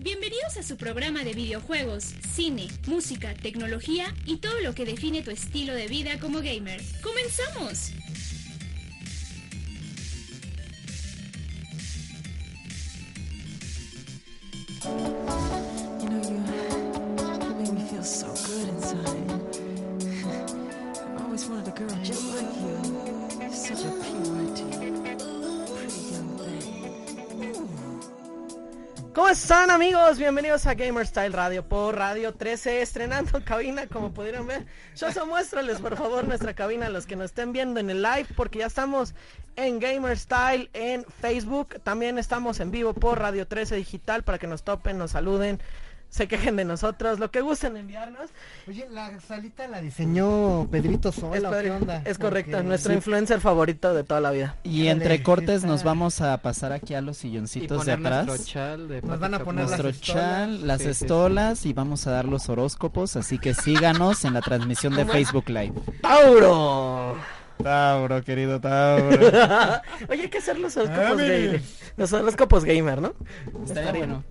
Bienvenidos a su programa de videojuegos, cine, música, tecnología y todo lo que define tu estilo de vida como gamer. ¡Comenzamos! Bienvenidos a Gamer Style Radio por Radio 13, estrenando cabina como pudieron ver. Yo muéstrales por favor nuestra cabina a los que nos estén viendo en el live porque ya estamos en Gamer Style en Facebook. También estamos en vivo por Radio 13 Digital para que nos topen, nos saluden, se quejen de nosotros, lo que gusten enviarnos. Oye, la salita la diseñó Pedrito Sola, Es, ¿o qué onda? es correcto, Porque- nuestro influencer favorito de toda la vida. Y entre cortes está- nos vamos a pasar aquí a los y silloncitos de atrás. nuestro chal de Nos van a poner. Nuestro las chal, las Sí, sí, sí. estolas y vamos a dar los horóscopos, así que síganos en la transmisión de Facebook Live. ¡Tauro! Tauro, querido Tauro. Oye, hay que hacer los horóscopos, Ame. gamer, los horóscopos gamer, ¿no? Estaría bueno.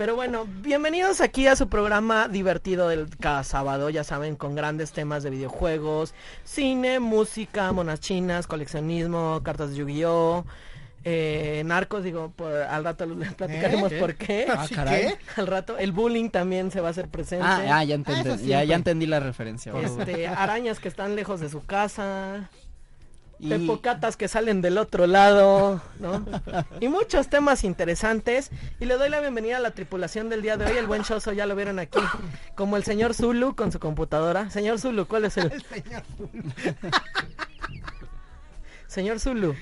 Pero bueno, bienvenidos aquí a su programa divertido del cada sábado, ya saben, con grandes temas de videojuegos, cine, música, monas chinas, coleccionismo, cartas de Yu-Gi-Oh! eh, narcos, digo, por- al rato les platicaremos ¿Eh? por qué. Ah, ¿Así caray. Al rato, el bullying también se va a hacer presente. Ah, ah, ya, entendí, eso ya, ya entendí la referencia. Este, arañas que están lejos de su casa, Y- pepocatas que salen del otro lado, ¿no? Y muchos temas interesantes. Y le doy la bienvenida a la tripulación del día de hoy. El buen Choso ya lo vieron aquí. Como el señor Zulu con su computadora. Señor Zulu, ¿cuál es el...? El señor. Señor Zulu,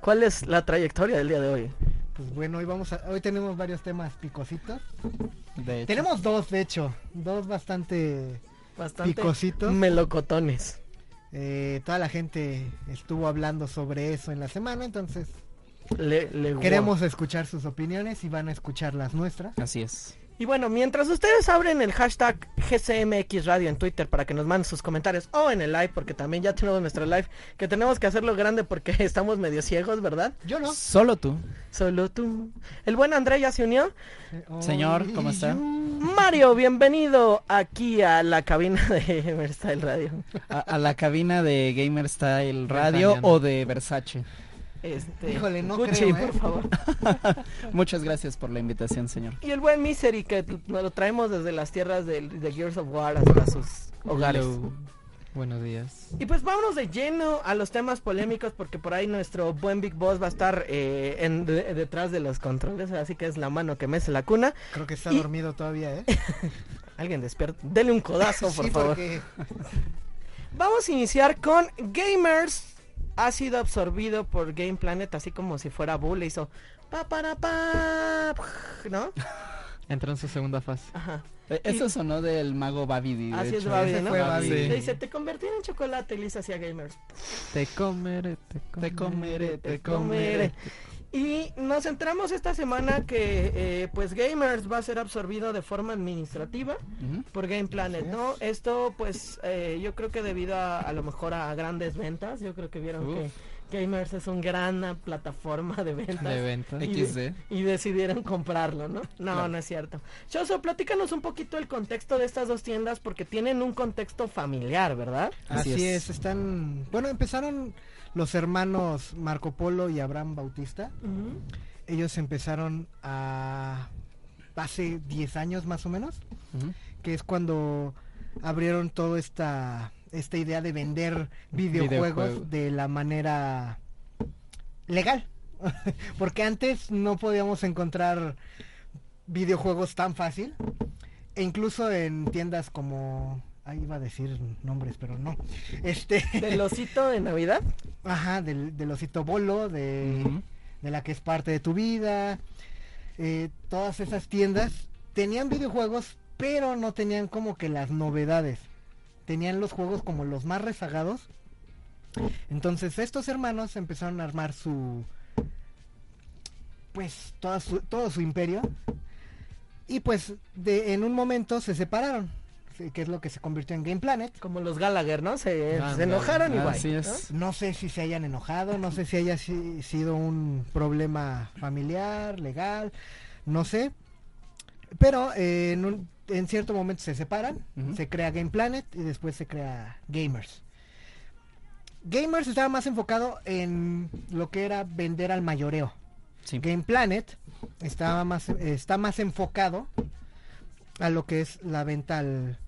¿cuál es la trayectoria del día de hoy? Pues bueno, hoy vamos a, hoy tenemos varios temas picositos. de hecho, Tenemos dos, de hecho, dos bastante Bastante Picositos. melocotones. Eh, toda la gente estuvo hablando sobre eso en la semana, entonces Le- le- queremos escuchar sus opiniones y van a escuchar las nuestras. Así es. Y bueno, mientras ustedes abren el hashtag GCMX Radio en Twitter para que nos manden sus comentarios o en el live, porque también ya tenemos nuestro live, que tenemos que hacerlo grande porque estamos medio ciegos, ¿verdad? Yo no. Solo tú. Solo tú. El buen André ya se unió. Señor, ¿cómo está? Mario, bienvenido aquí a la cabina de Gamerstyle Radio. A, a la cabina de Gamer Style Radio o de Versace. Este, Híjole, no Gucci, creo, ¿eh? por favor. Muchas gracias por la invitación, señor. Y el buen Misery, que lo traemos desde las tierras del- de, Gears of War hasta sus hogares. Hello. Buenos días. Y pues vámonos de lleno a los temas polémicos porque por ahí nuestro buen Big Boss va a estar eh, en- de- detrás de los controles, así que es la mano que mece la cuna. Creo que está Y- dormido todavía, ¿eh? Alguien despierta, dele un codazo por sí, favor. porque Vamos a iniciar con Gamers. Ha sido absorbido por Game Planet así como si fuera Bull, le hizo pa para pa, ¿no? Entró en su segunda fase. Ajá. Eh, Eso sonó del mago Babidi. de Así es. Babidi, ¿no? Babidi. Le dice, te convertiré en chocolate, y le hizo así a Gamers. Te comeré, te comeré, Te comeré, te comeré. Y nos enteramos esta semana que eh, pues Gamers va a ser absorbido de forma administrativa por Game Planet, ¿no? Esto pues eh, yo creo que debido a, a lo mejor a grandes ventas, yo creo que vieron Uf. que Gamers es una gran plataforma de ventas. De venta. Y, XD. de- y decidieron comprarlo, ¿no? No, Claro. no es cierto. Choso, platícanos un poquito el contexto de estas dos tiendas porque tienen un contexto familiar, ¿verdad? Así Así, es. es. están... Bueno, empezaron los hermanos Marco Polo y Abraham Bautista. Ellos empezaron a... hace 10 años más o menos, que es cuando abrieron toda esta, esta idea de vender videojuegos Videojuego. de la manera legal. Porque antes no podíamos encontrar videojuegos tan fácil. E incluso en tiendas como... Ahí iba a decir nombres, pero no. Este... Del osito de Navidad. Ajá, del, del osito bolo, de, de la que es parte de tu vida. eh, todas esas tiendas tenían videojuegos, pero no tenían como que las novedades. Tenían los juegos como los más rezagados. Entonces estos hermanos empezaron a armar su... Pues toda su- todo su imperio. Y pues de, en un momento se separaron. Que es lo que se convirtió en Game Planet. Como los Gallagher, ¿no? Se, Ah, se enojaron Así es. No sé si se hayan enojado, no sé si haya si- sido un problema familiar, legal, no sé. Pero eh, en, un- en cierto momento se separan, se crea Game Planet y después se crea Gamers. Gamers estaba más enfocado en lo que era vender al mayoreo. Sí. Game Planet estaba más, está más enfocado a lo que es la venta al,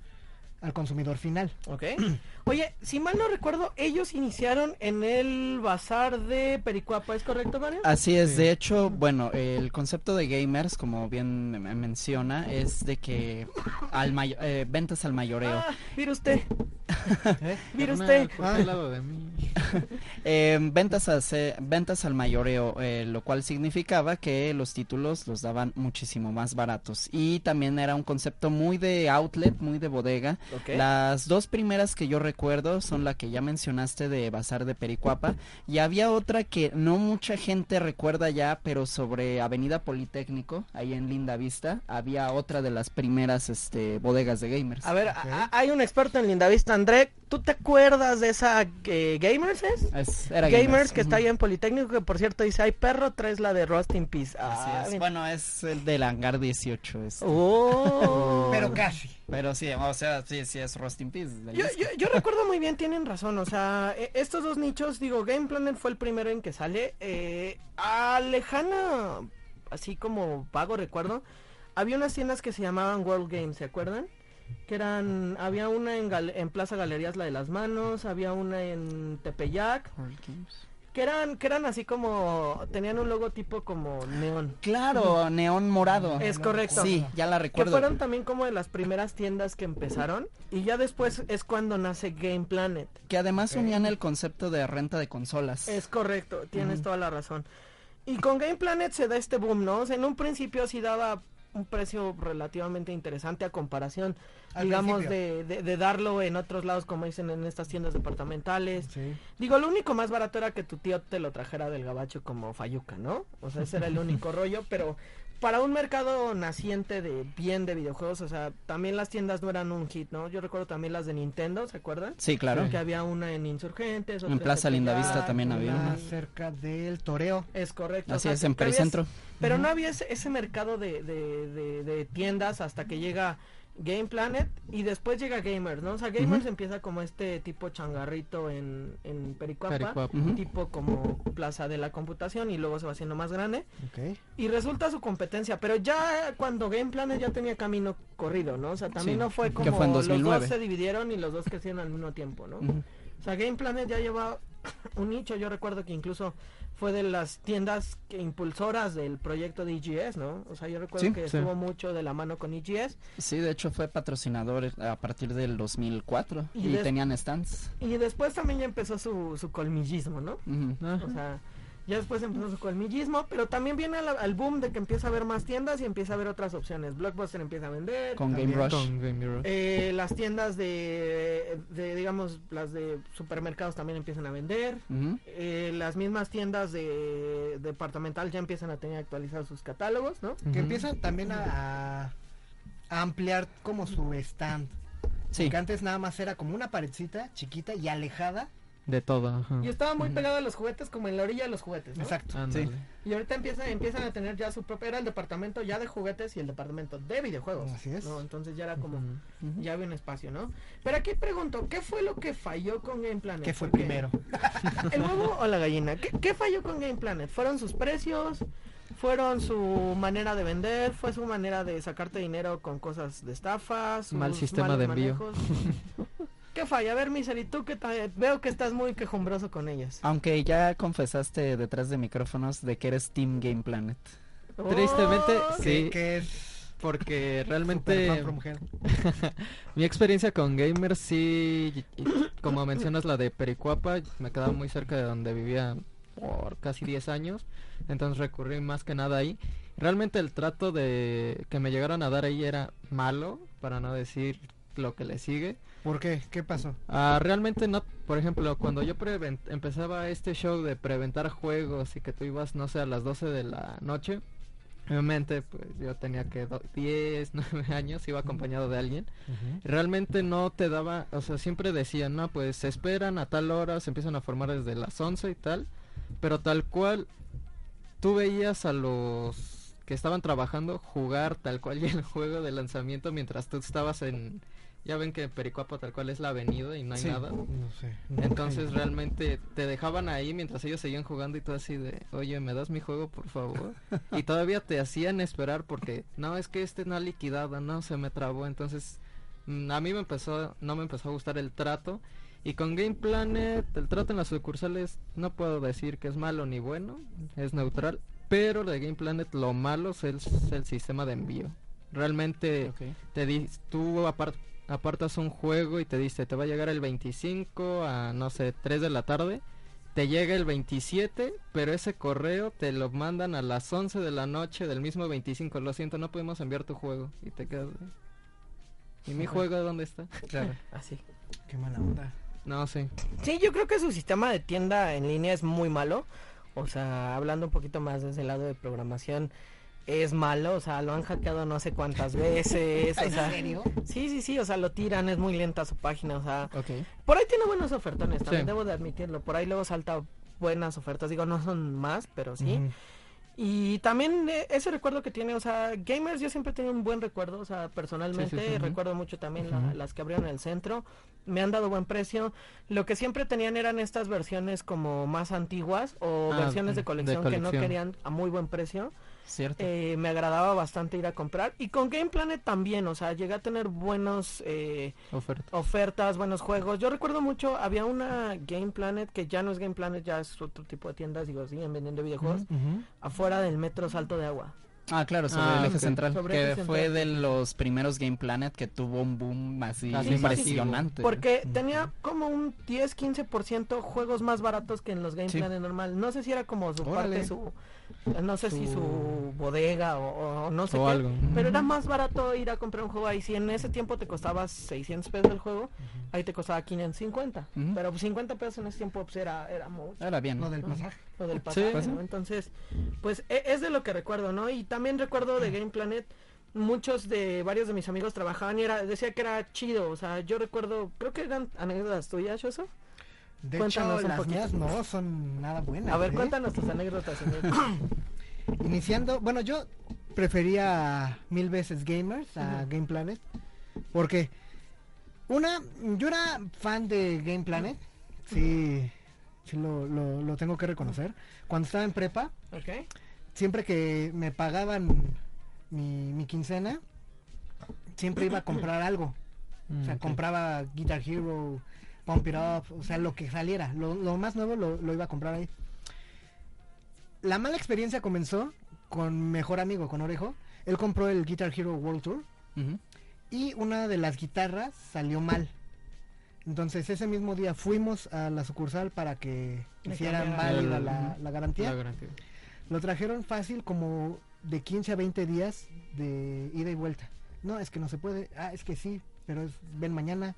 al consumidor final. Ok. Oye, si mal no recuerdo, ellos iniciaron en el bazar de Pericuapa, ¿es correcto, Mario? Así es, Sí. de hecho, bueno, el concepto de gamers, como bien me- menciona, es de que al eh, ventas al mayoreo. Ah, mire usted. ¿eh? Mire Carnal, usted. ¿por Ah. al lado de mí? Eh, ventas, a ventas al mayoreo, eh, lo cual significaba que los títulos los daban muchísimo más baratos. Y también era un concepto muy de outlet, muy de bodega. Las dos primeras que yo recuerdo son la que ya mencionaste de Bazar de Pericuapa y había otra que no mucha gente recuerda ya, pero sobre Avenida Politécnico, ahí en Linda Vista, había otra de las primeras este bodegas de gamers. A ver, a- a- hay un experto en Lindavista, André. ¿Tú te acuerdas de esa eh, Gamers es? Es- era Gamers, que está ahí en Politécnico, que por cierto dice, hay perro, traes la de Rust in Peace. Así Ah, es. Bueno, es el del hangar 18. este. Oh. Pero casi. Pero sí, o sea, sí, sí es Rust in Peace. Yo, yo, yo recuerdo muy bien, tienen razón, o sea, e- estos dos nichos, digo, Game Planet fue el primero en que sale, eh, a lejana, así como vago recuerdo, había unas tiendas que se llamaban World Games, ¿se acuerdan? Que eran, había una en, Gal- en Plaza Galerías, la de las manos, había una en Tepeyac, World Games. Que eran, que eran así como, tenían un logotipo como neón. Claro, neón morado. Es correcto. Sí, ya la Que recuerdo. fueron también como de las primeras tiendas que empezaron y ya después es cuando nace Game Planet. Que además unían el concepto de renta de consolas. Es correcto, tienes toda la razón. Y con Game Planet se da este boom, ¿no? O sea, en un principio sí daba un precio relativamente interesante a comparación, Al digamos, de, de- de darlo en otros lados, como dicen en estas tiendas departamentales. Sí. Digo, lo único más barato era que tu tío te lo trajera del gabacho como Fayuca, ¿no? O sea, ese era el único rollo, pero para un mercado naciente de bien de videojuegos, o sea, también las tiendas no eran un hit, ¿no? Yo recuerdo también las de Nintendo, ¿se acuerdan? Sí, claro. Que había una en Insurgentes, otra En Plaza Lindavista también había una- cerca del toreo. Es correcto. o Así sea, es, en que habías- Pero no había ese, ese mercado de, de, de- de tiendas hasta que llega Game Planet y después llega Gamers, ¿no? O sea, Gamers Ujú. empieza como este tipo changarrito en, en Pericuapa, tipo como Plaza de la Computación y luego se va haciendo más grande y resulta su competencia, pero ya cuando Game Planet ya tenía camino corrido, ¿no? O sea, también Sí, no fue como fue los 2009. dos se dividieron y los dos crecieron al mismo tiempo, ¿no? O sea, Game Planet ya lleva un nicho. Yo recuerdo que incluso fue de las tiendas que impulsoras del proyecto de EGS, ¿no? O sea, yo recuerdo Sí, que sí. estuvo mucho de la mano con EGS. Sí, de hecho fue patrocinador eh, a partir del 2004 Y y, tenían stands. Y después también ya empezó su, su colmillismo, ¿no? Ajá. O sea, ya después empezó su colmillismo, pero también viene al, al boom de que empieza a haber más tiendas y empieza a haber otras opciones. Blockbuster empieza a vender. Con Game Rush. Con Game Rush. eh, las tiendas de, de, digamos, las de supermercados también empiezan a vender. Eh, las mismas tiendas de departamental ya empiezan a tener actualizados sus catálogos, ¿no? Que empiezan también a ampliar como su stand. Sí. Porque antes nada más era como una paredcita chiquita y alejada. De todo. ajá. Y estaba muy pegado a los juguetes, como en la orilla de los juguetes, ¿no? Exacto. Ándale. Y ahorita empieza, empiezan a tener ya su propio, era el departamento ya de juguetes y el departamento de videojuegos. Así es. ¿no? Entonces ya era como, ya había un espacio, ¿no? Pero aquí pregunto, ¿qué fue lo que falló con Game Planet? Que fue Porque- primero. ¿El huevo o la gallina? ¿Qué, qué falló con Game Planet? ¿Fueron sus precios? ¿Fueron su manera de vender? ¿Fue su manera de sacarte dinero con cosas de estafas? Mal sistema de envío. manejos? ¿Qué falla? A ver, Misery, tú que veo que estás muy quejumbroso con ellas. Aunque ya confesaste detrás de micrófonos de que eres Team Game Planet. Tristemente, Oh, sí. Que, que es Porque realmente mi experiencia con gamers sí, y- y como mencionas la de Pericuapa, me quedaba muy cerca de donde vivía por casi 10 años, entonces recurrí más que nada ahí. Realmente el trato de que me llegaron a dar ahí era malo, para no decir lo que le sigue. ¿Por qué? ¿Qué pasó? Ah, realmente no, por ejemplo, cuando yo empezaba este show de preventar juegos y que tú ibas, no sé, a las 12 de la noche, obviamente pues yo tenía que do- 10, 9 años, iba acompañado de alguien. Realmente no te daba, o sea, siempre decían, no, pues se esperan a tal hora, se empiezan a formar desde las 11 y tal, pero tal cual tú veías a los que estaban trabajando jugar tal cual el juego de lanzamiento mientras tú estabas en ya ven que Pericuapa tal cual es la avenida y no hay Sí. nada. No sé. no Entonces realmente te dejaban ahí mientras ellos seguían jugando y tú así de, oye, ¿me das mi juego por favor? y todavía te hacían esperar porque, no, es que este no ha liquidado, no, se me trabó. Entonces mm, a mí me empezó, no me empezó a gustar el trato. Y con Game Planet, el trato en las sucursales no puedo decir que es malo ni bueno, es neutral. Pero de Game Planet lo malo es el, es el sistema de envío. Realmente te di, tú apar- apartas un juego y te dice, te va a llegar el 25 a, no sé, 3 de la tarde. Te llega el 27, pero ese correo te lo mandan a las 11 de la noche del mismo 25. Lo siento, no podemos enviar tu juego. Y te quedas... ¿Y mi juego dónde está? Claro. Así. Qué mala onda. No, sí. Sí, yo creo que su sistema de tienda en línea es muy malo. O sea, hablando un poquito más desde el lado de programación, es malo. O sea, lo han hackeado no sé cuántas veces. o ¿En sea, serio? Sí, sí, sí. O sea, lo tiran, es muy lenta su página. O sea, Ok. por ahí tiene buenos ofertones, también Sí. debo de admitirlo. Por ahí luego salta buenas ofertas. Digo, no son más, pero sí. Y también eh, ese recuerdo que tiene, o sea, gamers yo siempre he tenido un buen recuerdo, o sea, personalmente Sí, sí, sí. recuerdo mucho también la- las que abrieron el centro, me han dado buen precio. Lo que siempre tenían eran estas versiones como más antiguas o Ah, versiones de de colección, que no querían a muy buen precio. Cierto. Eh, me agradaba bastante ir a comprar. Y con Game Planet también, o sea, llegué a tener buenos eh, Oferta. ofertas, buenos juegos. Yo recuerdo mucho, había una Game Planet que ya no es Game Planet, ya es otro tipo de tiendas, digo, siguen vendiendo videojuegos, afuera del metro Salto de Agua. Ah, claro, sobre Ah, el eje central. Sobre que eje fue central. de los primeros Game Planet que tuvo un boom así Así impresionante. Porque tenía como un 10-15% juegos más baratos que en los Game Sí. Planet normal. No sé si era como su Órale. parte, su... No sé si Su- bodega o, o no sé O qué. algo. Pero era más barato ir a comprar un juego ahí. Si en ese tiempo te costaba 600 pesos el juego, ahí te costaba 550. Ujú. Pero pues, 50 pesos en ese tiempo pues era, era mucho. Era bien. Lo del pasaje. Lo del pasaje, pues sí. ¿no? Entonces, pues e- es de lo que recuerdo, ¿no? Y también recuerdo de Game Planet, muchos de varios de mis amigos trabajaban y era, decía que era chido, o sea, yo recuerdo, creo que eran anécdotas tuyas, eso. De Cuéntanos hecho, las poquito. mías no son nada buenas. A ver, ¿eh? cuéntanos tus anécdotas. Iniciando, bueno, yo prefería mil veces Gamers a. Game Planet. Porque, una, yo era fan de Game Planet. Sí, sí lo, lo, lo tengo que reconocer. Cuando estaba en prepa, siempre que me pagaban mi, mi quincena, siempre iba a comprar algo. O sea, Mm, compraba Guitar Hero, Pump It Up, o sea, lo que saliera. Lo, lo más nuevo lo, lo iba a comprar ahí. La mala experiencia comenzó con mi mejor amigo, con Orejo. Él compró el Guitar Hero World Tour y una de las guitarras salió mal. Entonces ese mismo día fuimos a la sucursal para que hicieran válida El- la, la garantía. La garantía. Lo trajeron fácil como de 15 a 20 días de ida y vuelta. No, es que no se puede. Ah, es que sí, pero es, ven mañana.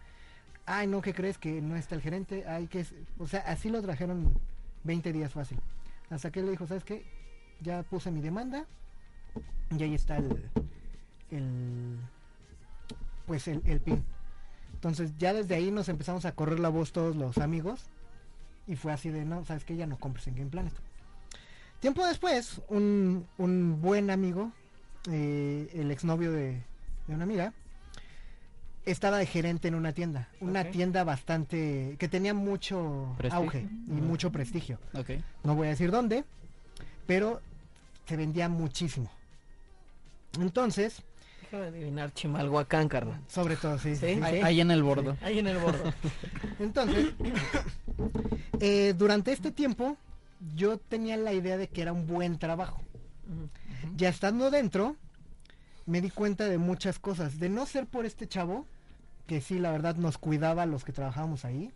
Ay, no, ¿qué crees? Que no está el gerente. Ay, que. O sea, así lo trajeron 20 días fácil. Hasta que él le dijo, ¿sabes qué? Ya puse mi demanda. Y ahí está el... el pues el, el pin. Entonces ya desde ahí nos empezamos a correr la voz todos los amigos. Y fue así de, no, ¿sabes qué? Ya no compres en Game Planet. Tiempo después, un, un buen amigo, eh, el exnovio de, de una amiga, estaba de gerente en una tienda. Una tienda bastante. que tenía mucho Prestigio. auge y mucho prestigio. No voy a decir dónde, pero se vendía muchísimo. Entonces, Déjame adivinar Chimalhuacán, carnal. sobre todo, sí. Sí. sí, sí. Ahí, ahí en el bordo. Ahí en el bordo. Entonces, eh, durante este tiempo, yo tenía la idea de que era un buen trabajo. Ya estando dentro, me di cuenta de muchas cosas. De no ser por este chavo, que sí, la verdad nos cuidaba a los que trabajábamos ahí.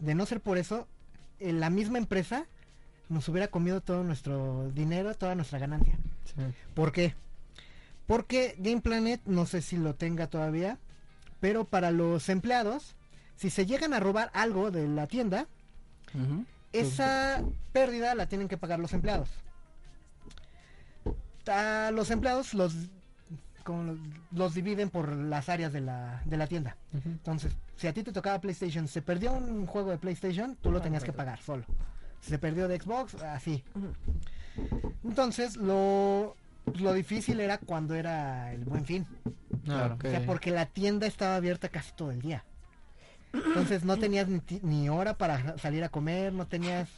De no ser por eso, la misma empresa nos hubiera comido todo nuestro dinero, toda nuestra ganancia. Sí. ¿Por qué? Porque Game Planet, no sé si lo tenga todavía, pero para los empleados, si se llegan a robar algo de la tienda, esa pérdida la tienen que pagar los empleados. A los empleados los, como los, los dividen por las áreas de la, de la tienda. Entonces, si a ti te tocaba PlayStation, se perdió un juego de PlayStation, tú lo tenías que pagar solo. Si se perdió de Xbox, así. Entonces, lo, lo difícil era cuando era el buen fin. Ah, Claro. ok. O sea, porque la tienda estaba abierta casi todo el día. Entonces no tenías ni hora para salir a comer, no tenías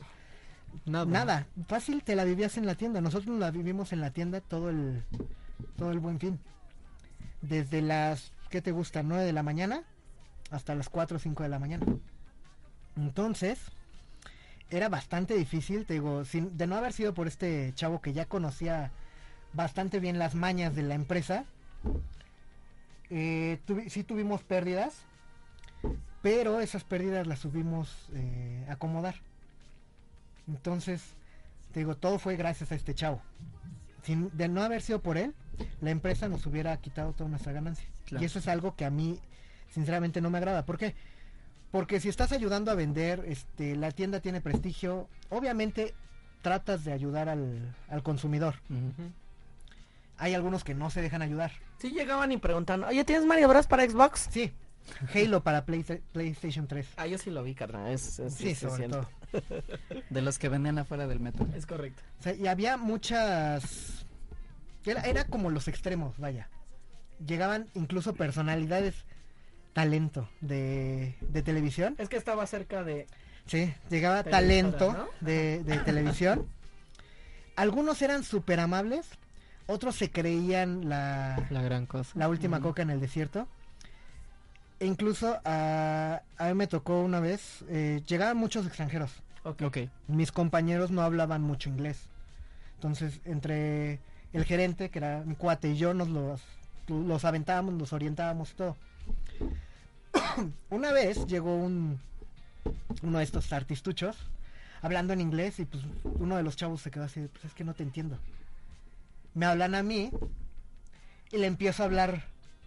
Nada. nada. Fácil te la vivías en la tienda. Nosotros la vivimos en la tienda todo el todo el buen fin. Desde las, ¿qué te gusta? 9 de la mañana hasta las 4 o 5 de la mañana. Entonces, era bastante difícil, te digo, sin, de no haber sido por este chavo que ya conocía bastante bien las mañas de la empresa, eh, sí tuvimos pérdidas, pero esas pérdidas las subimos eh, acomodar. Entonces, te digo, todo fue gracias a este chavo. Sin, de no haber sido por él, la empresa nos hubiera quitado toda nuestra ganancia. Claro. Y eso es algo que a mí, sinceramente, no me agrada. ¿Por qué? Porque si estás ayudando a vender, este, la tienda tiene prestigio, obviamente tratas de ayudar al, al consumidor. Hay algunos que no se dejan ayudar. Sí llegaban y preguntaban, oye, ¿tienes Mario Bros para Xbox? Sí, Halo para Play- PlayStation 3. Ah, yo sí lo vi, carnal. Es, es, Sí, es- sobre todo. De los que vendían afuera del metro. Es correcto. O sea, y había muchas... Era, era como los extremos, vaya. Llegaban incluso personalidades talento de, de televisión. Es que estaba cerca de... Sí, llegaba Televisora, talento ¿no? de, de televisión. Algunos eran súper amables, otros se creían la, La gran cosa. la última coca en el desierto. E incluso a, a mí me tocó una vez, eh, llegaban muchos extranjeros. Ok. Ok. Mis compañeros no hablaban mucho inglés. Entonces, entre el gerente, que era mi cuate, y yo nos los, los aventábamos, los orientábamos y todo. una vez llegó un uno de estos artistuchos hablando en inglés y pues uno de los chavos se quedó así, pues es que no te entiendo. Me hablan a mí y le empiezo a hablar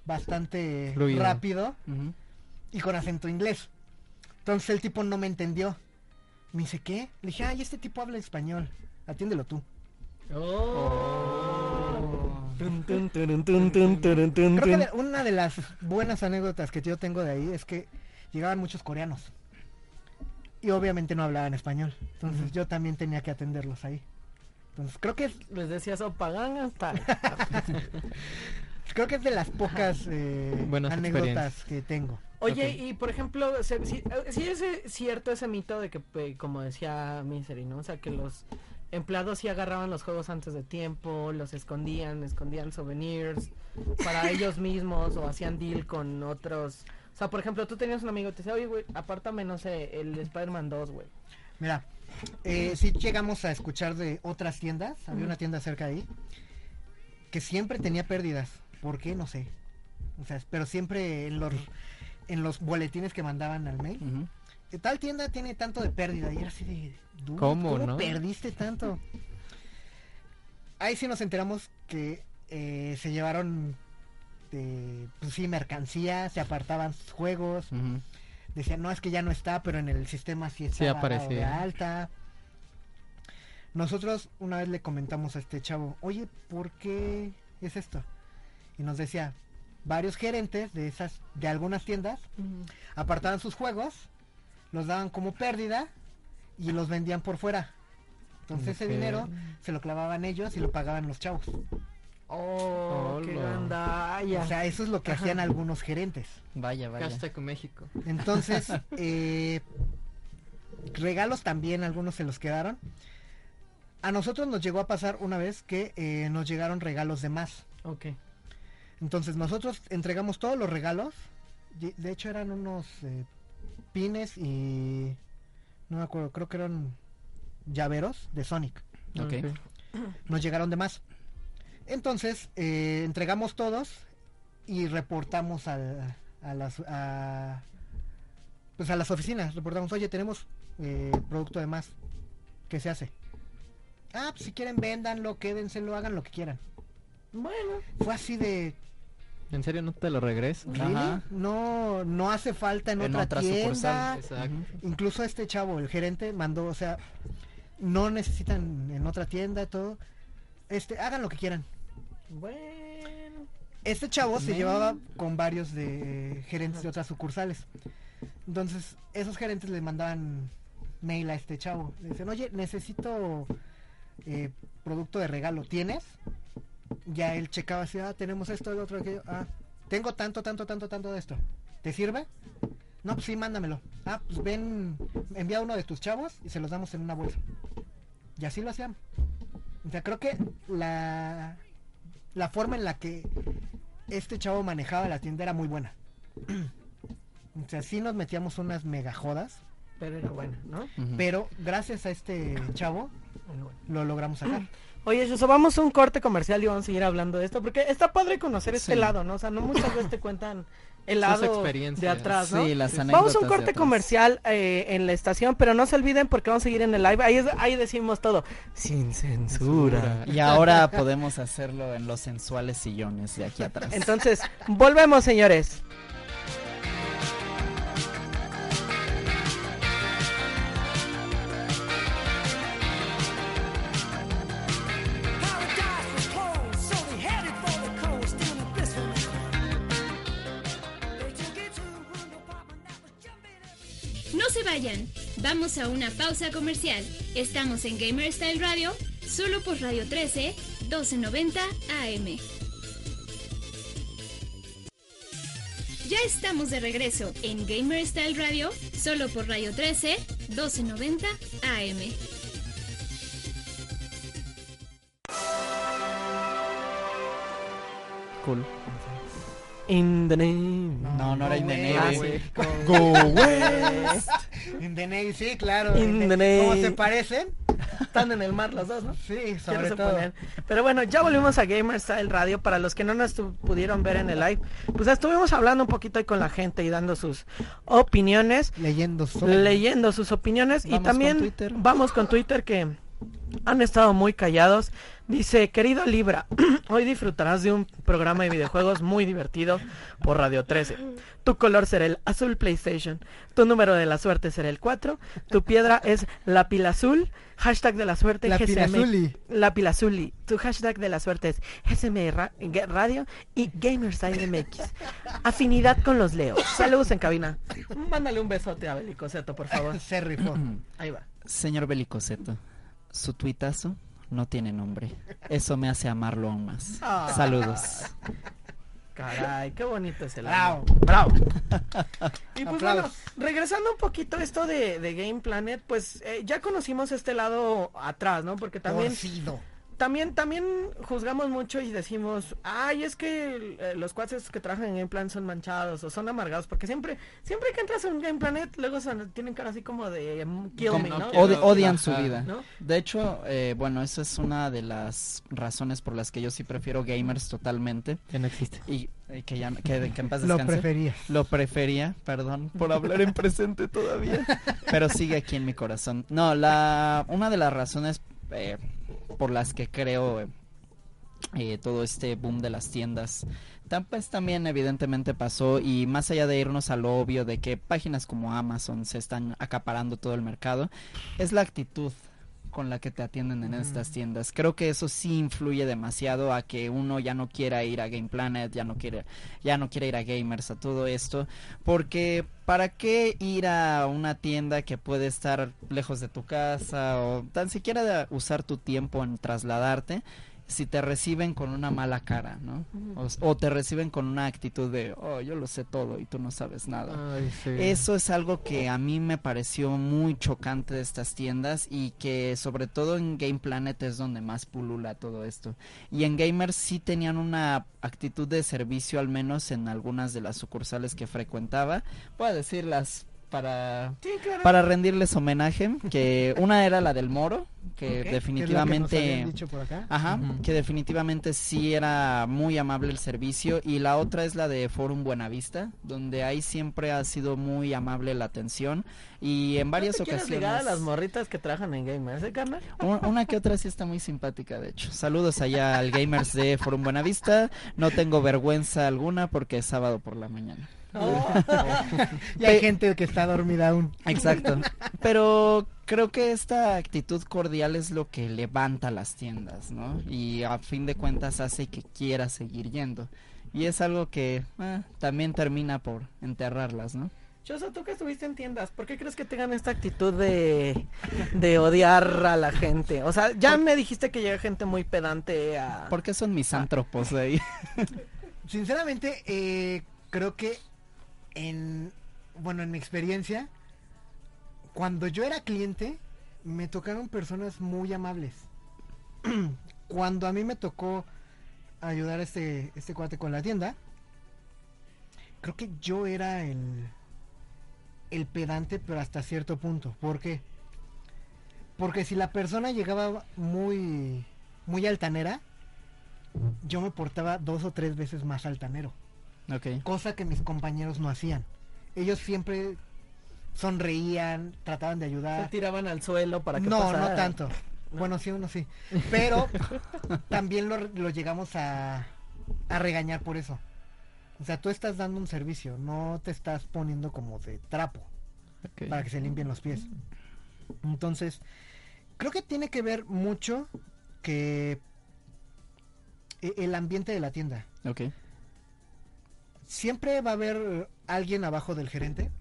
bastante Fluido. rápido y con acento inglés. Entonces el tipo no me entendió. Me dice, ¿qué? Le dije, ay, este tipo habla español. Atiéndelo tú. Creo que una de las buenas anécdotas que yo tengo de ahí es que llegaban muchos coreanos. Y obviamente no hablaban español. Entonces yo también tenía que atenderlos ahí. Entonces creo que es, Les decías, opagan hasta... creo que es de las pocas eh, Buenas anécdotas experiencias. que tengo. Oye, y por ejemplo, se- si, eh, si es eh, cierto ese mito de que, eh, como decía Misery, ¿no? O sea, que los empleados sí agarraban los juegos antes de tiempo, los escondían, escondían souvenirs para ellos mismos o hacían deal con otros. O sea, por ejemplo, tú tenías un amigo que te decía, oye, güey, apártame, no sé, el Spider-Man 2, güey. Mira, eh, sí llegamos a escuchar de otras tiendas. Había una tienda cerca de ahí que siempre tenía pérdidas. ¿Por qué? No sé. O sea, pero siempre en los en los boletines que mandaban al mail. Ujú. "Eh, Tal tienda tiene tanto de pérdida. Y era así de. "Dude, ¿Cómo, no? perdiste tanto? Ahí sí nos enteramos que eh, se llevaron. eh, pues sí, mercancía, se apartaban sus juegos. Ujú. Decían, no, es que ya no está, pero en el sistema sí está Sí de alta. Nosotros una vez le comentamos a este chavo, oye, ¿por qué es esto? Y nos decía, varios gerentes de esas, de algunas tiendas, apartaban sus juegos, los daban como pérdida y los vendían por fuera. Entonces ese dinero se lo clavaban ellos y lo pagaban los chavos. Oh, qué gandalla. O sea, eso es lo que hacían algunos gerentes. Vaya, vaya. Hashtag México. Entonces, eh, regalos también, algunos se los quedaron. A nosotros nos llegó a pasar una vez que eh, nos llegaron regalos de más. ok. Entonces nosotros entregamos todos los regalos. De hecho eran unos eh, pines y... No me acuerdo, creo que eran llaveros de Sonic. Ok. Nos llegaron de más. Entonces eh, entregamos todos y reportamos al- a, las a, pues a las oficinas. Reportamos, oye, tenemos eh, producto de más. ¿Qué se hace? Ah, pues si quieren véndanlo, quédenselo, hagan lo que quieran. Bueno, Fue así de, ¿En serio no te lo regreso? ¿really? Ajá. No, no hace falta en, En otra, otra tienda. sucursal. Incluso este chavo, el gerente, mandó, o sea, no necesitan en otra tienda y todo. Este, hagan lo que quieran. bueno. Este chavo se llevaba con varios de gerentes de otras sucursales. Entonces, esos gerentes le mandaban mail a este chavo. Le dicen, oye, necesito eh, producto de regalo tienes, ya él checaba así, ah, tenemos esto, el otro, aquello, ah, tengo tanto, tanto, tanto, tanto de esto. ¿Te sirve? No, pues sí, mándamelo. Ah, pues ven, envía uno de tus chavos y se los damos en una bolsa. Y así lo hacían. O sea, creo que la, la forma en la que este chavo manejaba la tienda era muy buena. o sea, sí nos metíamos unas mega jodas, Pero era bueno, ¿no? Pero gracias a este chavo bueno. lo logramos sacar. Oye, eso vamos a un corte comercial y vamos a seguir hablando de esto, porque está padre conocer este Sí. lado, ¿no? O sea, no muchas veces te cuentan el lado de atrás, ¿no? Sí, las Vamos a un corte comercial eh, en la estación, pero no se olviden porque vamos a seguir en el live. Ahí, es- ahí decimos todo, sin censura. Y ahora podemos hacerlo en los sensuales sillones de aquí atrás. Entonces, volvemos, señores. Vayan, vamos a una pausa comercial. Estamos en Gamer Style Radio, solo por Radio 13, 1290 AM. Ya estamos de regreso en Gamer Style Radio, solo por Radio 13, 1290 AM. Cool. In the name. No, no era In the Go Navy. West. Go West. In the Navy, sí, claro. In In the the- ¿Cómo se parecen? Están en el mar los dos, ¿no? Sí, sobre todo. suponer. Pero bueno, ya volvimos a Gamer Style Radio. Para los que no nos pudieron ver en el live, pues estuvimos hablando un poquito ahí con la gente y dando sus opiniones. Leyendo sobre. leyendo sus opiniones y Vamos también con Twitter. vamos con Twitter que han estado muy callados. Dice, querido Libra, hoy disfrutarás de un programa de videojuegos muy divertido por Radio 13. Tu color será el azul PlayStation, tu número de la suerte será el 4, tu piedra es la pila azul, hashtag de la suerte La GSM, la pilazuli, tu hashtag de la suerte es GSM Ra- Radio y Gamerside MX. Afinidad con los leos. Saludos en cabina. Mándale un besote a Belicoseto, por favor. Se rifó. Ahí va. Señor Belicoseto, su tuitazo no tiene nombre. Eso me hace amarlo aún más. Ah. Saludos. Caray, qué bonito es el Bravo. Bravo. y pues Aplausos. bueno, regresando un poquito a esto de, de Game Planet, pues eh, ya conocimos este lado atrás, ¿no? Porque también, Torcido. También, también juzgamos mucho y decimos, ay, es que eh, los cuates que trabajan en Game Planet son manchados o son amargados, porque siempre, siempre que entras en Game Planet, luego son- tienen cara así como de mm, kill Como me, no odian su vida. ¿No? De hecho, eh, bueno, esa es una de las razones por las que yo sí prefiero gamers totalmente. Ya no existe. Y eh, que ya que, que en paz Lo descanse. prefería. Lo prefería, perdón por hablar en presente todavía, pero sigue aquí en mi corazón. No, la una de las razones eh, por las que creo eh, eh, todo este boom de las tiendas, pues también evidentemente pasó y más allá de irnos al obvio de que páginas como Amazon se están acaparando todo el mercado, es la actitud con la que te atienden en estas tiendas. Creo que eso sí influye demasiado a que uno ya no quiera ir a Game Planet, ya no quiere ya no quiere ir a gamers, a todo esto, porque ¿para qué ir a una tienda que puede estar lejos de tu casa o tan siquiera de usar tu tiempo en trasladarte? Si te reciben con una mala cara, ¿no? O, o te reciben con una actitud de, oh, yo lo sé todo y tú no sabes nada. Ay, sí. Eso es algo que a mí me pareció muy chocante de estas tiendas y que sobre todo en Game Planet es donde más pulula todo esto. Y en Gamers sí tenían una actitud de servicio al menos en algunas de las sucursales que frecuentaba. Voy a decirlas para Sí, claro. para rendirles homenaje, que una era la del Moro, que definitivamente habían dicho por acá. Ajá, que definitivamente sí era muy amable el servicio y la otra es la de Forum Buenavista, donde ahí siempre ha sido muy amable la atención y en varias ¿No te ligar a ocasiones las morritas que trabajan en Gamers, eh, carnal? un- una que otra sí está muy simpática de hecho. Saludos allá al gamers de Forum Buenavista. No tengo vergüenza alguna porque es sábado por la mañana. Y hay gente que está dormida aún. Exacto. Pero creo que esta actitud cordial es lo que levanta las tiendas, ¿no? Y a fin de cuentas hace que quiera seguir yendo. Y es algo que eh, también termina por enterrarlas, ¿no? Choso, tú que estuviste en tiendas, ¿por qué crees que tengan esta actitud de, de odiar a la gente? O sea, ya me dijiste que llega gente muy pedante a... ¿Por qué son misántropos de ahí? Sinceramente, eh, creo que en, bueno, en mi experiencia, cuando yo era cliente, me tocaron personas muy amables. cuando a mí me tocó ayudar a este, este cuate con la tienda, creo que yo era el, el pedante, pero hasta cierto punto. ¿Por qué? Porque si la persona llegaba muy, muy altanera, yo me portaba dos o tres veces más altanero ok. cosa que mis compañeros no hacían. Ellos siempre sonreían, trataban de Se ayudar. tiraban al suelo para que No, pasara. no tanto. Bueno, sí, uno sí. Pero también lo, lo llegamos a, a regañar por eso. O sea, tú estás dando un servicio, no te estás poniendo como de trapo Ok. para que se limpien los pies. Entonces, creo que tiene que ver mucho que e- el ambiente de la tienda. Ok. Siempre va a haber alguien abajo del gerente,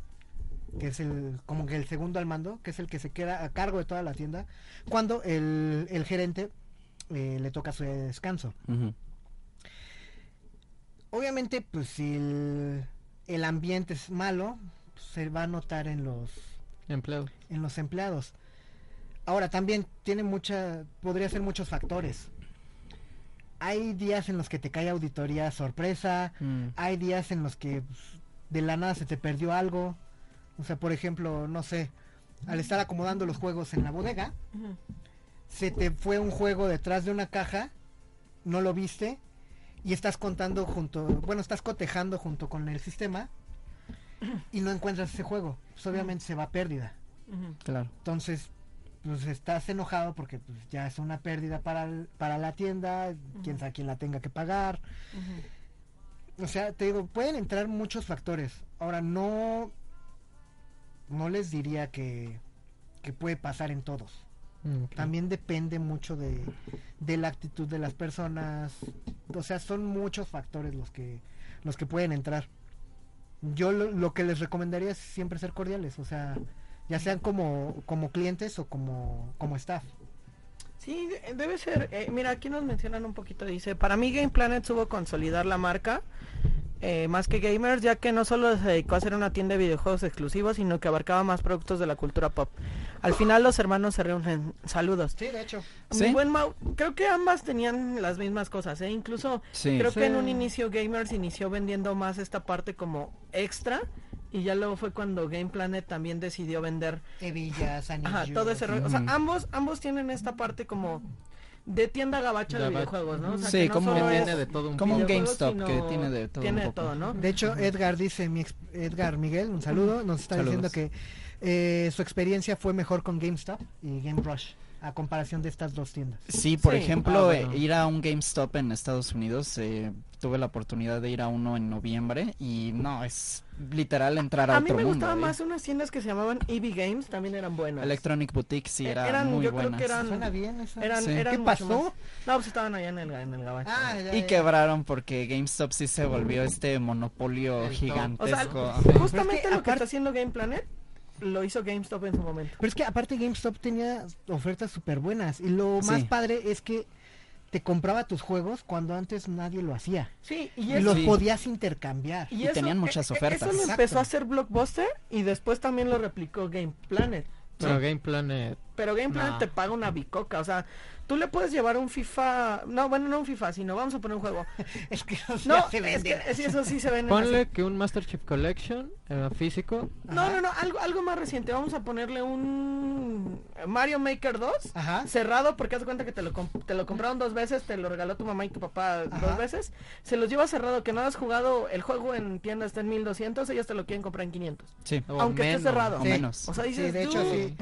que es el como que el segundo al mando, que es el que se queda a cargo de toda la tienda, cuando el, el gerente eh, le toca su descanso. Obviamente, pues si el, el ambiente es malo, pues, se va a notar en los Empleado. en los empleados. Ahora también tiene mucha, podría ser muchos factores. Hay días en los que te cae auditoría sorpresa, Mm. hay días en los que pues, de la nada se te perdió algo. O sea, por ejemplo, no sé, al estar acomodando los juegos en la bodega, se te fue un juego detrás de una caja, no lo viste y estás contando junto, bueno, estás cotejando junto con el sistema y no encuentras ese juego. Pues obviamente se va a pérdida. Claro. Entonces, pues estás enojado porque pues, ya es una pérdida para, el- para la tienda, quién sabe quién la tenga que pagar. O sea, te digo, pueden entrar muchos factores. Ahora, no, no les diría que, que puede pasar en todos. Mm. También depende mucho de, de la actitud de las personas. O sea, son muchos factores los que, los que pueden entrar. Yo lo, lo que les recomendaría es siempre ser cordiales. O sea, ya sean como, como clientes o como, como staff. Sí, de- debe ser. eh, mira, aquí nos mencionan un poquito. Dice, para mí Game Planet supo consolidar la marca eh, más que gamers, ya que no solo se dedicó a hacer una tienda de videojuegos exclusivos, sino que abarcaba más productos de la cultura pop. Al final los hermanos se reúnen. Saludos. Sí, de hecho. ¿Sí? buen Mau, creo que ambas tenían las mismas cosas, ¿eh? Incluso Sí. creo que en un inicio Gamers inició vendiendo más esta parte como extra y ya luego fue cuando Game Planet también decidió vender anillos. Ajá, todo ese rollo. O sea, ambos, ambos tienen esta parte como de tienda gabacha de videojuegos, ¿no? O sea, Sí, que no como- solo tiene de todo un como un GameStop, que tiene de todo Tiene un de todo, ¿no? De hecho, Edgar dice, mi ex- Edgar Miguel, un saludo, nos está Saludos. diciendo que eh, su experiencia fue mejor con GameStop y Game Rush a comparación de estas dos tiendas. Sí, por Sí. ejemplo, Ah, bueno. eh, ir a un GameStop en Estados Unidos, eh, tuve la oportunidad de ir a uno en noviembre y no, es literal entrar a, A mí otro me mundo. gustaban eh. más unas tiendas que se llamaban EV Games, también eran buenas. Electronic Boutique sí Eh, era eran- muy yo creo buenas. que eran- Suena bien eso. Eran, Sí. eran ¿Qué pasó? más- No, pues estaban allá en el, en el gabacho. Ah, ya, Y quebraron porque GameStop sí se volvió este monopolio gigantesco. O sea, Ajá. justamente Pero es que lo que aparte- está haciendo Game Planet lo hizo GameStop en su momento. Pero es que aparte GameStop tenía ofertas súper buenas y lo más Sí. padre es que te compraba tus juegos cuando antes nadie lo hacía. Sí, y Y eso, los Sí. podías intercambiar. Y tenían muchas eh, eh, ofertas. Eso lo Exacto. empezó a hacer Blockbuster y después también lo replicó Game Planet. Pero Game Planet. Pero Game Planet No. te paga una bicoca, o sea, tú le puedes llevar un FIFA, no, bueno, no un FIFA, sino vamos a poner un juego. Es que no, No, se es venden. que sí, eso sí se ven. Ponle que un Master Chief Collection eh, físico. No, no, no, algo, algo más reciente. Vamos a ponerle un Mario Maker 2 Ajá. cerrado porque haz cuenta que te lo, comp- te lo compraron dos veces, te lo regaló tu mamá y tu papá Ajá. dos veces. Se los lleva cerrado, que no has jugado el juego en tienda está en 1200, ellos te lo quieren comprar en 500. Sí. o Aunque esté cerrado. O Sí. menos. O sea, Sí, dices, de hecho sí.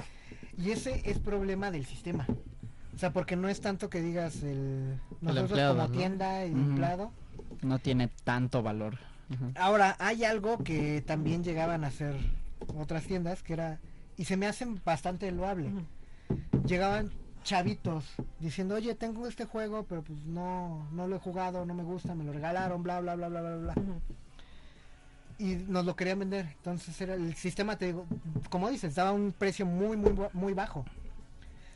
Y ese es problema del sistema. O sea, porque no es tanto que digas el nosotros empleado, como ¿no? tienda y Ujú. empleado. No tiene tanto valor. Ahora, hay algo que también llegaban a hacer otras tiendas que era y se me hacen bastante loable. Llegaban chavitos diciendo, "Oye, tengo este juego, pero pues no no lo he jugado, no me gusta, me lo regalaron, bla bla bla bla bla bla." Y nos lo querían vender. Entonces era el sistema, te digo, como dices, daba un precio muy, muy, muy bajo.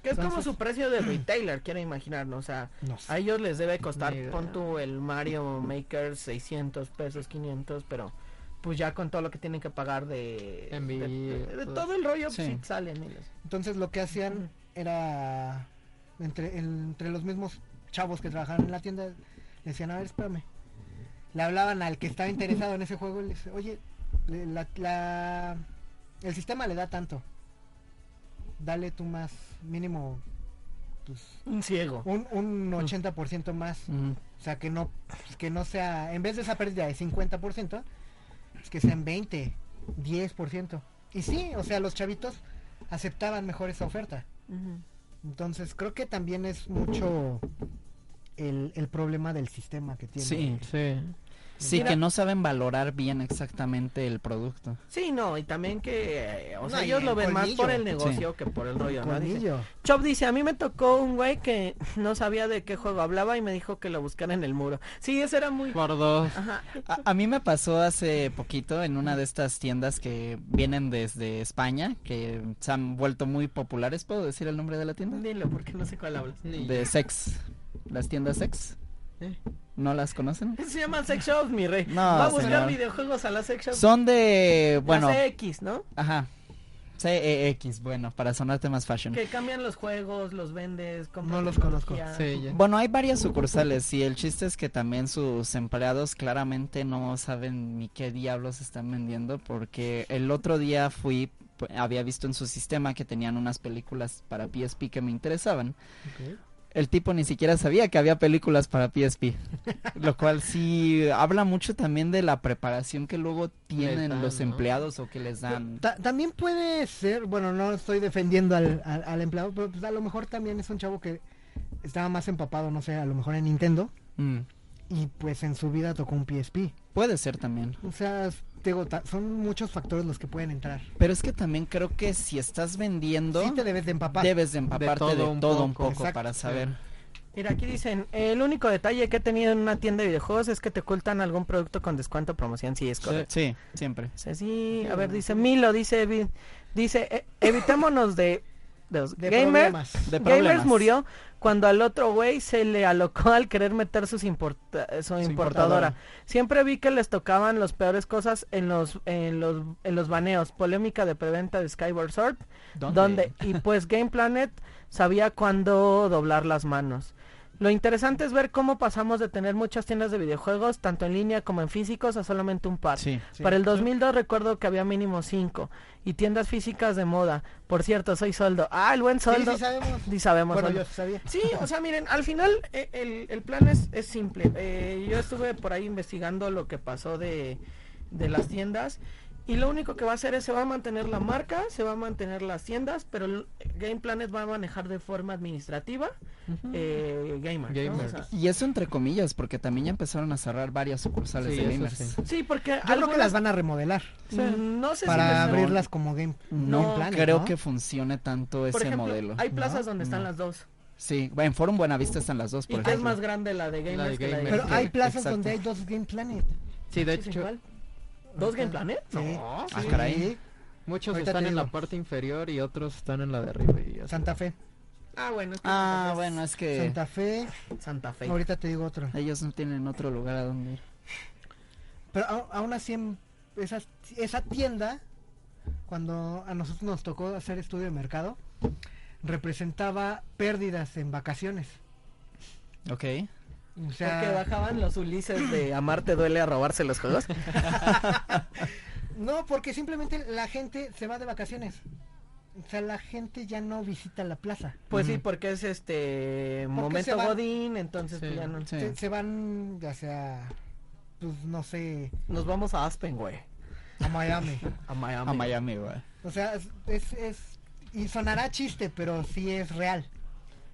Que es como su precio de retailer, quiero imaginar, ¿no? O sea, No sé. a ellos les debe costar, idea. pon tú el Mario Maker 600 pesos, 500, pero pues ya con todo lo que tienen que pagar de, de todo. todo el rollo, pues Sí. salen ellos. Entonces lo que hacían era entre, entre los mismos chavos que trabajaban en la tienda, le decían, a ver, espérame. Le hablaban al que estaba interesado en ese juego y le dice, oye, la, la- el sistema le da tanto. Dale tú más, mínimo, pues, Un ciego. un, un 80% más. Ujú. O sea, que no, pues, que no sea, en vez de esa pérdida de 50%, es que sean 20, 10%. Y sí, o sea, los chavitos aceptaban mejor esa oferta. Entonces, creo que también es mucho el, el problema del sistema que tiene. Sí. Sí. Sí, Mira. que no saben valorar bien exactamente el producto. Sí, no, y también que, eh, o sea, No, y ellos el lo ven más por el negocio que por el rollo, ¿no? Dice. Chop dice, a mí me tocó un güey que no sabía de qué juego hablaba y me dijo que lo buscara en el muro. Sí, ese era muy... Por dos. Ajá. A, a mí me pasó hace poquito en una de estas tiendas que vienen desde España, que se han vuelto muy populares. ¿Puedo decir el nombre de la tienda? Dilo, porque no sé cuál hablas. De sex. Las tiendas sex. Eh. ¿No las conocen? Se llaman sex shops, mi rey. No, Va a buscar señor. videojuegos a las sex shops. Son de, bueno, Las X, ¿no? ajá. CEX, bueno, para sonarte más fashion. Que cambian los juegos, los vendes, No los conozco. Sí, ya. Bueno, hay varias sucursales y el chiste es que también sus empleados claramente no saben ni qué diablos están vendiendo porque el otro día fui, había visto en su sistema que tenían unas películas para PSP que me interesaban. El tipo ni siquiera sabía que había películas para PSP, lo cual sí habla mucho también de la preparación que luego tienen dan, los ¿no? empleados o que les dan. Ta- también puede ser, bueno, no estoy defendiendo al, al, al empleado, pero pues, a lo mejor también es un chavo que estaba más empapado, no sé, a lo mejor en Nintendo Mm, y pues en su vida tocó un PSP. puede ser también. O sea, te digo, son muchos factores los que pueden entrar. Pero es que también creo que si estás vendiendo... Sí te debes de empapar. Debes de empaparte de todo un poco. poco, Exacto. para saber. Mira, aquí dicen, el único detalle que he tenido en una tienda de videojuegos es que te ocultan algún producto con descuento o promoción. Sí, es correcto. Sí, siempre. Sí, sí, a ver, dice Milo, dice, dice, "E- evitémonos de, de los de gamer, problemas. De Gamers murió cuando al otro güey se le alocó al querer meter sus importa- su, importadora. importadora. Siempre vi que les tocaban las peores cosas en los en los en los baneos. Polémica de preventa de Skyward Sword, donde y pues Game Planet sabía cuándo doblar las manos. Lo interesante es ver cómo pasamos de tener muchas tiendas de videojuegos, tanto en línea como en físicos, a solamente un par. Sí. Sí. Para el 2002 recuerdo que había mínimo 5 y tiendas físicas de moda. Por cierto, soy soldo. Ah, el buen Sí, soldo. sí sabemos. Sí sabemos. Bueno, yo sabía. Sí, o sea, miren, al final eh, el, el plan es, es simple. Eh, yo estuve por ahí investigando lo que pasó de, de las tiendas y lo único que va a hacer es se va a mantener la marca, se va a mantener las tiendas, pero el Game Planet va a manejar de forma administrativa eh, gamers. ¿no? Gamers. O sea, Y eso entre comillas, porque también ya empezaron a cerrar varias sucursales Sí, de gamers. sí. sí, porque Yo creo que algunas- las van a remodelar mm, no sé si para les- abrirlas como Game, No Game Planet, Creo ¿no? que funcione tanto ese por ejemplo, modelo. hay plazas No, donde están no. las dos. Sí, en Forum Buenavista están las dos, Y por que es ejemplo. más grande la de gamers de que la de. Pero hay plazas Exacto. donde hay dos Game Planet. Sí, de hecho. ¿Dos Game Planet? Sí. No, Ah, sí. caray. muchos Ahorita están en la parte inferior y otros están en la de arriba. Y. Santa Fe. Ah, bueno. es que Ah, Santa Fe bueno, es que Santa Fe. Santa Fe. Ahorita te digo otro. ellos no tienen otro lugar a donde ir. Pero a- aún así, en esa, esa tienda, cuando a nosotros nos tocó hacer estudio de mercado, representaba pérdidas en vacaciones. Ok. O Porque sea, bajaban los Ulises de Amarte duele a robarse los juegos. no, porque simplemente la gente se va de vacaciones. O sea, la gente ya no visita la plaza. Pues sí, porque es este momento van? Godín, entonces Sí. pues, ya no. Sí. Se, se van, ya sea, pues no sé, Nos vamos a Aspen, güey. a Miami. A Miami. A Miami, güey. O sea, es, es, es- y sonará chiste, pero sí es real.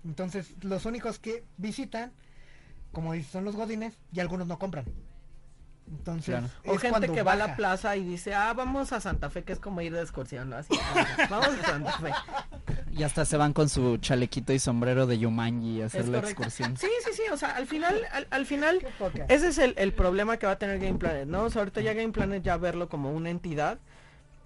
Entonces, los únicos que visitan, como son los godines y algunos no compran. Entonces, Claro. O gente que va a la plaza y dice, ah, vamos a Santa Fe, que es como ir de excursión, ¿no? Así, "Ah, vamos a Santa Fe. Y hasta se van con su chalequito y sombrero de Yumanji a hacer la excursión. Sí, sí, sí, o sea, al final, al, al final, ese es el, el problema que va a tener Game Planet, ¿no? O sea, ahorita ya Game Planet ya verlo como una entidad,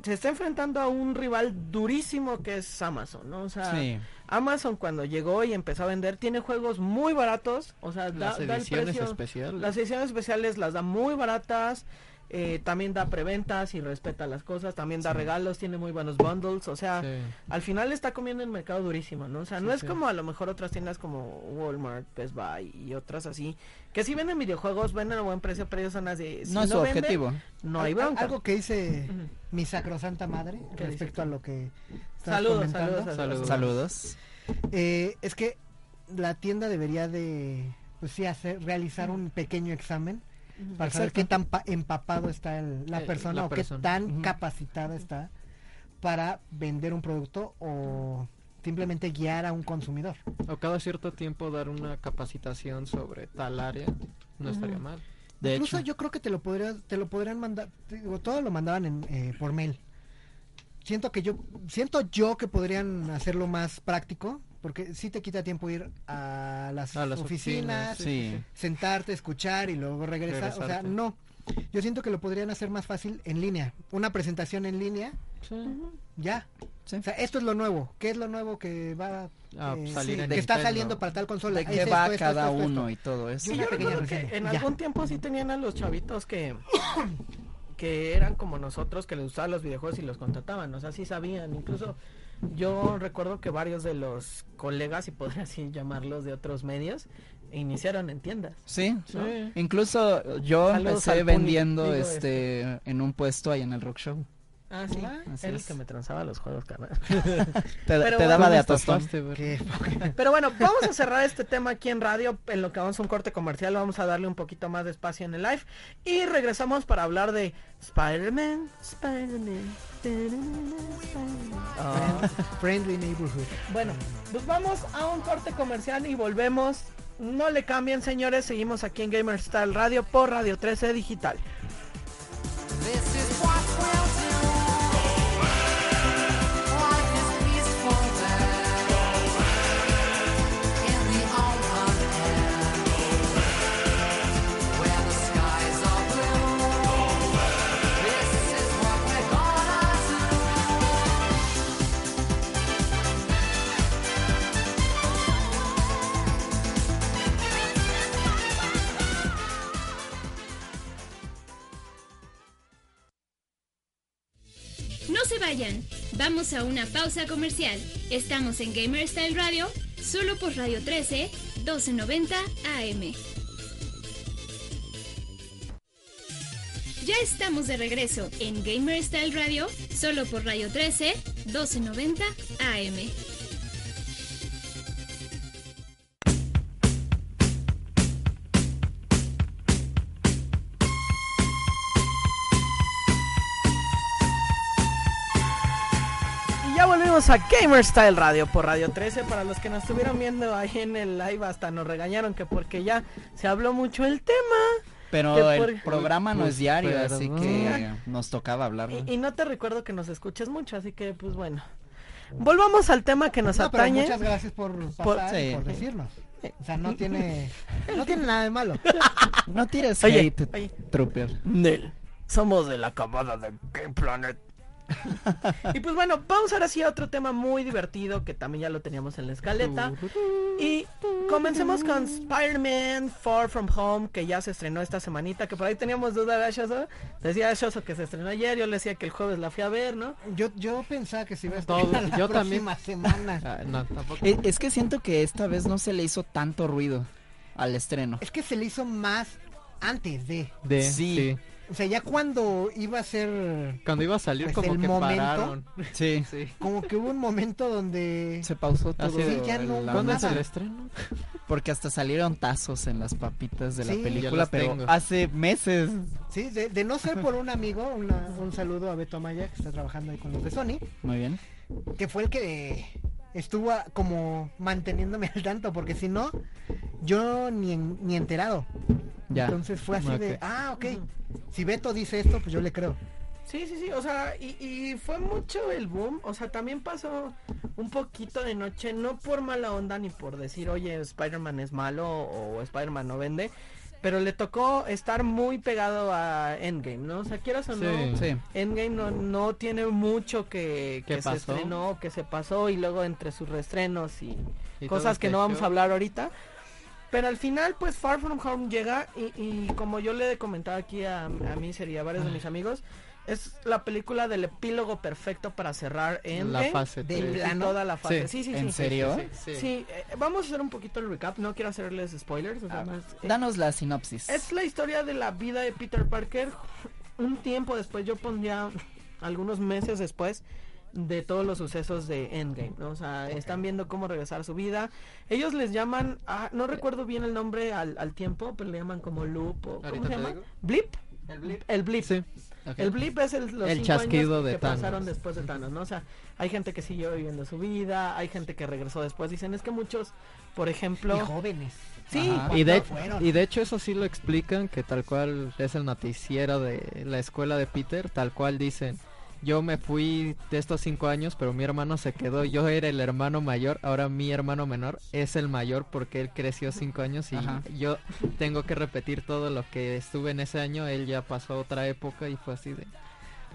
se está enfrentando a un rival durísimo que es Amazon, ¿no? O sea, Sí. Amazon cuando llegó y empezó a vender, tiene juegos muy baratos, o sea, da, Las da el ediciones precio, especiales. las ediciones especiales las da muy baratas, eh, también da preventas y respeta las cosas, también da regalos, tiene muy buenos bundles, o sea, Sí. al final está comiendo el mercado durísimo, ¿no? O sea, Sí, no es sí. como a lo mejor otras tiendas como Walmart, Best Buy y otras así, que sí venden videojuegos, venden a buen precio, pero ellos son las de... si no es su objetivo. No hay bronca. Algo que dice mi sacrosanta madre respecto a lo que estás Saludos, comentando, saludos, Saludos. Saludos. eh, es que la tienda debería de pues sí hacer realizar un pequeño examen para saber qué tan pa- empapado está el- la Eh, persona la o persona. qué tan capacitada está para vender un producto o simplemente guiar a un consumidor. O cada cierto tiempo dar una capacitación sobre tal área. No estaría mal. De Incluso hecho, yo creo que te lo podrías, te lo podrían mandar, digo, todo lo mandaban en, eh, por mail. Siento que yo, siento yo que podrían hacerlo más práctico, porque sí te quita tiempo ir a las, A las oficinas, oficinas, sí. sentarte, escuchar y luego regresar. O sea, no. Yo siento que lo podrían hacer más fácil en línea. Una presentación en línea, ya. Sí. O sea, esto es lo nuevo. ¿Qué es lo nuevo que va Ah, eh, salir sí, en que está saliendo para tal consola? de qué va esto, cada esto, esto, uno esto. y todo eso. Yo recuerdo que en ya. algún tiempo sí tenían a los chavitos que que eran como nosotros que les gustaban los videojuegos y los contrataban, o sea, sí sabían, incluso yo recuerdo que varios de los colegas, y podría así llamarlos de otros medios, iniciaron en tiendas. Sí. ¿no? Incluso yo Saludos empecé vendiendo digo, este en un puesto ahí en el rock show. Ah, sí, Así era el es. que me transaba los juegos, carnal. Te, te bueno, daba de atostón. Pero bueno, vamos a cerrar este tema aquí en radio, en lo que vamos a un corte comercial, vamos a darle un poquito más de espacio en el live y regresamos para hablar de Spider-Man, Spider-Man. Ah. Friendly neighborhood. Bueno, pues vamos a un corte comercial y volvemos. No le cambien, señores, seguimos aquí en Gamer Style Radio por Radio 13 Digital. This is what se vayan, vamos a una pausa comercial. Estamos en Gamer Style Radio, solo por Radio 13, 1290 AM. Ya estamos de regreso en Gamer Style Radio, solo por Radio 13, 1290 AM. A Gamer Style Radio por Radio 13. Para los que nos estuvieron viendo ahí en el live, hasta nos regañaron que porque ya se habló mucho el tema. Pero el por- programa no Pues, es diario, así que nos tocaba hablarlo. Y, y no te recuerdo que nos escuches mucho, así que pues bueno. Volvamos al tema que nos No, atañe. muchas gracias por pasar Por- sí. decirnos. O sea, no tiene, no tiene nada de malo. No tires Oye, hate, oye. Trooper. Nel, somos de la camada de Game Planet. y pues bueno, vamos ahora sí a otro tema muy divertido que también ya lo teníamos en la escaleta. Y comencemos con Spider-Man Far From Home, que ya se estrenó esta semanita, que por ahí teníamos duda de Shoso. Decía Shoso que se estrenó ayer, yo le decía que el jueves la fui a ver, ¿no? Yo, yo pensaba que se iba a Todo, estrenar la yo también. próxima semana. Ah, no, tampoco. E- Es que siento que esta vez no se le hizo tanto ruido al estreno. Es que se le hizo más antes de. De, Sí. sí. O sea, ya cuando iba a ser Cuando iba a salir Pues como el que momento. pararon. Sí. Sí. como que hubo un momento donde Se pausó todo. De, ya no la ¿Cuándo es el estreno? Porque hasta salieron tazos en las papitas de Sí, la película, pero tengo. hace meses. Sí, de, de no ser por un amigo, una- un saludo a Beto Amaya, que está trabajando ahí con los de Sony, Muy bien. que fue el que estuvo como manteniéndome al tanto, porque si no, yo ni, en- ni enterado. Ya. Entonces fue así de, Ok. ah, ok, si Beto dice esto, pues yo le creo. Sí, sí, sí, o sea, y, y fue mucho el boom, o sea, también pasó un poquito de noche, no por mala onda ni por decir, oye, Spider-Man es malo o Spider-Man no vende, pero le tocó estar muy pegado a Endgame, ¿no? O sea, quieras o no, Sí. Endgame no, no tiene mucho que, ¿Qué que se estrenó, que se pasó y luego entre sus reestrenos y, Y cosas que este no vamos a hablar ahorita. Pero al final, pues Far From Home llega y, y como yo le he comentado aquí a, a mí sería varios de mis amigos, es la película del epílogo perfecto para cerrar en La fase plan. toda la fase. Sí, Sí. sí. ¿En sí. serio? Sí, sí, sí. Sí, eh, vamos a hacer un poquito el recap, no quiero hacerles spoilers. o sea, Ah, eh, Danos la sinopsis. es la historia de la vida de Peter Parker un tiempo después, yo pondría algunos meses después de todos los sucesos de Endgame, ¿no? O sea, están viendo cómo regresar a su vida. Ellos les llaman, ah, no recuerdo bien el nombre al, al tiempo, pero le llaman como loop o ¿cómo se llama? digo. Blip. El blip. Sí. Ok. El blip es el, los El cinco chasquido años de que Thanos. pasaron después de Thanos, ¿no? O sea, hay gente que siguió viviendo su vida, hay gente que regresó después. Dicen, es que muchos, por ejemplo... Y jóvenes. Sí. Y de, y de hecho eso sí lo explican, que tal cual es el noticiero de la escuela de Peter, tal cual dicen, yo me fui de estos cinco años, pero mi hermano se quedó, yo era el hermano mayor, ahora mi hermano menor es el mayor porque él creció cinco años y Ajá. yo tengo que repetir todo lo que estuve en ese año, él ya pasó a otra época y fue así de...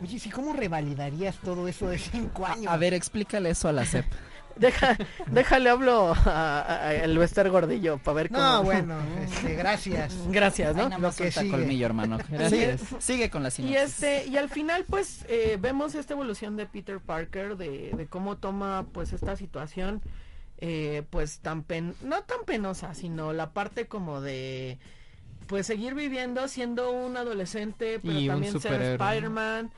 Oye, sí, ¿cómo revalidarías todo eso de cinco años? A ver, explícale eso a la CEP. Deja, déjale hablo a, a- a el Wester Gordillo para ver cómo... No, bueno, este, gracias. Gracias, ¿no? Lo que sigue. colmillo, hermano. Gracias. Sigue con la Y este, y al final pues eh, vemos esta evolución de Peter Parker, de, de cómo toma pues esta situación eh, pues tan pen, no tan penosa, sino la parte como de pues seguir viviendo siendo un adolescente, pero Y también ser. Spider-Man.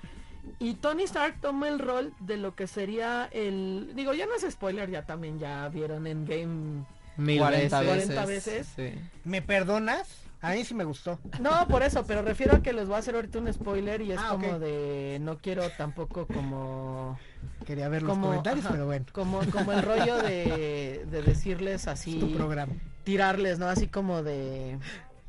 Y Tony Stark toma el rol de lo que sería el, digo, ya no es spoiler, ya también ya vieron en Game Mil 40 veces. 40 veces. Sí. ¿Me perdonas? A mí sí me gustó. No, por eso, pero refiero a que les voy a hacer ahorita un spoiler y es Ah, como de no quiero tampoco como Quería ver los comentarios, ajá, pero bueno. como como el rollo de, de decirles Es así tu programa. tirarles, ¿no? Así como de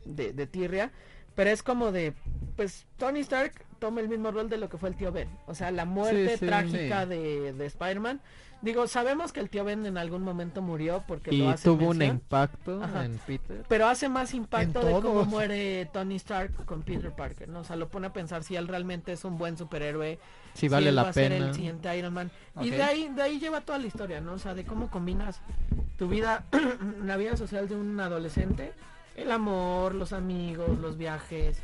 de, de tirria, pero es como de pues Tony Stark toma el mismo rol de lo que fue el tío Ben, o sea, la muerte Sí, sí, trágica sí. de, de Spider-Man. Digo, sabemos que el tío Ben en algún momento murió porque Y lo hace tuvo un impacto Ajá. en Peter. Pero hace más impacto de cómo muere Tony Stark con Peter Parker, ¿no? O sea, lo pone a pensar si él realmente es un buen superhéroe, Si vale él va la a ser pena. el siguiente Iron Man. Y de ahí, de ahí lleva toda la historia, ¿no? O sea, de cómo combinas tu vida, la vida social de un adolescente, el amor, los amigos, los viajes,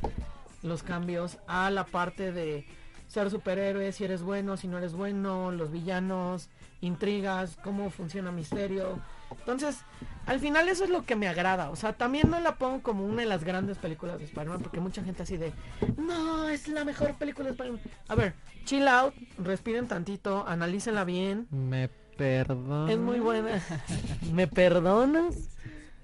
los cambios, a la parte de ser superhéroe, si eres bueno, si no eres bueno, los villanos, intrigas, cómo funciona Misterio. Entonces, al final eso es lo que me agrada. O sea, también no la pongo como una de las grandes películas de Spider-Man, porque mucha gente así de, no, es la mejor película de Spider-Man. A ver, chill out, respiren tantito, analícenla bien. Me perdón. Es muy buena. ¿Me perdonas?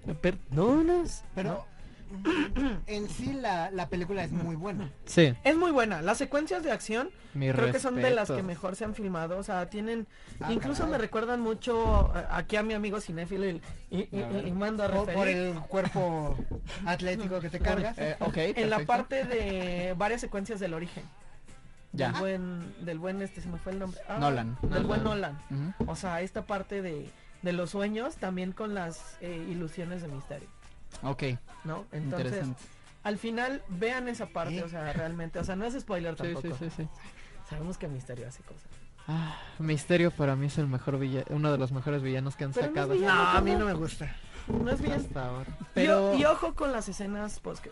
¿Me perdonas? Pero en sí la, la película es muy buena. Sí, Es muy buena. Las secuencias de acción mi creo que son de las que mejor se han filmado. O sea, tienen... Ah, incluso caray. me recuerdan mucho aquí a mi amigo cinéfilo y, y- y- y mando a Por, el cuerpo atlético que te cargas. Eh, ok, En la parte de varias secuencias del origen. Ya. Del buen, del buen, este, se me fue el nombre. Ah, Nolan. Del buen Nolan. O sea, esta parte de, de los sueños también con las eh, ilusiones de misterio, Ok, ¿no? Entonces, al final vean esa parte, ¿Eh? o sea, realmente, o sea, no es spoiler tampoco. sí, sí, sí. Sabemos que Misterio hace cosas. Ah, Misterio para mí es el mejor villano, uno de los mejores villanos que han Pero no es sacado villano. No, a mí no me gusta. No es bien. hasta ahora. Pero- y ojo con las escenas post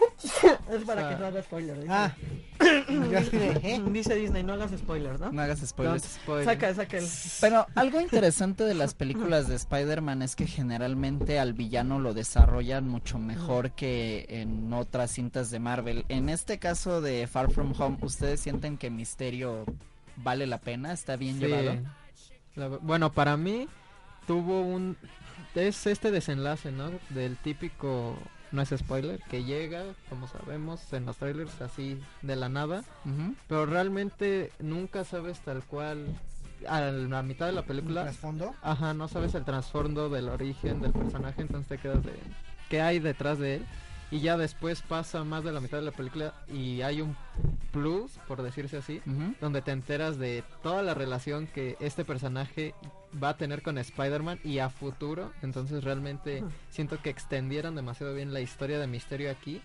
Es para O sea, que no hagas spoiler. Dice. Ah, ¿eh? Dice Disney, no hagas spoilers, ¿no? No hagas spoilers. Spoil. Saca, saca el... Pero algo interesante de las películas de Spider-Man es que generalmente al villano lo desarrollan mucho mejor que en otras cintas de Marvel. En este caso de Far From Home, ¿ustedes sienten que Misterio vale la pena? ¿Está bien Sí. llevado? La- bueno, para mí tuvo un es este desenlace, ¿no? Del típico no es spoiler que llega, como sabemos en los trailers así de la nada, pero realmente nunca sabes tal cual a la mitad de la ¿Un película trasfondo? Ajá, no sabes el trasfondo del origen del personaje, entonces te quedas de qué hay detrás de él. Y ya después pasa más de la mitad de la película y hay un plus, por decirse así, donde te enteras de toda la relación que este personaje va a tener con Spider-Man y a futuro. Entonces realmente siento que extendieron demasiado bien la historia de Misterio aquí.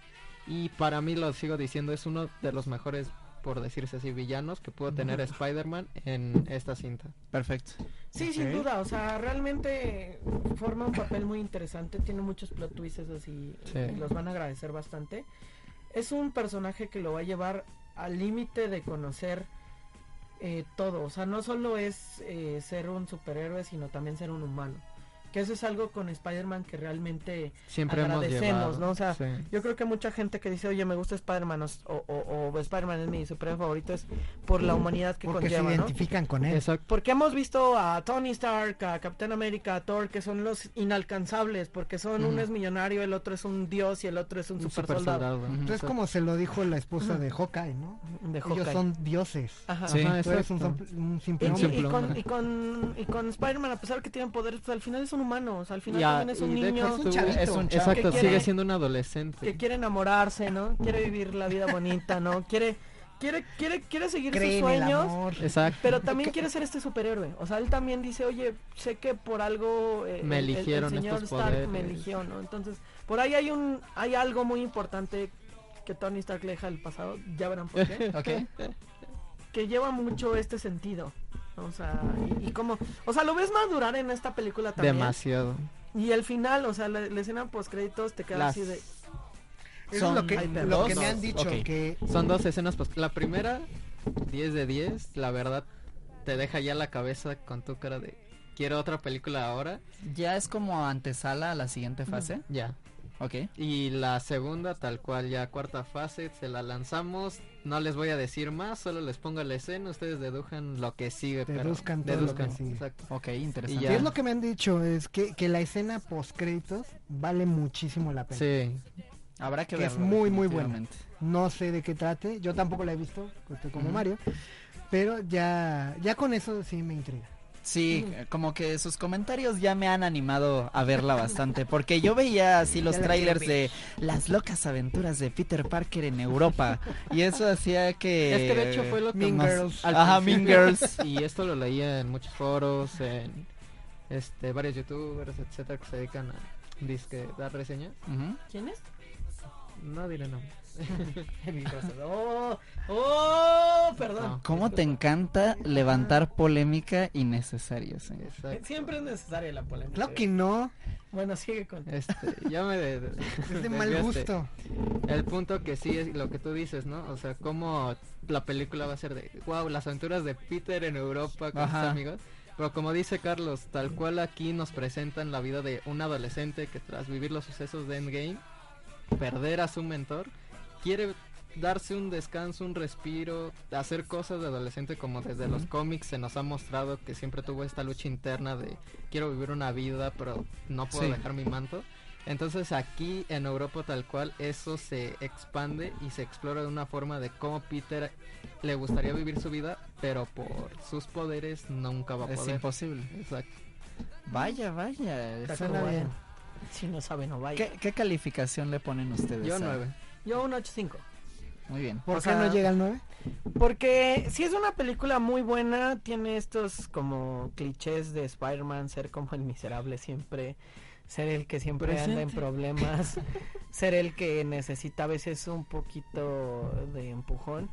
Y para mí lo sigo diciendo, es uno de los mejores, por decirse así, villanos que pudo tener Spider-Man en esta cinta. Perfecto. Sí, sin duda, o sea, realmente forma un papel muy interesante, tiene muchos plot twists así, Sí. y los van a agradecer bastante. Es un personaje que lo va a llevar al límite de conocer eh, todo, o sea, no solo es eh, ser un superhéroe, sino también ser un humano. Que eso es algo con Spider-Man que realmente Siempre hemos agradecemos, llevado. ¿no? O sea, Sí. yo creo que mucha gente que dice, oye, me gusta Spider-Man o, o, o Spider-Man es mi superhéroe favorito es por la humanidad que Porque se conlleva, ¿no? identifican con él. Exacto. Porque hemos visto a Tony Stark, a Capitán América, a Thor, que son los inalcanzables, porque son uno Ujú. es millonario, el otro es un dios y el otro es un, Un super, super soldado. Entonces, Exacto. como se lo dijo la esposa de Hawkeye, ¿no? De Ellos son dioses. Ajá. Sí. Ajá, Tú eres un, simple- un Y, simple y- y simple con, y con, y con Spider-Man, a pesar que tienen poderes, pues al final es un humano, o sea, al final Ya, también es un niño hecho Es un chavito. Es un chavo. Exacto, quiere- sigue siendo un adolescente. que quiere enamorarse, ¿no? Quiere vivir la vida bonita, ¿no? Quiere, quiere, quiere, quiere seguir Cree sus sueños. Exacto. Pero también quiere ser este superhéroe. O sea, él también dice, oye, sé que por algo eh, Me el- el- el eligieron señor estos Stark me eligió, ¿no? Entonces, por ahí hay un, hay algo muy importante que Tony Stark le deja al pasado. Ya verán por qué. Que lleva mucho este sentido. O sea, y, y como, o sea, lo ves madurar en esta película también. Demasiado. Y el final, o sea, la, la escena post créditos te queda Las- así de, Eso es Son- lo que, lo que me han dicho, Ok. que Son dos escenas, pues la primera, 10 de 10, la verdad, te deja ya la cabeza con tu cara de, quiero otra película ahora, Ya es como antesala a la siguiente fase. ya. Ok. Y la segunda, tal cual, ya cuarta fase, se la lanzamos, no les voy a decir más, solo les pongo la escena, ustedes dedujan lo que sigue. pero- Deduzcan todo lo que deduzcan, sigue. exacto. Ok, interesante. Y ¿Qué ya. es lo que me han dicho? Es que, que la escena post créditos vale muchísimo la pena. Sí, Habrá que que es muy, muy buena. No sé de qué trate, yo tampoco la he visto, estoy como. Mario, pero ya, ya con eso sí me intriga. Sí, como que sus comentarios ya me han animado a verla bastante, porque yo veía así los trailers de las locas aventuras de Peter Parker en Europa y eso hacía que es que de hecho fue lo que Mean más- Girls. Ajá, Mean Girls. y esto lo leía en muchos foros, en este varios youtubers, etcétera, que se dedican a disque dar reseñas. Ujú. ¿quién es? No diré oh, oh, perdón. No. ¿Cómo te encanta levantar polémica innecesaria, señor? Exacto. Siempre es necesaria la polémica. Claro que no, Bueno, sigue con. Este, ya me de- de- es de mal gusto. El punto que sí es lo que tú dices, ¿no? O sea, cómo la película va a ser de, wow, las aventuras de Peter en Europa con sus Ajá. amigos. Pero como dice Carlos, tal cual aquí nos presentan la vida de un adolescente que tras vivir los sucesos de Endgame, perder a su mentor, quiere darse un descanso, un respiro, hacer cosas de adolescente como desde los cómics se nos ha mostrado que siempre tuvo esta lucha interna de quiero vivir una vida pero no puedo Sí. dejar mi manto. Entonces aquí en Europa tal cual eso se expande y se explora de una forma de cómo Peter le gustaría vivir su vida, pero por sus poderes nunca va a Es poder. imposible. Exacto. Vaya, vaya. Suena como, bien. Si no sabe, no vaya. ¿Qué, qué calificación le ponen ustedes? Yo a- nueve. Yo un 8.5. Muy bien. ¿Por O qué sea, no llega al 9? Porque si es una película muy buena, tiene estos como clichés de Spider-Man, ser como el miserable siempre, ser el que siempre anda en problemas, ser el que necesita a veces un poquito de empujón.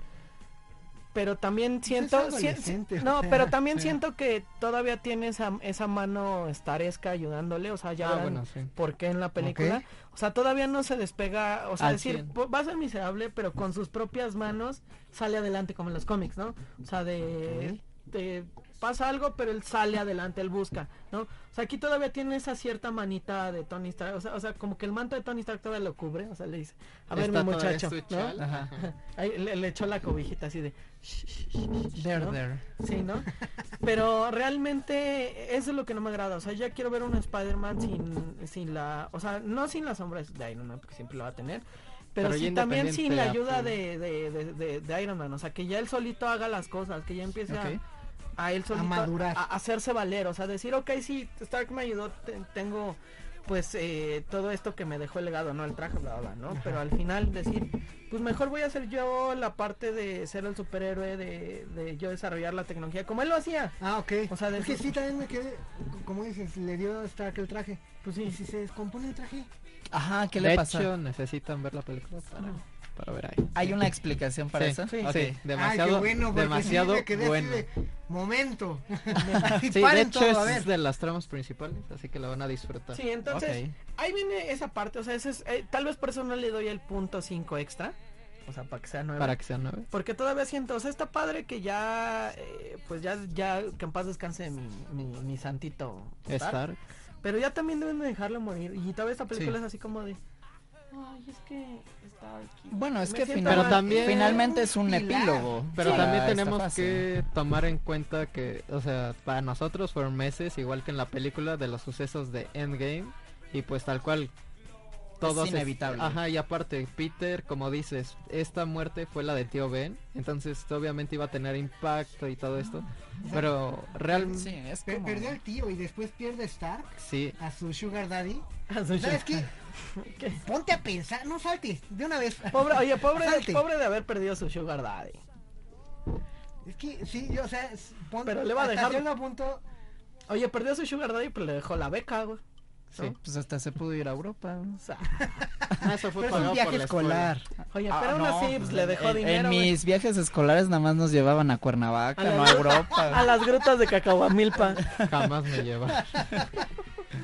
Pero también siento, es si- adolescente, o no, sea, pero también sí. siento que todavía tiene esa, esa mano estaresca ayudándole, o sea, ya Ah, verán bueno, sí. por qué en la película. O sea, todavía no se despega, o sea, Al decir, cien. "Po- va a ser miserable, pero con sus propias manos sale adelante como en los cómics, ¿no? O sea, de, de- pasa algo, pero él sale adelante, él busca, ¿no? O sea, aquí todavía tiene esa cierta manita de Tony Stark, o sea, o sea, como que el manto de Tony Stark todavía lo cubre, o sea, le dice, a ver mi muchacho. Ahí le, le echó la cobijita así de, There, ¿no? there. Sí, ¿no? Pero realmente eso es lo que no me agrada. O sea, ya quiero ver un Spider-Man sin, sin la... O sea, no sin las sombras de Iron Man, porque siempre lo va a tener. Pero, Pero sí también sin la ayuda a de, de, de, Iron Man. O sea, que ya él solito haga las cosas, que ya empiece a-. a, él solito madurar. a hacerse valer. O sea, decir, ok, sí, Stark me ayudó, te- tengo pues eh, todo esto que me dejó el legado, ¿no? El traje, bla, bla, bla, ¿no? Pero al final decir, pues mejor voy a hacer yo la parte de ser el superhéroe, de, de yo desarrollar la tecnología, como él lo hacía. Ah, ok. O sea, es que sí, también me quedé, como dices, le dio a Stark el traje. Pues ¿Y sí, si se descompone el traje? Ajá, ¿qué de le pasa? hecho, necesitan ver la película para, para ver ahí. ¿Hay una explicación para Sí, eso? sí. Sí, demasiado, Ay, qué bueno, sí demasiado me así bueno. de, momento. Sí, de hecho todo, a es ver. de las tramas principales, así que la van a disfrutar. sí, entonces ahí viene esa parte, o sea, ese es, eh, tal vez por eso no le doy el punto 5 extra, o sea, para que sea 9. Para que sean nueve. Porque todavía siento, o sea, está padre que ya, eh, pues ya, ya, que en paz descanse mi, mi, mi santito Stark, Stark. Pero ya también deben de dejarlo morir. Y todavía esta película Sí. es así como de, ay, es que Stark. y- Bueno, es me que final- Pero mal". también- finalmente es un Pilar. epílogo. Pero también tenemos que tomar en cuenta que, o sea, para nosotros fueron meses, igual que en la película de los sucesos de Endgame, y pues tal cual todos es- inevitable. Ajá, y aparte Peter, como dices, esta muerte fue la de tío Ben, entonces obviamente iba a tener impacto y todo esto, pero realmente Sí, es como... Perdió al tío y después pierde Stark sí, a su Sugar Daddy. ¿Sabes qué? ¿Qué? Ponte a pensar, no saltes, de una vez. Pobre, oye, pobre, Salte. pobre de haber perdido su Sugar Daddy. Es que sí, yo, o sea, pon- Pero le va a dejar- cierto punto. Oye, perdió su Sugar Daddy, pero le dejó la beca, güey. sí. Pues hasta se pudo ir a Europa. O sea, Ah, eso fue Pero es un viaje por la escuela. escolar. oye, Ah, pero aún no, así, pues, le dejó en, dinero, En mis viajes escolares nada más nos llevaban a Cuernavaca, A no a Europa. A las grutas de Cacahuamilpa. Jamás me lleva.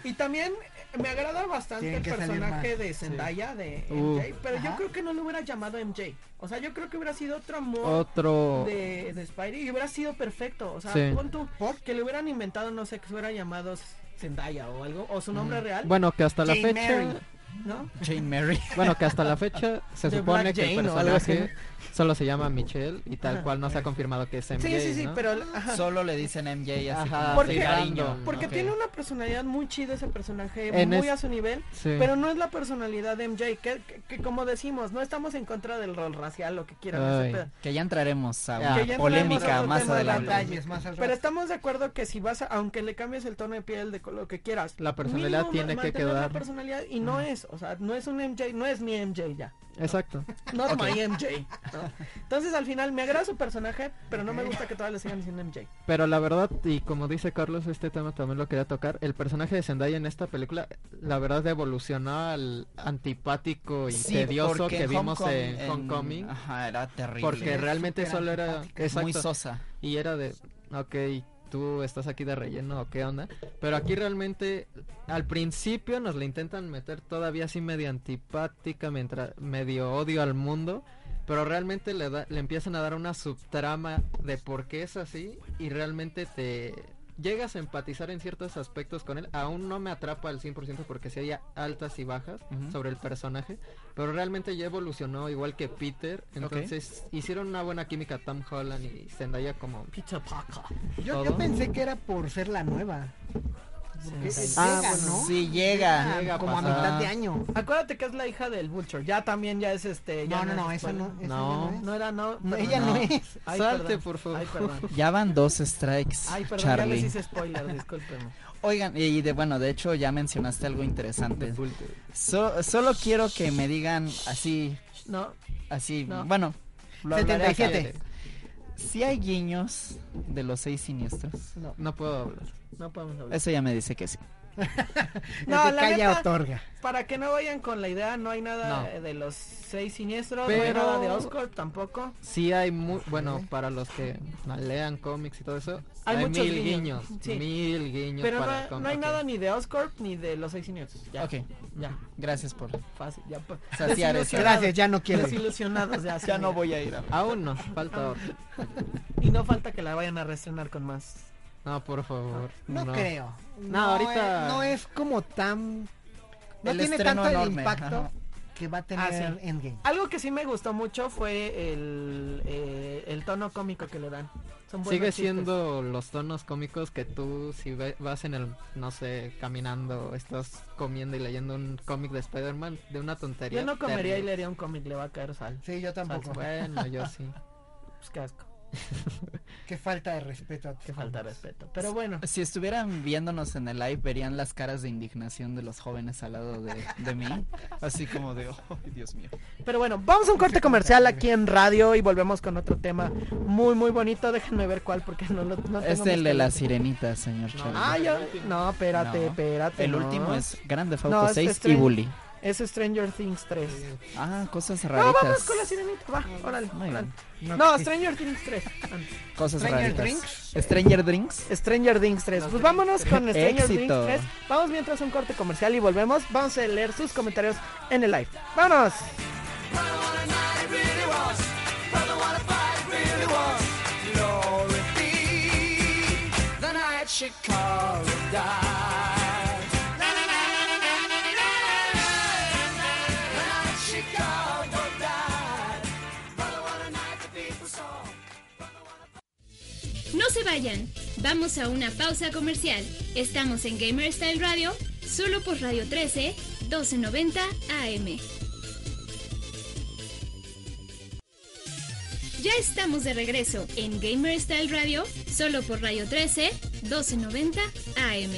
Y también me agrada bastante el personaje de Zendaya de Uh. MJ, pero yo creo que no le hubiera llamado MJ. O sea, yo creo que hubiera sido otro amor Otro de, de Spidey y hubiera sido perfecto. O sea, Sí. pon tú que le hubieran inventado, no sé, que se hubiera llamado Zendaya o algo, o su nombre real, bueno que hasta la fecha Mary. ¿no? Jane Mary. Bueno, que hasta la fecha se supone Black que el Jane personaje solo se llama Michelle y tal cual no se ha confirmado que es MJ, Sí, sí, sí, ¿no? pero ajá. Solo le dicen MJ así Ajá, Porque- cariño. porque tiene una personalidad muy chida ese personaje, En muy es- a su nivel, Sí. pero no es la personalidad de MJ, que, que- que como decimos, no estamos en contra del rol racial, lo que quieran. ese Ay. pedo. Que ya entraremos a una polémica más adelante. Detalles más al Pero estamos de acuerdo que si vas a, aunque le cambies el tono de piel de lo que quieras, La personalidad mínimo tiene que la quedar. personalidad y no es, o sea, no es un MJ, no es mi MJ ya. Exacto. Not my MJ. ¿No? Entonces al final me agrada su personaje, pero no me gusta que todavía le sigan diciendo MJ. Pero la verdad, y como dice Carlos, este tema también lo quería tocar. El personaje de Zendaya en esta película, la verdad, evolucionó al antipático y Sí, tedioso que vimos Homecoming- en Homecoming. Ajá, era terrible. Porque realmente solo era. muy sosa. Y era de, ok, tú estás aquí de relleno o qué onda. Pero aquí realmente, al principio nos le intentan meter todavía así medio antipática, mientras, medio odio al mundo. Pero realmente le, da, le empiezan a dar una subtrama de por qué es así. Y realmente te llegas a empatizar en ciertos aspectos con él. Aún no me atrapa al 100% porque sí hay altas y bajas sobre el personaje. Pero realmente ya evolucionó igual que Peter. Entonces hicieron una buena química Tom Holland y Zendaya como Pizza Paca. Yo, yo pensé que era por ser la nueva. Porque Sí. Ah, llega, bueno, ¿no? sí, llega. Como a mitad de año. Acuérdate que es la hija del Vulture. Ya también ya es este. Ya No, no, no, es esa no, esa No. no No era, no. Ella no, no. es. Ay, Salte, perdón. por favor. Ay, perdón. Ya van dos strikes, Ay, perdón, ya les Charlie. hice spoiler, discúlpeme. Oigan, y de bueno, de hecho ya mencionaste algo interesante. So- solo quiero que me digan así, No, así, No. bueno, lo hablaré acá. 77. Si hay guiños de los seis siniestros. no, No puedo hablar. No podemos hablar. Eso ya me dice que sí. No, que la calla neta- otorga. Para que no vayan con la idea, no hay nada No. de los seis siniestros, no hay Pero- nada de Oscar tampoco. Sí hay muy, bueno, para los que no lean cómics y todo eso, Hay hay, muchos mil guiños, guiños, sí. mil guiños Pero para no, no hay nada ni de Oscar ni de los seis siniestros. Ya, Ok, ya, gracias por fácil, ya. pues, saciar eso. Gracias, ya no quiero. Desilusionados ya. Ya no voy a ir a Aún no, falta otro. Y no falta que la vayan a reestrenar con más. No, por favor. No, creo. No, ahorita- es- no es como tan. No El tiene tanto el impacto ajá. que va a tener Ah, sí. Endgame. Algo que sí me gustó mucho fue el, eh, el tono cómico que le dan. Son Sigue chistes. siendo los tonos cómicos que tú si ve- vas en el, no sé, caminando, estás comiendo y leyendo un cómic de Spider-Man de una tontería. Yo no comería y ríes. leería un cómic, le va a caer sal. Sí, yo tampoco. Bueno, yo sí. Pues qué asco. Qué falta de respeto a tus Qué falta de respeto. Pero bueno. Si estuvieran viéndonos en el live, verían las caras de indignación de los jóvenes al lado de, de mí. Así como de, oh, Dios mío. Pero bueno, vamos a un corte comercial aquí en radio y volvemos con otro tema muy, muy bonito. Déjenme ver cuál porque no lo no Es tengo el de la sirenita, señor No. Charlie. Ah, yo... No, espérate, No. espérate. El no. último es Grande Theft No, Auto este 6 es y Bully. Es Stranger Things 3. Ah, cosas No, vamos raritas. con la sirenita, va, órale. Órale. bien. No, Stranger Things 3. Cosas Stranger raritas. Drinks. Stranger Drinks. Stranger Things 3. Pues vámonos con Stranger Things Éxito. 3. Vamos mientras un corte comercial y volvemos. Vamos a leer sus comentarios en el live. ¡Vámonos! Chicago died. Vayan, vamos a una pausa comercial. Estamos en Gamer Style Radio, solo por Radio 13, 1290 AM. Ya estamos de regreso en Gamer Style Radio, solo por Radio 13, 1290 AM.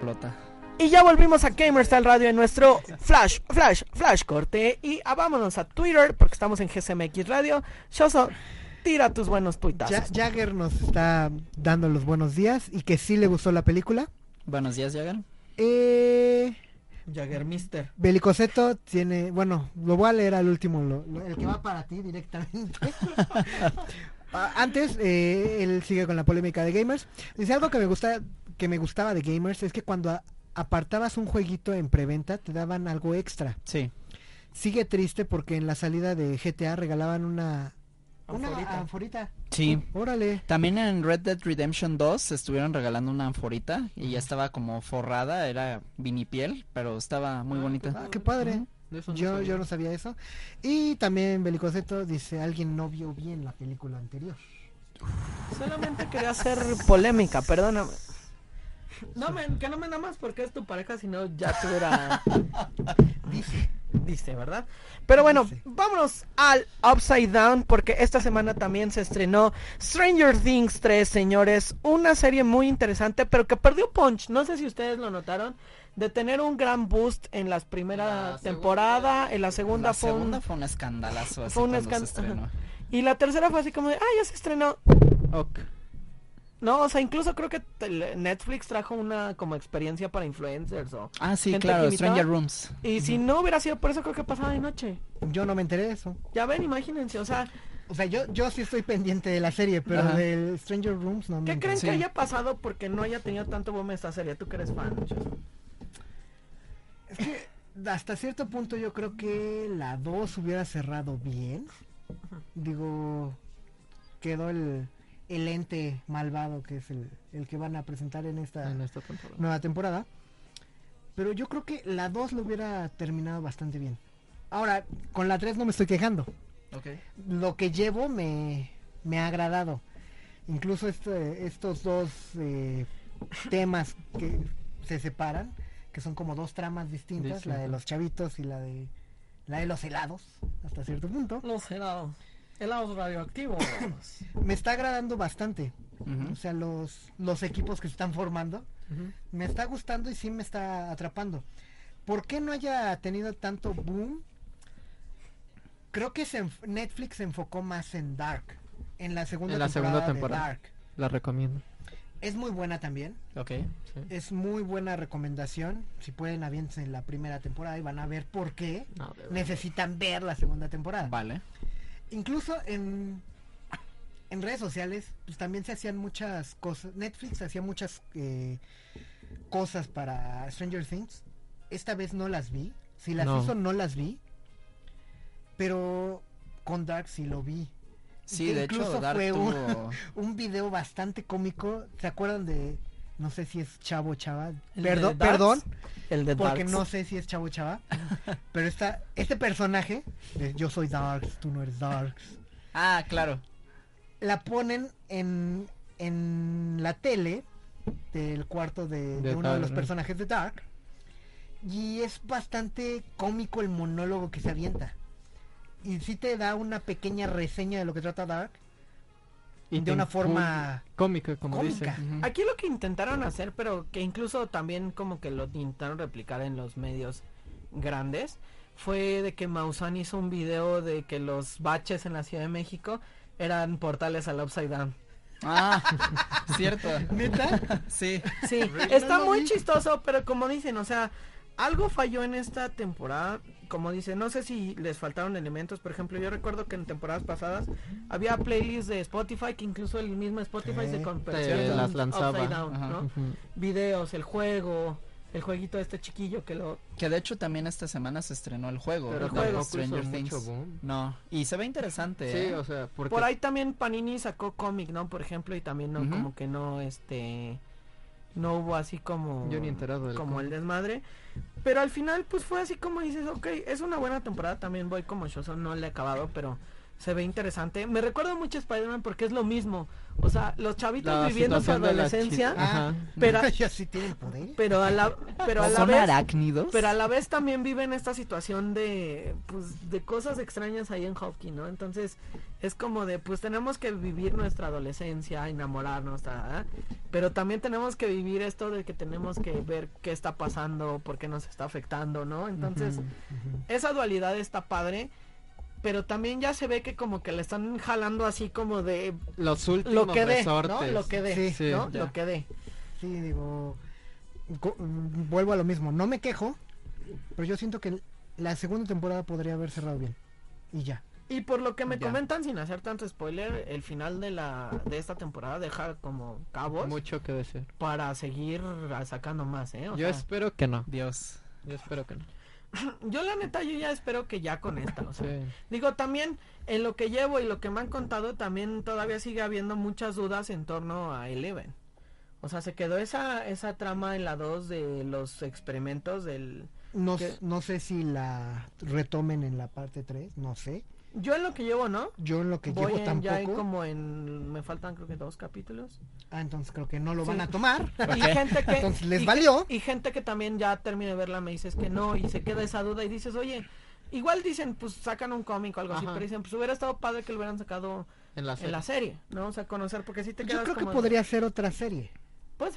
Flota. Y ya volvimos a Gamerstyle Radio en nuestro Flash, Flash, Flash corte. Y ah, vámonos a Twitter porque estamos en GSMX Radio. Shoso, tira tus buenos tuitazos. Ja- Jagger nos está dando los buenos días y que sí le gustó la película. Buenos días, Jagan. Eh, Jagger Mister. Belicoseto tiene, bueno, lo voy a leer al último, lo- lo- el que va para ti directamente. Ah, Antes, eh, él sigue con la polémica de gamers. Dice algo que me gusta, que me gustaba de gamers es que cuando apartabas un jueguito en preventa te daban algo extra. Sí. Sigue triste porque en la salida de GTA regalaban una Anforita. una anforita. Sí. Órale. También en Red Dead Redemption 2 estuvieron regalando una anforita y ya estaba como forrada, era vinipiel, pero estaba muy bonita. Ah, qué padre. De eso no Yo, sabía. yo no sabía eso. Y también Belicoseto dice, alguien no vio bien la película anterior. Solamente quería hacer polémica, perdóname. No, men, que no me nada más porque es tu pareja, sino ya tuviera... Dice. Dice, ¿verdad? Pero bueno, Dice. vámonos al Upside Down porque esta semana también se estrenó Stranger Things 3, señores. Una serie muy interesante, pero que perdió punch. No sé si ustedes lo notaron. De tener un gran boost en la primera La temporada, en la segunda La fue un... segunda fue un escandalazo así fue un cuando se escan- estrenó. ajá. Y la tercera fue así como de, ah, ya se estrenó. Ok. No, o sea, incluso creo que Netflix trajo una como experiencia para influencers o... Ah, sí, claro. Stranger Rooms. Y si no hubiera sido por eso, creo que pasaba de noche. Yo no me enteré de eso. Ya ven, imagínense, o sea, O sea, yo, yo sí estoy pendiente de la serie, pero Ajá. del Stranger Rooms no me ¿qué enteré. creen Sí. que haya pasado porque no haya tenido tanto boom esta serie? Tú que eres fan. Es que hasta cierto punto yo creo que la 2 hubiera cerrado bien. Digo, quedó el, el ente malvado que es el, el que van a presentar en esta En esta temporada. nueva temporada. Pero yo creo que la 2 lo hubiera terminado bastante bien. Ahora, con la 3 no me estoy quejando. Lo que llevo me, me ha agradado. Incluso este- estos dos eh, temas que se separan, que son como dos tramas distintas, la de los chavitos y la de la de los helados, hasta cierto punto. Los helados. Helados radioactivos. Me está agradando bastante. O sea, los, los equipos que se están formando. Me está gustando y sí me está atrapando. ¿Por qué no haya tenido tanto boom? Creo que se Netflix se enfocó más en Dark. En la segunda En la segunda temporada, temporada. de Dark. La recomiendo. Es muy buena también. Ok. Sí. Es muy buena recomendación. Si pueden, aviéntense en la primera temporada y van a ver por qué No, necesitan ver la segunda temporada. Vale. Incluso en, en redes sociales, pues también se hacían muchas cosas. Netflix hacía muchas eh, cosas para Stranger Things. Esta vez no las vi. Si las No. hizo, no las vi. Pero con Dark sí lo vi. Sí, de hecho, incluso Dark fue. Un video bastante cómico. ¿Se acuerdan de.? No sé si es Chavo Chava. ¿El de Perdón, perdón, El de porque Darks. no sé si es Chavo Chava. pero está, este personaje, de yo soy Darks, tú no eres Darks. Ah, claro. la ponen en, en la tele del cuarto de, De de uno de los personajes de Dark. Y es bastante cómico el monólogo que se avienta. Y sí te da una pequeña reseña de lo que trata Dark. Y de una forma cómica, como cómica. dice. Aquí lo que intentaron hacer, pero que incluso también como que lo intentaron replicar en los medios grandes, fue de que Maussan hizo un video de que los baches en la Ciudad de México eran portales al Upside Down. Ah, cierto. ¿Neta? Sí. Sí, está muy chistoso, pero como dicen, o sea, algo falló en esta temporada. Como dicen, no sé si les faltaron elementos. Por ejemplo, yo recuerdo que en temporadas pasadas había playlists de Spotify que incluso el mismo Spotify Sí. se convirtió Te en las un lanzaba. upside down. ¿no? Videos, el juego, el jueguito de este chiquillo que lo... Que de hecho también esta semana se estrenó el juego. Pero de juego, mucho boom. No, y se ve interesante. Sí, ¿eh? o sea, porque Por ahí también Panini sacó cómic, ¿no? Por ejemplo, y también no, como que no, este... No hubo así como... Yo ni enterado del Como el desmadre. Pero al final, pues fue así como dices, ok, es una buena temporada. También voy como Shoso, no le he acabado, pero se ve interesante. Me recuerda mucho a Spider-Man porque es lo mismo. O sea, los chavitos La viviendo su adolescencia, Ajá. pero, Ellos sí tienen poder. pero a la, pero a la ¿Son vez, arácnidos? pero a la vez también viven esta situación de, pues, de cosas extrañas ahí en Hawking, ¿no? Entonces, es como de, pues tenemos que vivir nuestra adolescencia, enamorarnos, ta, pero también tenemos que vivir esto de que tenemos que ver qué está pasando, por qué nos está afectando, ¿no? Entonces, esa dualidad está padre, pero también ya se ve que como que le están jalando así como de Los últimos lo que dé. Lo que dé, Sí, sí, ¿no? ya. Lo que dé. Sí, digo, mm, vuelvo a lo mismo, no me quejo, pero yo siento que la segunda temporada podría haber cerrado bien. Y ya. Y por lo que me Ya. comentan sin hacer tanto spoiler, el final de la de esta temporada deja como cabos Mucho que decir. para seguir sacando más, ¿eh? O Yo sea, espero que no. Dios. Yo espero que no. yo la neta yo ya espero que ya con esta, o sea, Sí. digo también en lo que llevo y lo que me han contado también todavía sigue habiendo muchas dudas en torno a Eleven. O sea, se quedó esa esa trama en la 2 de los experimentos del No, no sé si la retomen en la parte 3, no sé. Yo en lo que llevo, ¿no? Yo en lo que Voy llevo en- ya en tampoco. como en me faltan creo que dos capítulos. Ah, entonces creo que no lo Sí. van a tomar. Y gente que Entonces, ¿les y- valió? Y gente que también ya termina de verla me dices que no y se queda esa duda y dices, "Oye, igual dicen, pues sacan un cómic o algo así, pero dicen, pues hubiera estado padre que lo hubieran sacado En la en la serie, ¿no? O sea, conocer porque si te Yo quedas creo que podría ser otra serie. Puede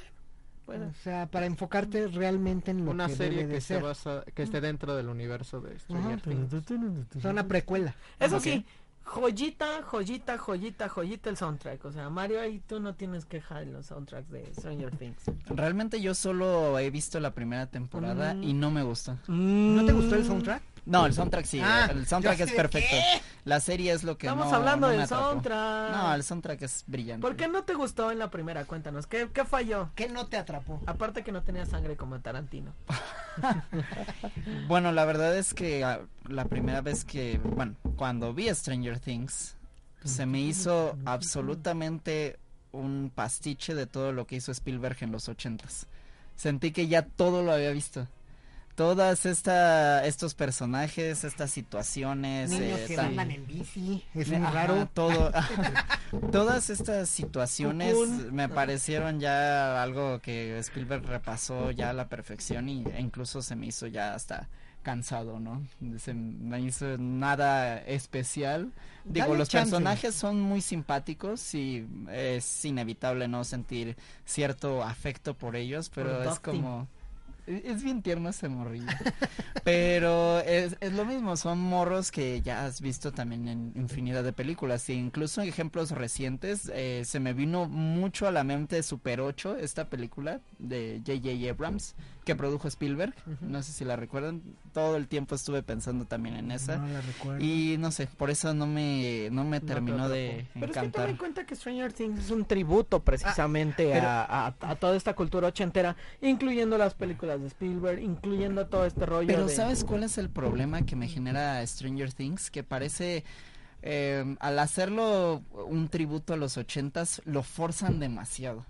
puede O sea, para enfocarte realmente en lo Una que serie debe de que se basa, que esté dentro del universo de Stranger. Things. O sea, una precuela. Eso sí, joyita, joyita, joyita, joyita el soundtrack. O sea, Mario, ahí tú no tienes queja en los soundtracks de Stranger Things. Realmente yo solo he visto la primera temporada Mm. y no me gusta. ¿No te gustó el soundtrack? No, el soundtrack sí, Ah, el soundtrack es perfecto. La serie es lo que Estamos no- hablando no del soundtrack. No, el soundtrack es brillante. ¿Por qué no te gustó en la primera? Cuéntanos, ¿qué, qué falló? ¿Qué no te atrapó? Aparte que no tenía sangre como Tarantino. Bueno, la verdad es que ah, la primera vez que, bueno, cuando vi Stranger Things, se me hizo absolutamente un pastiche de todo lo que hizo Spielberg en los ochentas. Sentí que ya todo lo había visto. Todas esta, estos personajes, estas situaciones, Niños eh, que tan- andan en bici, es muy ajá, raro. todo todas estas situaciones me parecieron ya algo que Spielberg repasó ya a la perfección y, e incluso se me hizo ya hasta cansado, ¿no? Se me hizo nada especial. Digo, Dale los chance. personajes son muy simpáticos y es inevitable no sentir cierto afecto por ellos, pero Por es como es bien tierno ese morrillo. Pero es, es lo mismo, son morros que ya has visto también en infinidad de películas. E incluso en ejemplos recientes, eh, se me vino mucho a la mente Super 8, esta película de J.J. Abrams, que produjo Spielberg. No sé si la recuerdan. Todo el tiempo estuve pensando también en esa. No la recuerdo. Y no sé, por eso no me, no me te terminó de atrapó. Pero es que encantar. en cuenta que Stranger Things es un tributo precisamente pero- a, a- a toda esta cultura ochentera, incluyendo las películas de Spielberg, incluyendo todo este rollo Pero de... ¿sabes cuál es el problema que me genera Stranger Things? Que parece, eh, al hacerlo un tributo a los ochentas, lo forzan demasiado.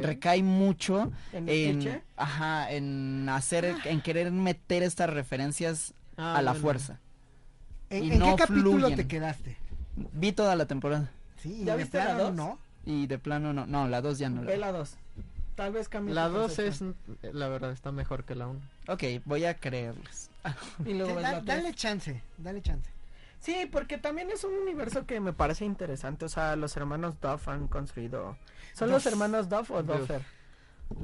Recae mucho ¿En en, ajá, en hacer, en querer meter estas referencias Ah, a la bueno. fuerza. ¿En, y en no qué capítulo fluyen. te quedaste? Vi toda la temporada Sí, ¿Ya de viste la plano dos? no. y de plano no, no, la dos ya no la Ve la dos. Tal vez cambie La su 2 es, la verdad, está mejor que la 1. Ok, voy a creerles. Y luego Sí, da- la dale chance, dale chance. Sí, porque también es un universo que me parece interesante. O sea, los hermanos Duff han construido. ¿Son los hermanos Duff o Duff. Duffer?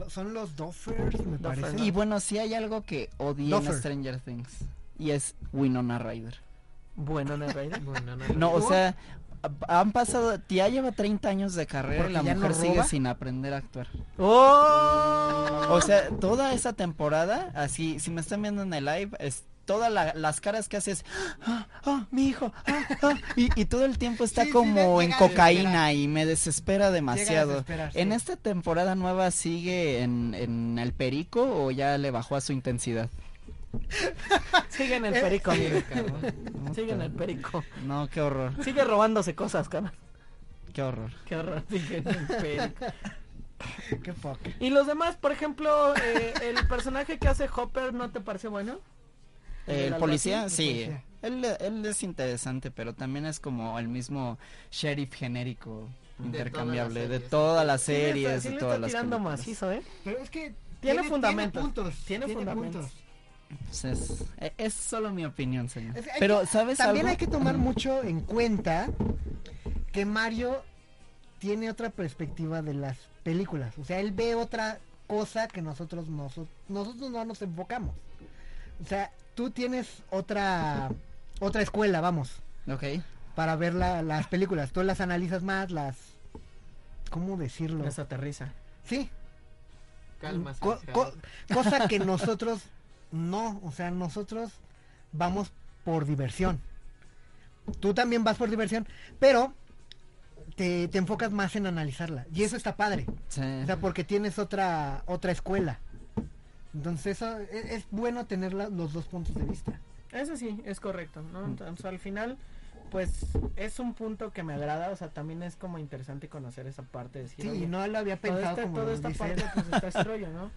Son los Doffers, me parece. Y bueno, sí hay algo que odié en. Stranger Things. Y es Winona Ryder. Bueno, ¿no, Raider? Bueno, no, o sea, ha- han pasado, ya lleva 30 años de carrera y ¿Porque la no mujer sigue sin aprender a actuar. ¡Oh! O sea, toda esa temporada, así, si me están viendo en el live, es todas la- las caras que haces, ah, ah, mi hijo, ah, ah", y, y todo el tiempo está Sí, como en cocaína y me desespera demasiado. ¿En esta temporada nueva sigue en, en el perico o ya le bajó a su intensidad? Sigue en el Eh, perico, Sí, amigo. cabrón. Sigue en el perico. No, qué horror, Sigue robándose cosas, cara. qué horror. Qué horror. Sigue en el perico. Qué poca. Y los demás, por ejemplo, eh, el personaje que hace Hopper, ¿no te parece bueno? El ¿El policía, sí, policía. Él, él es interesante, pero también es como el mismo sheriff genérico intercambiable de series. todas las Sí le está- series, sí de le todas está las tirando películas. macizo, ¿eh? Pero es que Tiene fundamentos, Tiene puntos. tiene fundamentos. Pues es, e- es solo mi opinión, señor. Es- Pero, que- ¿sabes También algo? hay que tomar mucho en cuenta que Mario tiene otra perspectiva de las películas. O sea, él ve otra cosa que nosotros noso- nosotros no nos enfocamos. O sea, tú tienes otra otra escuela, vamos, Ok. para ver la- las películas. Tú las analizas más, las ¿cómo decirlo? Les aterriza. Sí, Calma, co- cosa que nosotros no, o sea, nosotros vamos por diversión. Tú también vas por diversión, pero te, te enfocas más en analizarla. Y eso está padre. Sí. O sea, porque tienes otra otra escuela. Entonces eso es, es bueno tener la- los dos puntos de vista. Eso sí, es correcto, ¿no? Entonces, al final, pues, es un punto que me agrada, o sea, también es como interesante conocer esa parte de decir, Sí, no lo había pensado esta, como toda lo esta dice parte, él. pues, está rollo, ¿no?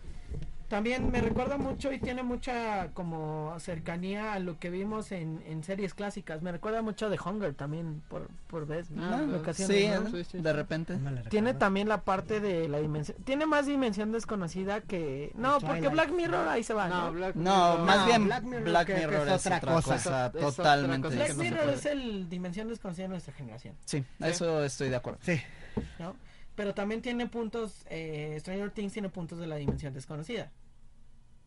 También me recuerda mucho y tiene mucha como cercanía a lo que vimos en, en series clásicas. Me recuerda mucho de Hunger también, por, por vez, ¿no? Ah, no, ocasiones, sí, ¿no? ¿no? Sí, sí, de repente. No Tiene también la parte de la dimensión. Tiene más dimensión desconocida que. No, porque. Black Mirror ahí se va, ¿no? No, Black No, Mirror- más No, bien Black Black Mirror es, otra cosa, Es otra totalmente. cosa Black Mirror es el dimensión desconocida de nuestra generación, Sí, eso estoy de acuerdo. Sí. ¿no? Pero también tiene puntos. Eh, Stranger Things tiene puntos de la dimensión desconocida.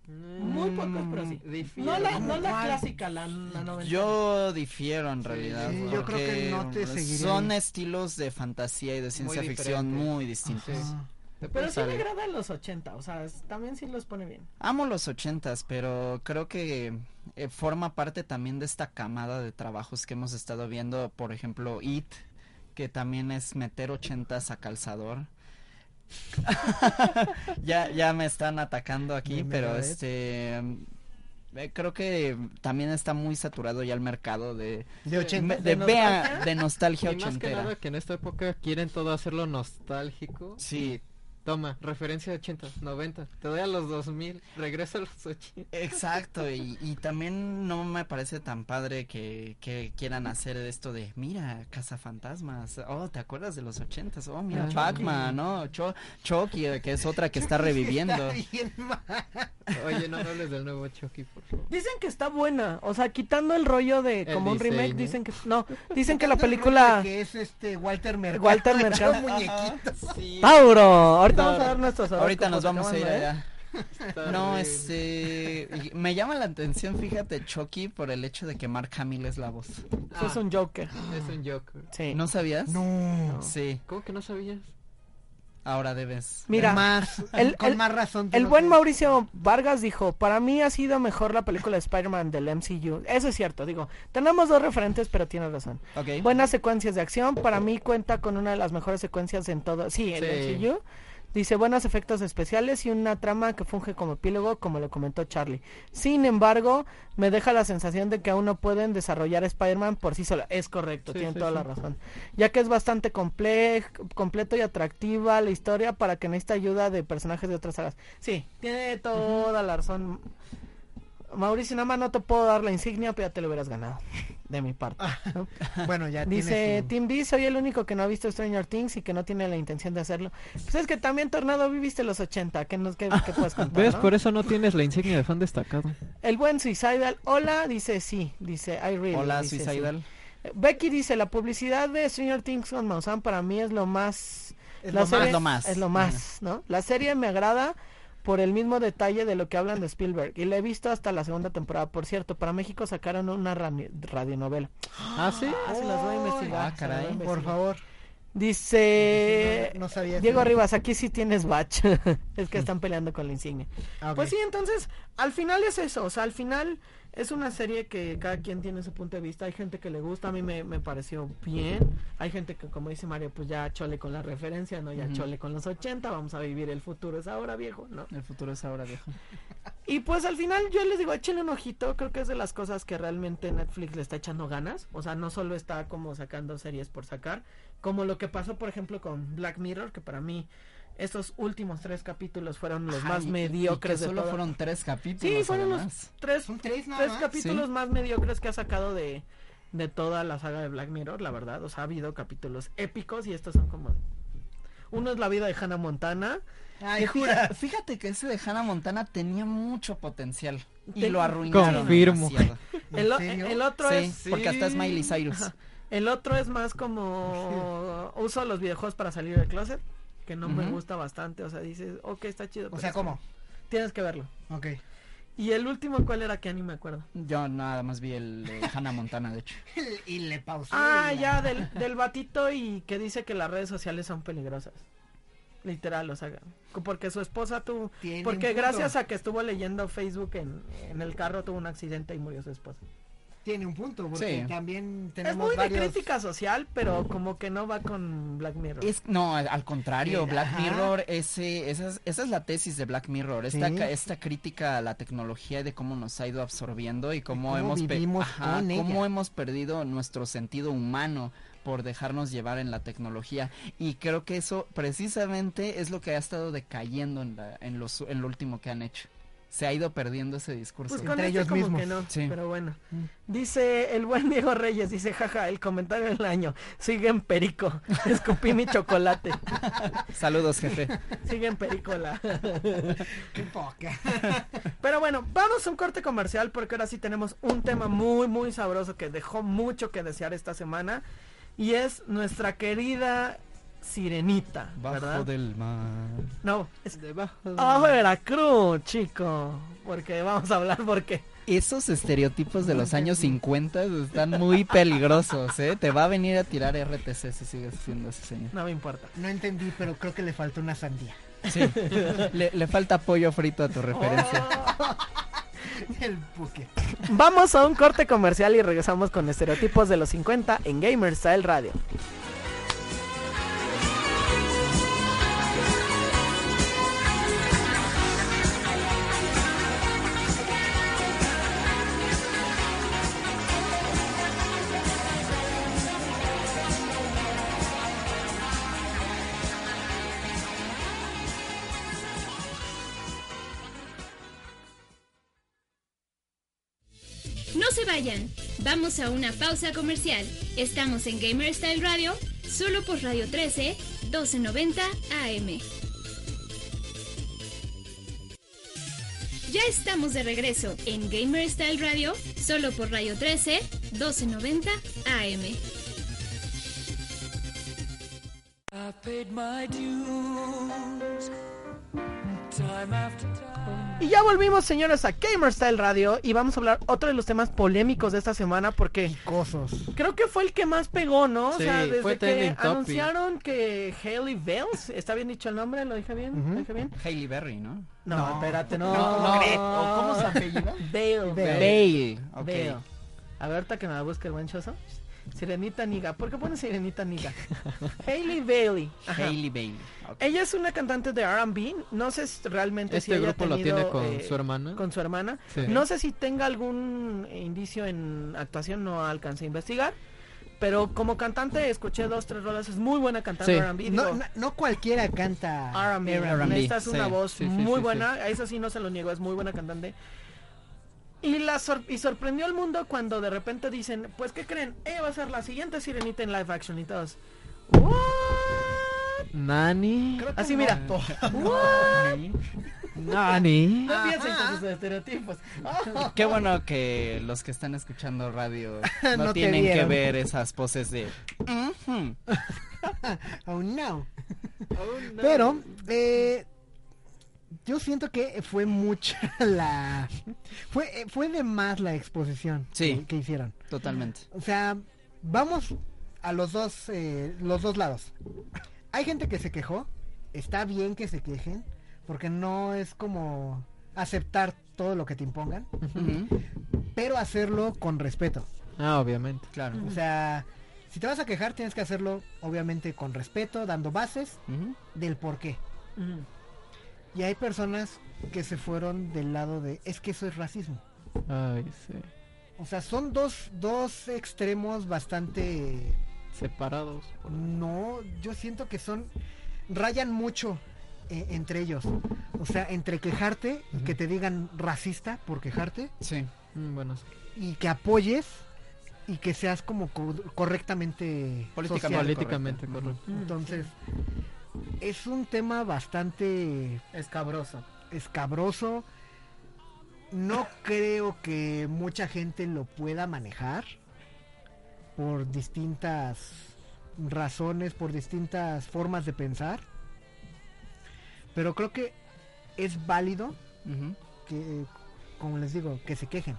Muy Mm, pocos, pero sí. difiero. No la, no clásica, la, la. Yo difiero en realidad. sí, yo creo que no te seguiré Son estilos de fantasía y de ciencia ficción muy distintos. Pero sí me salir. agrada los 80, o sea, también sí los pone bien. Amo los ochentas, pero creo que eh, forma parte también de esta camada de trabajos que hemos estado viendo, por ejemplo, It, que también es meter ochentas a calzador. ya, ya me están atacando aquí, pero este eh, creo que también está muy saturado ya el mercado de De 80. me- de, ¿De vea- nostalgia? de nostalgia Y más que ochentera. nada que en esta época quieren todo hacerlo nostálgico. Sí, Toma, referencia de 80, 90. Te doy a los 2000, regreso a los 80. Exacto, y, y también no me parece tan padre que, que quieran hacer esto de, mira, cazafantasmas, oh, ¿te acuerdas de los ochentas? Oh, mira, Ah, Pac-Man, ¿no? Cho- Chucky, eh, que es otra que está reviviendo. Oye, no hables del nuevo Chucky, por favor. Dicen que está buena, o sea, quitando el rollo de El como un remake, diseño. dicen que no, dicen que la película Que es este Walter Mercado. Walter Mercado. muñequitos. Sí. Tauro, ahorita vamos a dar nuestros Ahorita nos vamos a ir ¿eh? allá. Está No, este, me llama la atención, fíjate, Chucky, por el hecho de que Mark Hamill es la voz. Eso es Ah, un Joker. Es un Joker. Sí. ¿No sabías? No. Sí, ¿Cómo que no sabías? ahora debes. Mira, más, el- con el- más razón. el buen Mauricio Vargas dijo, para mí ha sido mejor la película de Spider-Man del MCU. Eso es cierto, digo, tenemos dos referentes, pero tienes razón. Ok. Buenas secuencias de acción, para mí cuenta con una de las mejores secuencias en todo, sí, el Sí. MCU. Dice buenos efectos especiales y una trama que funge como epílogo, como lo comentó Charlie. Sin embargo, me deja la sensación de que aún no pueden desarrollar Spider-Man por sí sola. Es correcto, Sí, tiene sí, toda sí. la razón. Ya que es bastante complejo, completo y atractiva la historia para que necesita ayuda de personajes de otras sagas. Sí, tiene toda la razón. Mauricio, nada más no te puedo dar la insignia, pero ya te lo hubieras ganado. De mi parte. ¿no? Bueno, ya Dice Tim B, soy el único que no ha visto Stranger Things y que no tiene la intención de hacerlo. Pues es que también Tornado viviste los 80, ¿qué, nos, qué, qué puedes contar? ¿Ves? no? Por eso no tienes la insignia de fan destacado. El buen Suicidal, hola, dice sí, dice I really. Hola, dice. Suicidal. Becky dice, la publicidad de Stranger Things con Maussan para mí es lo más... Es la lo serie- más. Lo más. Es lo más, ¿no? La serie me agrada por el mismo detalle de lo que hablan de Spielberg y la he visto hasta la segunda temporada. Por cierto, para México sacaron una radionovela. ¿Ah, sí? Ah, se las voy a investigar. ah, caray. Por favor. Dice... No, no sabía. Diego eso. Rivas, aquí sí tienes batch. es que están peleando con la insignia. Ah, ok. Pues sí, entonces, al final es eso, o sea, al final es una serie que cada quien tiene su punto de vista, hay gente que le gusta, a mí me, me pareció bien, hay gente que como dice Mario, pues ya chole con la referencia, ¿no? Ya chole con los 80, vamos a vivir el futuro, es ahora viejo, ¿no? El futuro es ahora, viejo. Y pues al final yo les digo, échenle un ojito, creo que es de las cosas que realmente Netflix le está echando ganas, o sea, no solo está como sacando series por sacar, como lo que pasó por ejemplo con Black Mirror, que para mí esos últimos tres capítulos fueron los más y- y mediocres que de solo toda- fueron tres capítulos. Sí, fueron los tres, Son tres nada tres más. capítulos Sí. más mediocres que ha sacado de, de toda la saga de Black Mirror, la verdad. O sea, ha habido capítulos épicos y estos son como... de- Uno es la vida de Hannah Montana. Ay, Que jura. fíjate, que ese de Hannah Montana tenía mucho potencial. Y Te- lo arruinaron. Confirmo. demasiado. ¿En El, el otro Sí, es... porque hasta es Miley Cyrus. Ajá. El otro es más como... Uso los videojuegos para salir del closet. Que no me gusta bastante. O sea, dices, ok, está chido. O sea, ¿cómo? como- Tienes que verlo. Ok. Y el último, ¿cuál era? Que ni me acuerdo. Yo nada más vi el de Hannah Montana, de hecho. Y le pausé. Ah, la- ya, del, del batito y que dice que las redes sociales son peligrosas. Literal, o sea, porque su esposa tuvo... Porque gracias a que estuvo leyendo Facebook en, en el carro tuvo un accidente y murió su esposa. Tiene un punto, porque Sí. también Es tenemos muy varios... de crítica social, pero como que no va con Black Mirror. Es, no, al contrario, Sí, Black ajá. Mirror, ese, esa, es, esa es la tesis de Black Mirror, esta, Sí. ca- esta crítica a la tecnología y de cómo nos ha ido absorbiendo y cómo, cómo hemos, pe- vivimos ajá, con cómo hemos perdido nuestro sentido humano por dejarnos llevar en la tecnología y creo que eso precisamente es lo que ha estado decayendo en, la, en, los, en lo último que han hecho. Se ha ido perdiendo ese discurso. Pues con Entre este ellos como mismos. que no, Sí. pero bueno. Mm. Dice el buen Diego Reyes, dice, jaja, el comentario del año, sigue en perico, escupí mi chocolate, Saludos, jefe. sigue en perico la... Qué poca. Pero bueno, vamos a un corte comercial porque ahora sí tenemos un tema muy, muy sabroso que dejó mucho que desear esta semana. Y es nuestra querida Sirenita, ¿verdad? Bajo del mar. No, es Debajo de- abajo de Veracruz, chico. Porque vamos a hablar porque... Esos estereotipos de los años 50 están muy peligrosos, ¿eh? Te va a venir a tirar RTC si sigues siendo ese señor. No me importa. No entendí, pero creo que le faltó una sandía. Sí. Le, le falta pollo frito a tu referencia. El buque. Vamos a un corte comercial y regresamos con estereotipos de los 50 en Gamer Style Radio. Vayan, vamos a una pausa comercial. Estamos en Gamer Style Radio, solo por Radio 13, 1290 AM. Ya estamos de regreso en Gamer Style Radio, solo por Radio 13, 1290 AM. Y ya volvimos, señores, a Gamer Style Radio y vamos a hablar otro de los temas polémicos de esta semana porque Cosos. creo que fue el que más pegó, ¿no? O sea, desde fue que anunciaron que Haley Bales, ¿está bien dicho el nombre? ¿Lo dije bien? ¿Lo dije bien? Hailey Berry, ¿no? No, No. espérate, no. No, ¿o cómo se apellida? Bale. Bale. Bale. A ver, ahorita que me la busque el buen choso. Sirenita Niga. ¿Por qué pone Sirenita Niga? Hailey Bailey. Ajá. Hailey Bailey. Ella es una cantante de R&B. No sé si realmente si Este haya grupo lo tenido, tiene con eh, su hermana. con su hermana. Sí. No sé si tenga algún indicio en actuación, no alcancé a investigar. Pero como cantante escuché dos, tres rolas. Es muy buena cantante Sí. de R&B. No, no, no cualquiera canta R&B. R&B, Necesitas una sí. voz Sí, sí, muy sí, buena. A eso sí no se lo niego. Es muy buena cantante. Y, la sor- y sorprendió al mundo cuando de repente dicen, pues ¿qué creen? Ella va a ser la siguiente sirenita en live action y todos. "What?". Nani. Así no mira. to- Nani. No piensen con sus estereotipos. Qué bueno que los que están escuchando radio no, No tienen que ver esas poses de... "Ujú". Oh no. Pero, eh, yo siento que fue mucha la... Fue, eh, fue de más la exposición Sí. que, que hicieron. Totalmente. O sea, vamos a los dos, eh, los dos lados. Hay gente que se quejó. Está bien que se quejen. Porque no es como aceptar todo lo que te impongan. Pero hacerlo con respeto. Ah, obviamente. Claro. O sea, si te vas a quejar, tienes que hacerlo obviamente con respeto, dando bases del por qué. Y hay personas que se fueron del lado de, es que eso es racismo. Ay, sí. O sea, son dos, dos extremos bastante... Separados. por- No, yo siento que son... Rayan mucho eh, entre ellos. O sea, entre quejarte y que te digan racista por quejarte Sí. Mm, bueno, sí. y que apoyes y que seas como co- correctamente Políticamente social. políticamente correcto. correcto. Entonces, es un tema bastante Escabroso. escabroso. No creo que mucha gente lo pueda manejar por distintas razones, por distintas formas de pensar. Pero creo que es válido que, como les digo, que se quejen.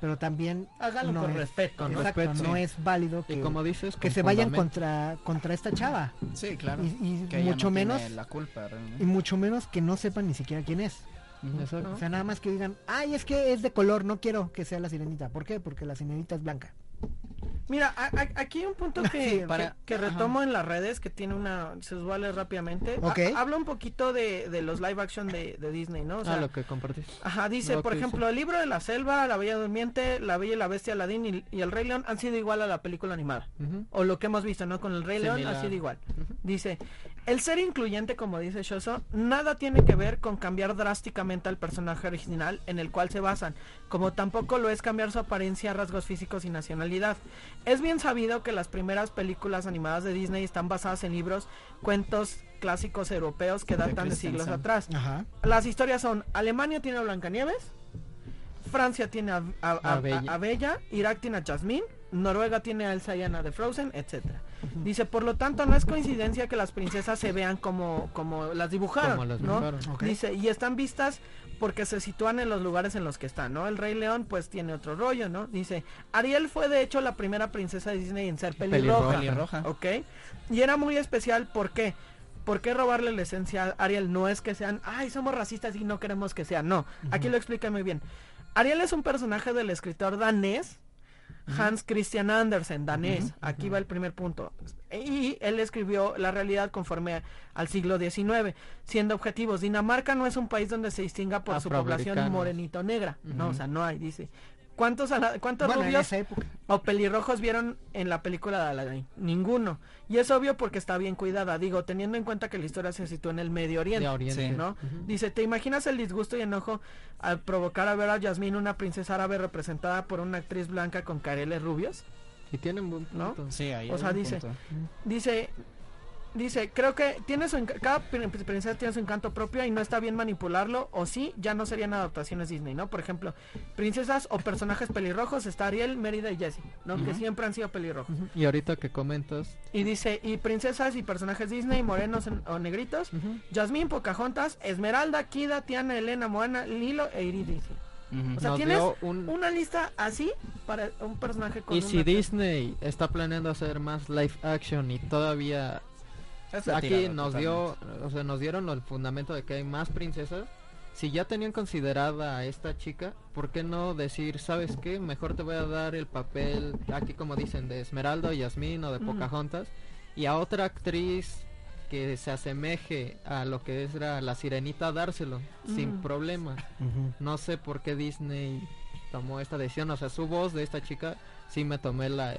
Pero también Hágalo no con es- respeto. Con ¿no? exacto, respeto, no sí. es válido Y que, como dices, que se vayan contra contra esta chava Sí, claro. y, y Que ella mucho no menos la culpa realmente. y mucho menos que no sepan ni siquiera quién es. Exacto. O sea, nada más que digan, ay, es que es de color, no quiero que sea la sirenita. ¿Por qué? Porque la sirenita es blanca. Mira, a- a- aquí hay un punto que, para- que, que retomo en las redes, que tiene una... Se vale rápidamente. Ha- Ok. habla un poquito de, de los live action de, de Disney, ¿no? O sea, ah, lo que compartiste. Ajá, dice, Lo por ejemplo, el libro de la selva, La Bella Durmiente, La Bella y la Bestia, Aladdin y, y El Rey León han sido igual a la película animada. O lo que hemos visto, ¿no? Con El Rey León ha sido igual. Dice, el ser incluyente, como dice Shoso, nada tiene que ver con cambiar drásticamente al personaje original en el cual se basan, como tampoco lo es cambiar su apariencia, rasgos físicos y nacionalidad. Es bien sabido que las primeras películas animadas de Disney están basadas en libros, cuentos clásicos europeos que datan de siglos atrás. Ajá. Las historias son, Alemania tiene a Blancanieves, Francia tiene a- a Bella, Irak tiene a Jasmine, Noruega tiene a Elsa y Anna de Frozen, etcétera. Dice, por lo tanto, no es coincidencia que las princesas se vean como, como las dibujaron, Como las ¿no? dibujaron. Dice, y están vistas porque se sitúan en los lugares en los que están, ¿no? El Rey León, pues, tiene otro rollo, ¿no? Dice, Ariel fue, de hecho, la primera princesa de Disney en ser pelirroja. Pelirroja. ¿Ok? Y era muy especial, ¿por qué? ¿Por qué robarle la esencia a Ariel? No es que sean, ay, somos racistas y no queremos que sean. No, aquí lo explica muy bien. Ariel es un personaje del escritor danés, Hans Christian Andersen, danés. Aquí va el primer punto. Y él escribió la realidad conforme al siglo XIX, siendo objetivos. Dinamarca no es un país donde se distinga por su población morenito negra. No, o sea, no hay, dice. ¿Cuántos, cuántos Bueno, rubios o pelirrojos vieron en la película de Aladdin? Ninguno. Y es obvio porque está bien cuidada. Digo, teniendo en cuenta que la historia se sitúa en el Medio Oriente. De Oriente. Sí. ¿no? Dice, ¿te imaginas el disgusto y enojo al provocar a ver a Yasmín, una princesa árabe representada por una actriz blanca con careles rubios? Y tienen ¿No? punto. Sí, ahí O sea, un dice- punto. Dice, dice, creo que tiene su cada prin- princesa tiene su encanto propio y no está bien manipularlo, o sí, ya no serían adaptaciones Disney, ¿no? Por ejemplo, princesas o personajes pelirrojos está Ariel, Mérida y Jessie, ¿no? Que siempre han sido pelirrojos. Y ahorita que comentas, Y dice, y princesas y personajes Disney, morenos en- o negritos, ujú, Jasmine, Pocahontas, Esmeralda, Kida, Tiana, Elena, Moana, Lilo e. Ujú. O sea, nos tienes un... Una lista así para un personaje con Y si Disney está planeando hacer más live action y todavía aquí nos totalmente. dio, o sea, nos dieron el fundamento de que hay más princesas. Si ya tenían considerada a esta chica, ¿por qué no decir, sabes qué? Mejor te voy a dar el papel, aquí como dicen, de Esmeralda o Yasmín o de. Pocahontas, y a otra actriz que se asemeje a lo que es la, la sirenita, dárselo, sin problema. No sé por qué Disney tomó esta decisión, o sea, su voz de esta chica, sí me tomé la,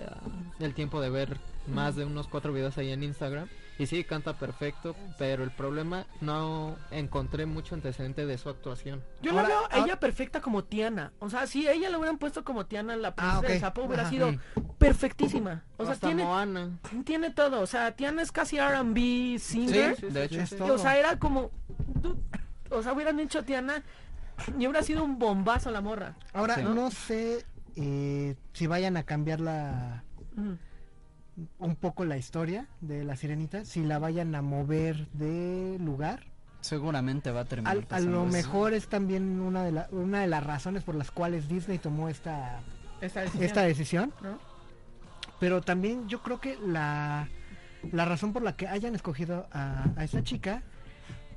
el tiempo de ver más de unos cuatro videos ahí en Instagram Y sí, canta perfecto, pero el problema no encontré mucho antecedente de su actuación. Yo Ahora- la veo a ahora- ella perfecta como Tiana. O sea, si ella la hubieran puesto como Tiana, la princesa Ah, ok. del sapo hubiera Ajá. sido perfectísima. O sea, Hasta tiene, Moana. tiene todo. O sea, Tiana es casi R&B singer. Sí, de hecho. Es Y, todo. o sea, era como... o sea, hubieran hecho Tiana y hubiera sido un bombazo la morra. Ahora, Sí. no sé eh, si vayan a cambiar la Mm. Un poco la historia de la sirenita, si la vayan a mover de lugar. Seguramente va a terminar. Al- a lo eso. mejor es también una de, la- una de las razones por las cuales Disney tomó esta, Esta decisión, esta decisión. ¿no? Pero también yo creo que la, la razón por la que hayan escogido a, a esta chica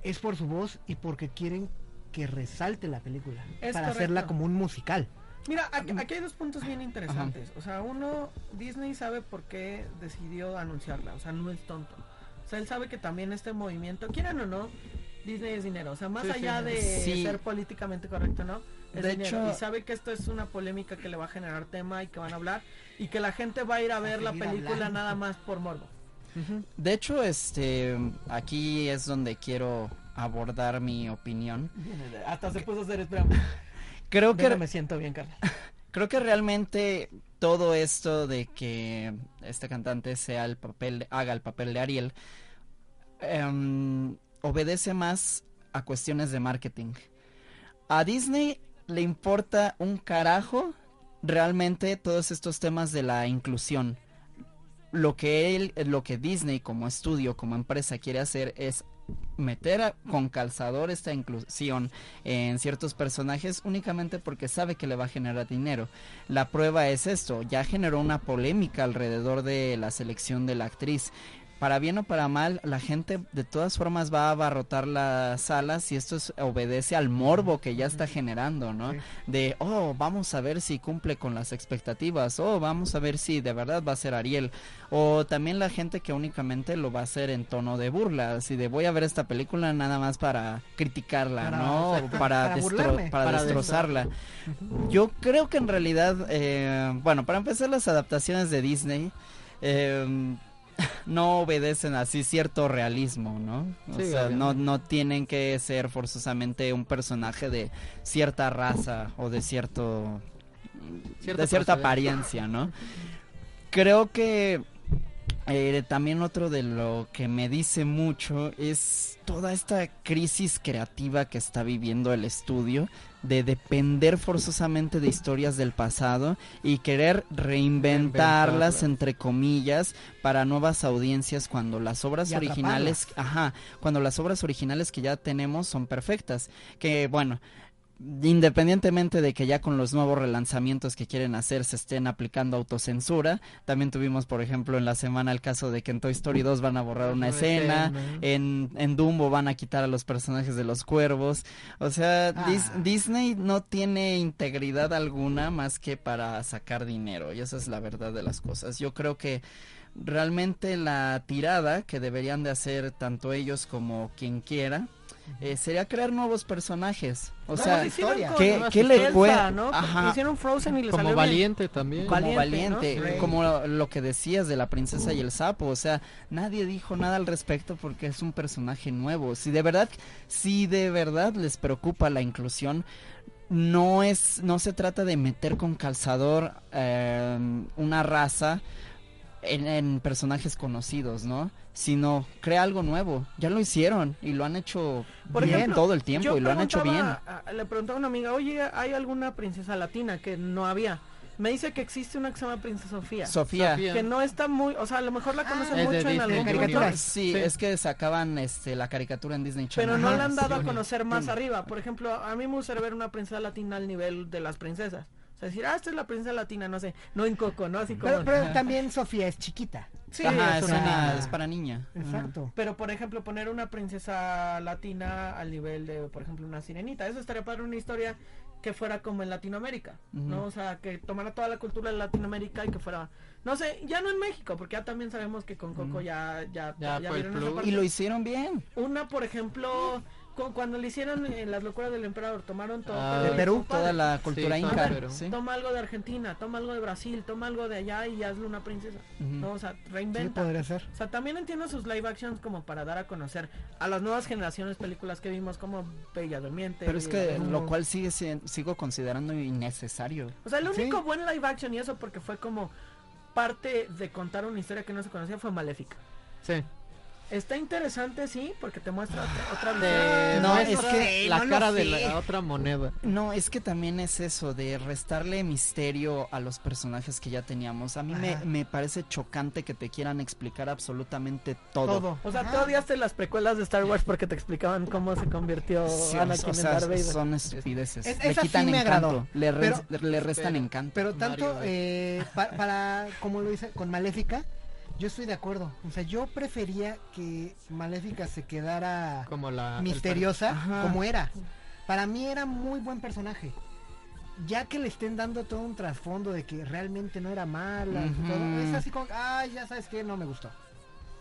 es por su voz y porque quieren que resalte la película. Es para hacerla correcto. como un musical. Mira, aquí, aquí hay dos puntos bien interesantes. O sea, uno, Disney sabe por qué decidió anunciarla. O sea, no es tonto. O sea, él sabe que también este movimiento, quieran o no, Disney es dinero. O sea, más Sí, sí. allá de Sí. ser políticamente correcto, ¿no? Es De dinero. hecho- y sabe que esto es una polémica que le va a generar tema y que van a hablar. Y que la gente va a ir a ver la película hablando. nada más por morbo. De hecho, este, aquí es donde quiero abordar mi opinión. Hasta se puso a hacer, espera. Creo que me siento bien, Carla. Creo que realmente todo esto de que este cantante sea el papel, haga el papel de Ariel, em, obedece más a cuestiones de marketing. A Disney le importa un carajo realmente todos estos temas de la inclusión. Lo que él, lo que Disney como estudio, como empresa quiere hacer es meter con calzador esta inclusión en ciertos personajes únicamente porque sabe que le va a generar dinero. La prueba es esto, ya generó una polémica alrededor de la selección de la actriz. Para bien o para mal, la gente de todas formas va a abarrotar las salas y esto es- obedece al morbo que ya está generando, ¿no? Sí. De, oh, vamos a ver si cumple con las expectativas, oh, vamos a ver si de verdad va a ser Ariel. O también la gente que únicamente lo va a hacer en tono de burla, así de voy a ver esta película nada más para criticarla, Para- ¿no? exacto, Para, para destro- burlarme. para Para destrozarla. Yo creo que en realidad, eh, bueno, para empezar las adaptaciones de Disney eh, no obedecen así cierto realismo, ¿no? O Sí, sea, no, no tienen que ser forzosamente un personaje de cierta raza o de cierto Cierta de cierta apariencia, ¿no? Creo que eh, también otro de lo que me dice mucho es toda esta crisis creativa que está viviendo el estudio de depender forzosamente de historias del pasado y querer reinventarlas entre comillas para nuevas audiencias cuando las obras Y originales, ajá, cuando las obras originales que ya tenemos son perfectas, que bueno, independientemente de que ya con los nuevos relanzamientos que quieren hacer se estén aplicando autocensura, también tuvimos por ejemplo en la semana el caso de que en Toy Story 2 van a borrar una escena, en, en Dumbo van a quitar a los personajes de los cuervos, o sea, Dis- Ah. Disney no tiene integridad alguna más que para sacar dinero y esa es la verdad de las cosas. Yo creo que realmente la tirada que deberían de hacer tanto ellos como quien quiera eh, sería crear nuevos personajes. O sea, historia. ¿qué, le puede... ¿no? Hicieron Frozen y le Como salió bien. valiente también. Como Valiente, valiente, ¿no? Como lo, lo que decías de la princesa y el sapo, o sea, nadie dijo nada al respecto porque es un personaje nuevo. Si de verdad, si de verdad les preocupa la inclusión, no es, no se trata de meter con calzador eh, una raza en, en personajes conocidos, ¿no? Sino crea algo nuevo. Ya lo hicieron y lo han hecho Por bien ejemplo, todo el tiempo y lo han hecho bien. a- le preguntaba a una amiga, oye, ¿hay alguna princesa latina que no había? Me dice que existe una que se llama Princesa Sofía. Sofía. Que no está muy, o sea, a lo mejor la conocen es de mucho en Disney, algún caricaturas. Sí, Sí. es que sacaban este la caricatura en Disney Channel. pero no Ajá, la han dado a sí. conocer más Sí. arriba. Por ejemplo, a mí me gustaría ver una princesa latina al nivel de las princesas. O sea, decir, ah, esta es la princesa latina, no sé, no en Coco, ¿no? Así como... Pero, pero también Sofía es chiquita. Sí, Ajá, es es, una una- niña. es para niña. Ajá. Exacto. Pero, por ejemplo, poner una princesa latina al nivel de, por ejemplo, una sirenita. Eso estaría para una historia que fuera como en Latinoamérica, ¿no? O sea, que tomara toda la cultura de Latinoamérica y que fuera, no sé, ya no en México, porque ya también sabemos que con Coco ya, ya, Ya fue el vieron esa plus. parte. Y lo hicieron bien. Una, por ejemplo, cuando le hicieron eh, las locuras del emperador, tomaron todo. Ah, de Perú. Toda la cultura Sí, inca. pero- ¿sí? Toma algo de Argentina, toma algo de Brasil, toma algo de allá y hazle una princesa. No, o sea, Sí, reinventa. podría ser. O sea, también entiendo sus live actions como para dar a conocer a las nuevas generaciones películas que vimos como Bella Durmiente. Pero es que lo cual sigue sigo considerando innecesario. O sea, el Sí. único buen live action y eso porque fue como parte de contar una historia que no se conocía fue Maléfica. Sí. Está interesante, sí, porque te muestra otra, otra De- visión. No, es que la no cara de la otra moneda. No, es que también es eso, de restarle misterio a los personajes que ya teníamos. A mí me, me parece chocante que te quieran explicar absolutamente todo. Todo. O sea, Ajá. tú odiaste las precuelas de Star Wars porque te explicaban cómo se convirtió Sí, Anakin o en sea, Darth Vader. son estupideces. Es- le esa sí quitan me encanto, agradó. le, res- Pero- le restan pero- encanto. Pero tanto Mario, eh, pa- para, como lo dice con Maléfica, yo estoy de acuerdo. O sea, yo prefería que Maléfica se quedara Como la. misteriosa como era. Para mí era muy buen personaje. Ya que le estén dando todo un trasfondo de que realmente no era mala, todo, es así como, ay, ya sabes que no me gustó.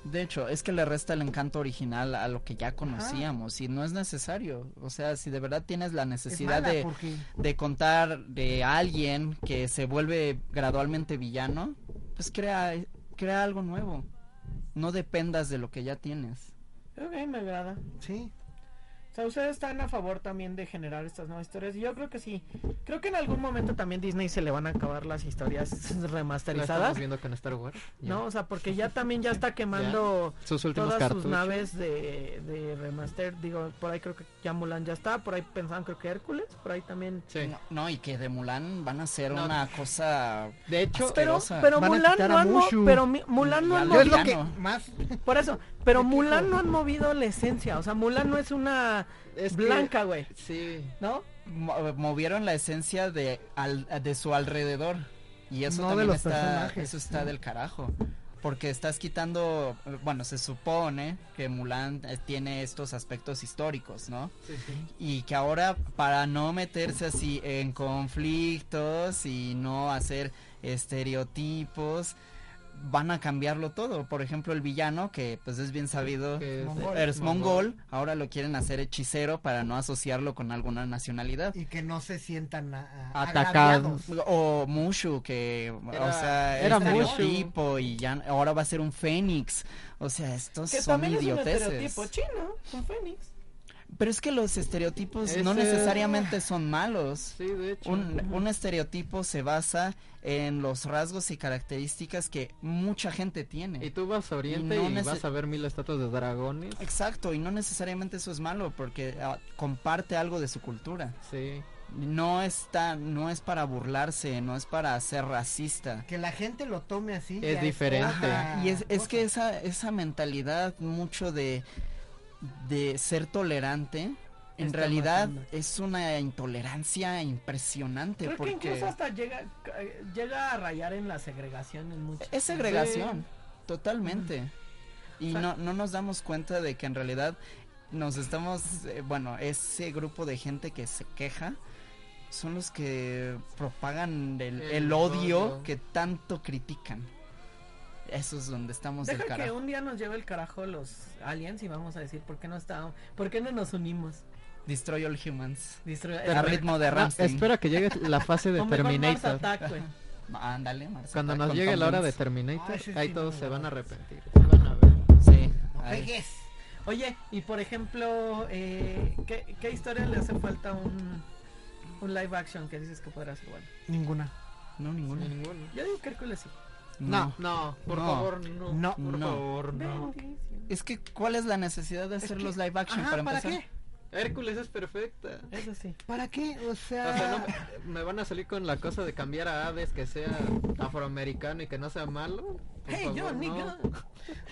De hecho, es que le resta el encanto original a lo que ya conocíamos y no es necesario. O sea, si de verdad tienes la Es necesidad mala de, porque de contar de alguien que se vuelve gradualmente villano, pues crea, crea algo nuevo. No dependas de lo que ya tienes. Ok, me agrada. sí, O sea, ustedes están a favor también de generar estas nuevas historias. Yo creo que sí. Creo que en algún momento también Disney se le van a acabar las historias remasterizadas. estamos viendo con Star Wars. ya. No, o sea, porque ya también ya está quemando Sus todas cartuchos. sus naves de, de remaster. Digo, por ahí creo que ya Mulan ya está. Por ahí pensaban creo que Hércules. Por ahí también. Sí. No, no, y que de Mulan van a ser No. una cosa... De hecho, Pero, Asquerosa. pero Mulan no han mo- Mushu. pero mi- Mulan no han yo es movido lo que más por eso, pero Mulan no han movido la esencia, o sea, Mulan no es una es blanca, güey, Sí. ¿no? mo- movieron la esencia de, al- de su alrededor y eso No de también los está personajes. eso está del carajo porque estás quitando bueno se supone que Mulan eh, tiene estos aspectos históricos no Sí, sí. y que ahora para no meterse así en conflictos y no hacer estereotipos van a cambiarlo todo por ejemplo el villano que pues es bien sabido es- Mongol. es mongol ahora lo quieren hacer hechicero para no asociarlo con alguna nacionalidad y que no se sientan a- a- Atacados. agraviados. o Mushu que Era- o sea era Mushu. estereotipo y ya ahora va a ser un fénix o sea estos Que son también es un idioteces estereotipo chino, un fénix. Pero es que los estereotipos no necesariamente son malos Sí, de hecho. un, un estereotipo se basa en los rasgos y características que mucha gente tiene Y tú vas a Oriente Y y, no nece- vas a ver mil estatuas de dragones. exacto y no necesariamente eso es malo porque ah, comparte algo de su cultura Sí. no está no es para burlarse no es para ser racista que la gente lo tome así Es diferente. Y es, es que esa, esa mentalidad mucho de, de ser tolerante, en Está realidad matando. es una intolerancia impresionante Creo que porque incluso hasta llega, llega a rayar en la segregación en muchos. es segregación, totalmente. Y O sea- no, no nos damos cuenta de que en realidad nos estamos, eh, bueno, ese grupo de gente que se queja son los que propagan el, El el odio odio. que tanto critican. Eso es donde estamos del Deja que carajo. un día nos lleve el carajo los aliens y vamos a decir por qué no estábamos, por qué no nos unimos. Destroy all humans. Distru- a ritmo de Ah, Ramstein. espera que llegue la fase de o mejor Mars Terminator. Attack, güey. Ándale, Mars Cuando Attack nos llegue Tom la hora de. Terminator, Ah, ahí sí todos no se van a arrepentir. Se van a ver. Sí. No. Oye, y por ejemplo, eh, ¿qué, ¿qué historia le hace falta un, un live action que dices que podrá ser bueno? ninguna No, ninguno. Ninguno. Yo digo que Hércules sí. No. No, por No. favor, no. No. Por No. favor, no. Es que, ¿cuál es la necesidad de hacer que- los live action Ajá, para ¿para empezar? qué? Hércules es perfecta. Eso sí. ¿Para qué? O sea, O sea, no me, van a salir con la cosa de cambiar a Hades que sea afroamericano y que no sea malo. Por Hey, favor, yo, no.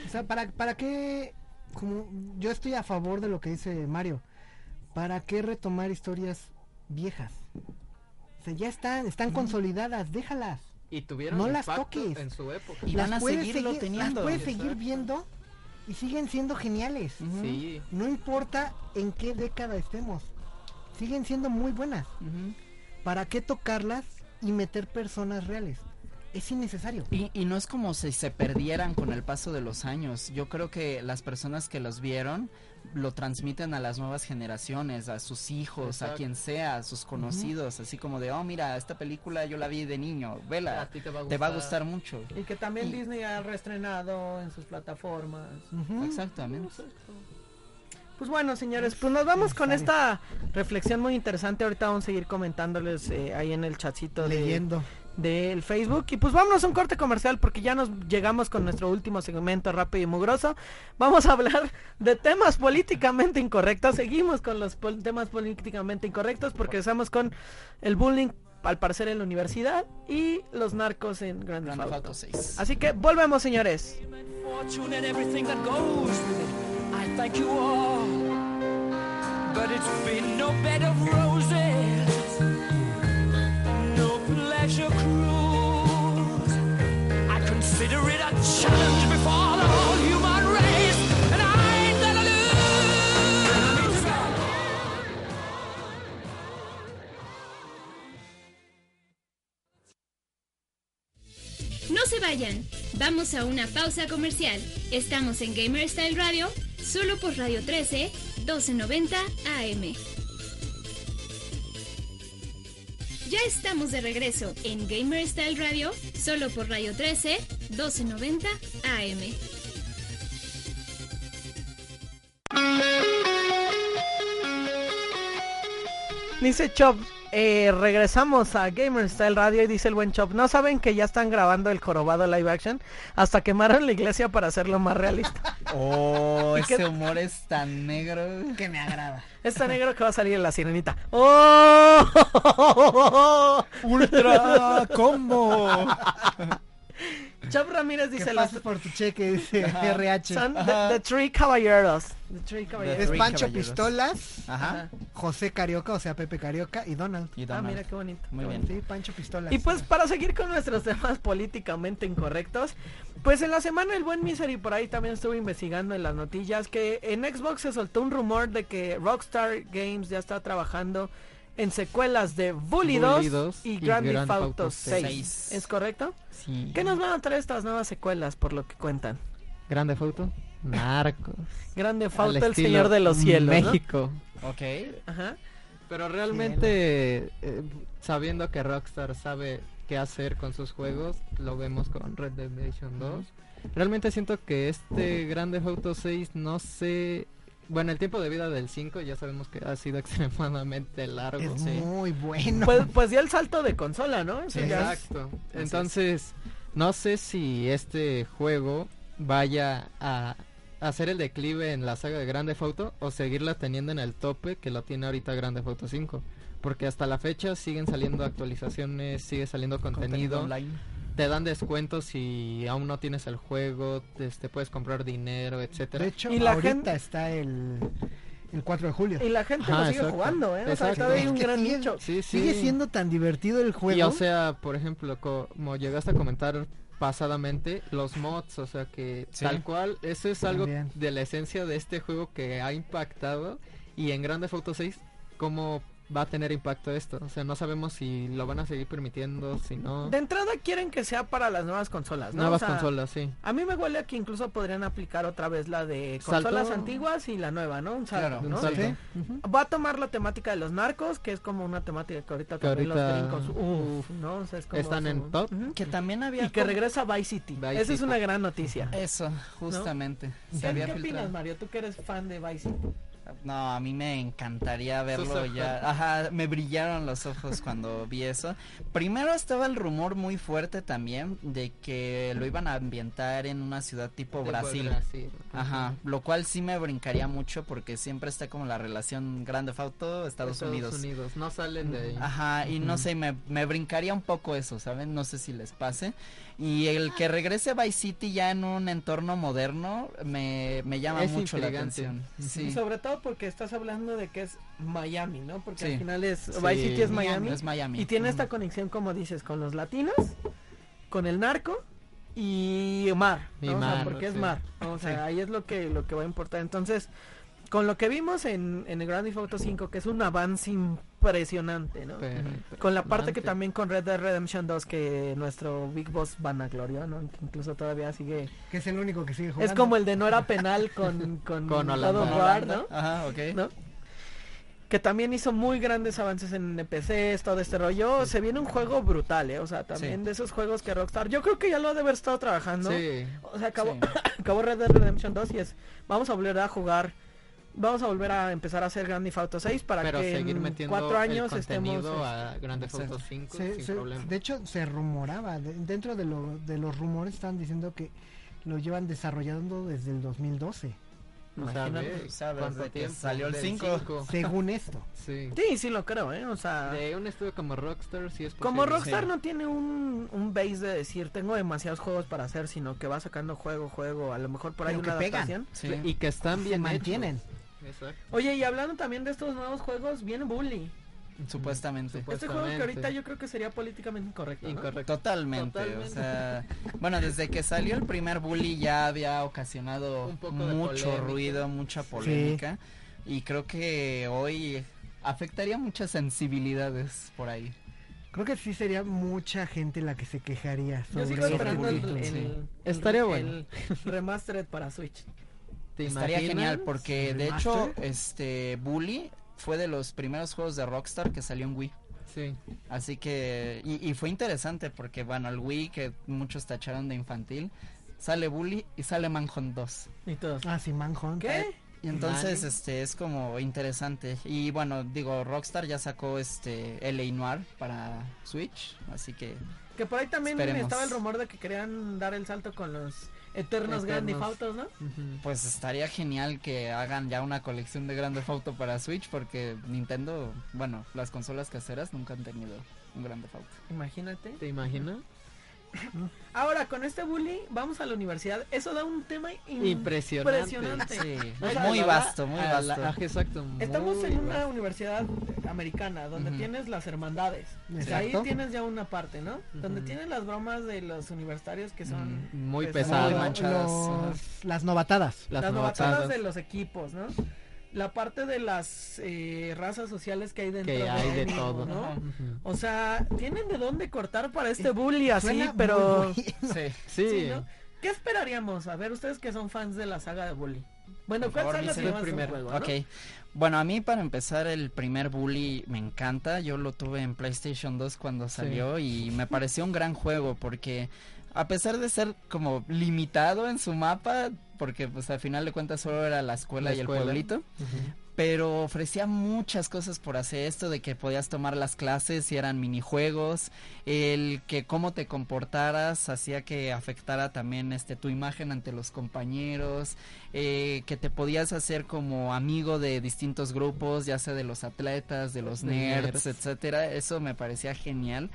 o sea, ¿para, ¿para qué? Como, yo estoy a favor de lo que dice Mario. ¿Para qué retomar historias viejas? O sea, ya están, están consolidadas, déjalas. Y tuvieron No las toques. en su época. Y van a seguirlo seguir- teniendo. Las puedes Exacto. seguir viendo y siguen siendo geniales. Sí. No importa en qué década estemos. Siguen siendo muy buenas. ¿Para qué tocarlas y meter personas reales? Es innecesario. Y, y no es como si se perdieran con el paso de los años. Yo creo que las personas que los vieron lo transmiten a las nuevas generaciones, a sus hijos, Exacto. a quien sea, a sus conocidos, así como de, oh, mira, esta película yo la vi de niño, vela, A ti te va a te va a gustar. mucho. Y que también Y- Disney ha reestrenado en sus plataformas. Exactamente. Pues bueno, señores, pues nos vamos con esta reflexión muy interesante. Ahorita vamos a seguir comentándoles eh, ahí en el chatcito de, Leyendo. Del Facebook. Y pues vámonos a un corte comercial porque ya nos llegamos con nuestro último segmento rápido y mugroso. Vamos a hablar de temas políticamente incorrectos. Seguimos con los pol- temas políticamente incorrectos porque estamos con el bullying al parecer en la universidad y los narcos en Grand Grand Theft Theft Auto Auto. 6. Así que volvemos, señores. No se vayan, vamos a una pausa comercial. Estamos en Gamer Style Radio, solo por Radio 13, 1290 AM. Ya estamos de regreso en Gamer Style Radio, solo por Radio 13, 1290 AM. Dice Chop, eh, regresamos a Gamer Style Radio y dice el buen Chop, ¿no saben que ya están grabando el jorobado live action? Hasta quemaron la iglesia para hacerlo más realista. Oh, ¿Y qué- ese humor es tan negro. Que me agrada. Está negro que va a salir en la sirenita. ¡Oh! Ultra combo. Chop Ramírez Que dice los pases por tu cheque, dice Ajá. RH. son the, the Three Caballeros. The Three Es Caballeros. Three Pancho caballeros. Pistolas, Ajá. José Carioca, o sea, Pepe Carioca y Donald. Y Ah, Donald. mira qué bonito. Muy qué bien. bonito. Sí, Pancho Pistolas. Y pues para seguir con nuestros temas políticamente incorrectos, pues en la semana el buen Misery por ahí también estuvo investigando en las noticias que en Xbox se soltó un rumor de que Rockstar Games ya está trabajando en secuelas de Bully 2 Bully 2 y y Grand Theft Auto Auto 6. 6. ¿Es correcto? Sí. ¿Qué nos van a traer estas nuevas secuelas por lo que cuentan? Grande foto. Narcos. Grande Auto, el Señor de los Cielos, ¿no? México. Ok. Ajá. Pero realmente, eh, sabiendo que Rockstar sabe qué hacer con sus juegos, lo vemos con Red Dead Redemption 2. Realmente siento que este Grande Auto 6, no sé... Bueno, el tiempo de vida del 5 ya sabemos que ha sido extremadamente largo. es sí. muy bueno. Pues, pues dio el salto de consola, ¿no? Eso Sí, ya- Exacto. es. Entonces, no sé si este juego vaya a hacer el declive en la saga de Grande Auto o seguirla teniendo en el tope que lo tiene ahorita Grande Auto 5. Porque hasta la fecha siguen saliendo actualizaciones, sigue saliendo contenido, online. Te dan descuentos si aún no tienes el juego, te, te puedes comprar dinero, etcétera. De hecho, Y la ahorita gente- está el, el 4 de julio. Y la gente Ajá, lo sigue exacto. jugando, ¿eh? O sea, hay un gran sigue- nicho. Sí, sí. Sigue siendo tan divertido el juego. Y o sea, por ejemplo, como llegaste a comentar pasadamente, los mods, o sea que Sí. tal cual, eso es algo También. de la esencia de este juego que ha impactado y en Grande Auto 6, ¿cómo va a tener impacto esto? O sea, no sabemos si lo van a seguir permitiendo, si no. De entrada quieren que sea para las nuevas consolas, ¿no? Nuevas O sea, consolas, sí. A mí me huele a que incluso podrían aplicar otra vez la de Salto. consolas antiguas y la nueva, ¿no? Un salto, Claro, Un ¿no? salto. Sí. Va a tomar la temática de los narcos, que es como una temática que ahorita Que también ahorita- los gringos, uf, ¿no? O sea, es como Están su- en top. Que también había Y que regresa Vice City. Vice Esa es una gran noticia. Eso, justamente. Se ¿Qué, había qué opinas. Mario? Tú que eres fan de Vice City. No, a mí me encantaría verlo ya. Ajá, me brillaron los ojos cuando vi eso. Primero estaba el rumor muy fuerte también de que lo iban a ambientar en una ciudad tipo Brasil. Brasil. Ajá, lo cual sí me brincaría mucho porque siempre está como la relación Grande Auto Estados, Unidos. No salen de ahí. Ajá, y no sé, me, me brincaría un poco eso, ¿saben? No sé si les pase. Y el que regrese Vice City ya en un entorno moderno me, me llama Es mucho la atención. Sí. Y sobre todo porque estás hablando de que es Miami, ¿no? Porque Sí. al final es Sí. Vice City es Miami. Es Miami. Y tiene esta conexión, como dices, con los latinos, con el narco y mar, Y ¿no? O sea, mar, porque es mar, ¿no? o sea, Sí. ahí es lo que lo que va a importar. Entonces, con lo que vimos en, en el Grand Theft Auto 5, que es un avance impresionante, ¿no? Pero- Con la parte que también con Red Dead Redemption 2 que nuestro Big Boss vanaglorió, ¿no? Que incluso todavía sigue... Que es el único que sigue jugando. Es como el de no era penal con, con, Con God Holanda. of War, ¿no? Ajá, ok. ¿no? Que también hizo muy grandes avances en NPCs, todo este rollo. Se viene un juego brutal, ¿eh? O sea, también Sí. de esos juegos que Rockstar... Yo creo que ya lo ha de haber estado trabajando. Sí. O sea, acabó, Sí. acabó Red Dead Redemption 2 y es... Vamos a volver a jugar... Vamos a volver a empezar a hacer Grand Theft Auto 6 para Pero que seguir en metiendo cuatro años el estemos... contenido este, a Grande Exacto. Auto 5 Se- sin se- problema. de hecho, se rumoraba, de- dentro de, lo- de los rumores estaban diciendo que lo llevan desarrollando desde el 2012, Imagínate. ¿Sabes? ¿Sabes? ¿Cuánto De que tiempo? salió el Del 5. cinco. según esto. Sí. Sí, sí lo creo, ¿eh? O sea... De un estudio como Rockstar sí es posible. Como Rockstar sí. no tiene un, un base de decir tengo demasiados juegos para hacer, sino que va sacando juego, juego, a lo mejor por ahí Pero una que pegan. adaptación. Sí. Y que están Se bien mantienen. hechos. Exacto. Oye, y hablando también de estos nuevos juegos, viene Bully. Supuestamente. Este juego que ahorita yo creo que sería políticamente incorrecto. ¿no? Incorrecto. Totalmente, Totalmente. o sea, bueno, desde que salió el primer bully ya había ocasionado Un poco de mucho ruido, mucha polémica y creo que hoy afectaría muchas sensibilidades por ahí. Creo que sí sería mucha gente la que se quejaría Yo sobre sigo este esperando el, bullying. el- sí. el- Estaría el bueno. remastered para Switch. ¿Te Estaría imaginas? genial porque de hecho este bully fue de los primeros juegos de Rockstar que salió en Wii. Sí. Así que, y, y fue interesante porque, bueno, el Wii que muchos tacharon de infantil, sale Bully y sale Manhunt 2. Y todos. Ah, sí, Manhunt. ¿Qué? Y entonces, Vale. este, es como interesante. Y bueno, digo, Rockstar ya sacó este LA Noir para Switch, así que Que por ahí también Esperemos. estaba el rumor de que querían dar el salto con los eternos Grand Theft Eternos. Autos, ¿no? Pues estaría genial que hagan ya una colección de Grand Theft Auto para Switch porque Nintendo, bueno, las consolas caseras nunca han tenido un Grand Theft Auto. Imagínate. ¿Te imaginas? Ahora, con este bully, vamos a la universidad. Eso da un tema im- Impresionante. impresionante. Sí, O sea, muy vasto, muy la- vasto. exacto. Estamos en una vasto. universidad americana donde tienes las hermandades. O sea, ahí tienes ya una parte, ¿no? Donde tienes las bromas de los universitarios que son Mm, muy pesadas. Muy pesado. manchadas, Los- las novatadas. Las, las novatadas novatadas de los equipos, ¿no? La parte de las eh, razas sociales que hay dentro que hay de Enigma, todo. ¿no? Ajá. O sea, tienen de dónde cortar para este bully así, Suena pero. Sí. Sí. Sí, ¿no? ¿Qué esperaríamos? A ver, ustedes que son fans de la saga de Bully. Bueno, Por ¿cuál llevas un primero. juego, no? Ok. Bueno, a mí para empezar el primer Bully me encanta. Yo lo tuve en PlayStation 2 cuando salió y me pareció un gran juego porque a pesar de ser como limitado en su mapa, porque pues al final de cuentas solo era la escuela La y escuela. el pueblito, pero ofrecía muchas cosas por hacer esto de que podías tomar las clases y eran minijuegos, el que cómo te comportaras hacía que afectara también este tu imagen ante los compañeros, eh, que te podías hacer como amigo de distintos grupos, ya sea de los atletas, de los nerds, nerds. etcétera, eso me parecía genial.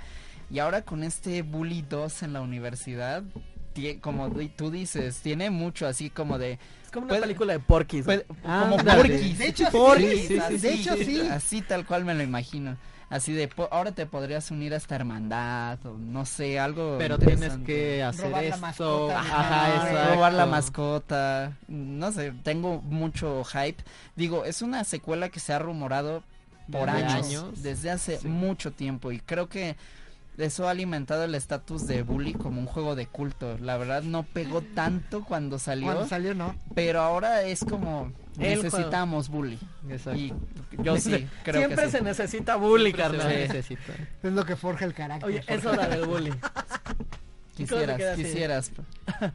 Y ahora con este Bully 2 en la universidad, como tú dices, tiene mucho así como de Es como una Puede- película de Porky's. Puede- como. Porky's. De hecho, sí, Porky's, sí, sí, así, de hecho, sí. Así tal cual me lo imagino. Así de, po- ahora te podrías unir a esta hermandad o no sé, algo Pero tienes que hacer Robar la esto. mascota. Ajá, Ah, robar la mascota, no sé, tengo mucho hype. Digo, es una secuela que se ha rumorado por Desde años, años. desde hace Sí. mucho tiempo y creo que eso ha alimentado el estatus de Bully como un juego de culto. La verdad no pegó tanto cuando salió, Cuando salió, no. pero ahora es como El necesitamos Bully. Exacto. Y yo sí, creo Siempre que sí. se necesita bully, Siempre se carnal. necesita. Es lo que forja el carácter. Oye, es hora del bully. Quisieras, quisieras.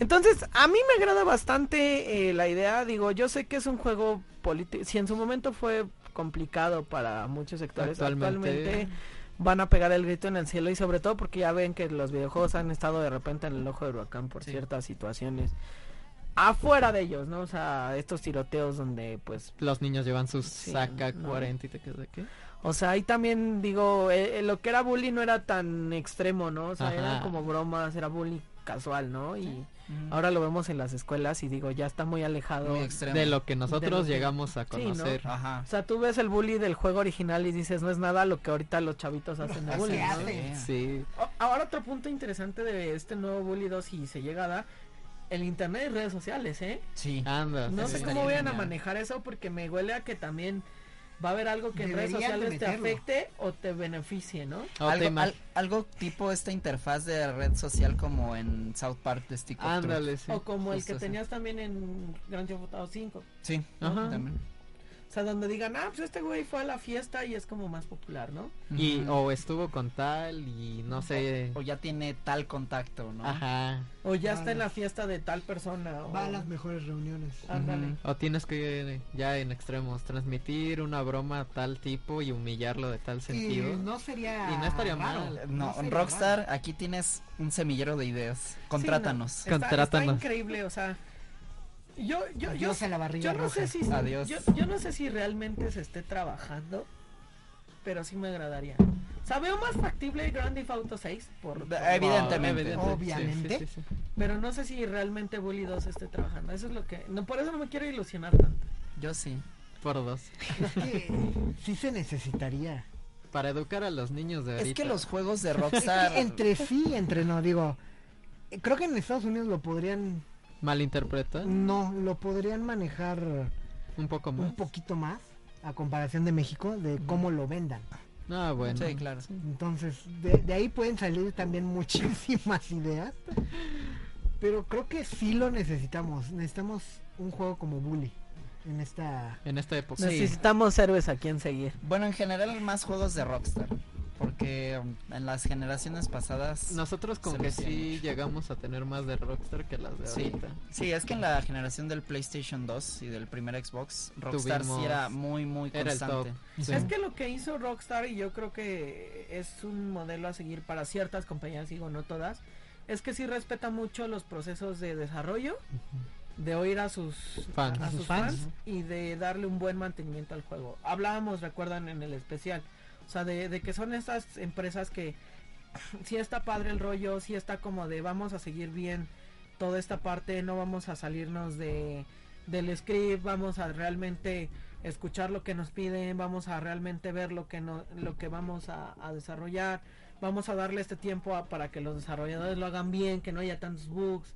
Entonces, a mí me agrada bastante eh, la idea. Digo, yo sé que es un juego político. Si en su momento fue complicado para muchos sectores, Actualmente- actualmente, van a pegar el grito en el cielo y sobre todo porque ya ven que los videojuegos han estado de repente en el ojo del huracán por Sí. ciertas situaciones. Afuera de ellos, ¿no? O sea, estos tiroteos donde pues Los niños llevan sus Sí, saca no. 40 y te quedas de qué? O sea, ahí también digo, eh, eh, lo que era bully no era tan extremo, ¿no? O sea, Ajá. eran como bromas, era bully casual, ¿no? Y ahora lo vemos en las escuelas y digo, ya está muy alejado. Muy. De lo que nosotros que- llegamos a Sí, ¿no? conocer. Ajá. O sea, tú ves el bully del juego original y dices, no es nada lo que ahorita los chavitos hacen de Así bully, ¿no? Sí. O- Ahora otro punto interesante de este nuevo bully 2 si se llega a dar, el internet y redes sociales, ¿eh? Sí. Anda. No sé cómo vayan a manejar eso porque me huele a que también va a haber algo que en redes sociales te afecte o te beneficie, ¿no? O algo, al- algo tipo esta interfaz de red social como en South Park de Stick. Ándale, sí. O como el que así. tenías también en Grand Theft Auto 5. Sí, Ajá. también. O sea, donde digan, ah, pues este güey fue a la fiesta y es como más popular, ¿no? Y o estuvo con tal y no sé. o ya tiene tal contacto, ¿no? Ajá. O ya está Vale. en la fiesta de tal persona. O... Va a las mejores reuniones. Ándale. O tienes que ya en extremos transmitir una broma a tal tipo y humillarlo de tal Y sentido. no sería. Y no estaría raro, mal. No, Rockstar, raro. aquí tienes un semillero de ideas. Sí, Contrátanos. no, está- Está, Contrátanos. increíble, o sea. Yo, yo, yo, a la barriga yo no roja. sé si Adiós. Yo, yo no sé si realmente se esté trabajando, pero sí me agradaría. O sea, veo más factible Grand Theft Auto 6 por, por- Evidentemente. Obviamente. sí, sí, sí. pero no sé si realmente Bully 2 esté trabajando. Eso es lo que no por eso no me quiero ilusionar tanto. Yo sí. Por dos. Es que sí se necesitaría. Para educar a los niños de ahorita. Es que los juegos de Rockstar... entre sí, entre no, digo. eh, Creo que en Estados Unidos lo podrían. Malinterpretan No, lo podrían manejar un poco más. un poquito más a comparación de México, de cómo lo vendan. Ah, bueno. Sí, claro. Entonces, de, de ahí pueden salir también muchísimas ideas. Pero creo que sí lo necesitamos. Necesitamos un juego como Bully en esta... En esta época. Sí. Necesitamos héroes a quien seguir. Bueno, en general más juegos de Rockstar. Porque um, en las generaciones pasadas... Nosotros como que sí llegamos a tener más de Rockstar que las de Sí, ahorita. sí, es que en la generación del PlayStation 2 y del primer Xbox, Rockstar Tuvimos- sí era muy, muy Era el constante. top. Sí. Es que lo que hizo Rockstar, y yo creo que es un modelo a seguir para ciertas compañías, digo no todas, es que sí respeta mucho los procesos de desarrollo, de oír a sus Fans. a A sus sus fans. fans y de darle un buen mantenimiento al juego. Hablábamos, recuerdan, en el especial, o sea, de, de que son estas empresas que sí está padre el rollo, sí está como de vamos a seguir bien toda esta parte, no vamos a salirnos de del script, vamos a realmente escuchar lo que nos piden, vamos a realmente ver lo que no, lo que vamos a, a desarrollar, vamos a darle este tiempo a- para que los desarrolladores lo hagan bien, que no haya tantos bugs,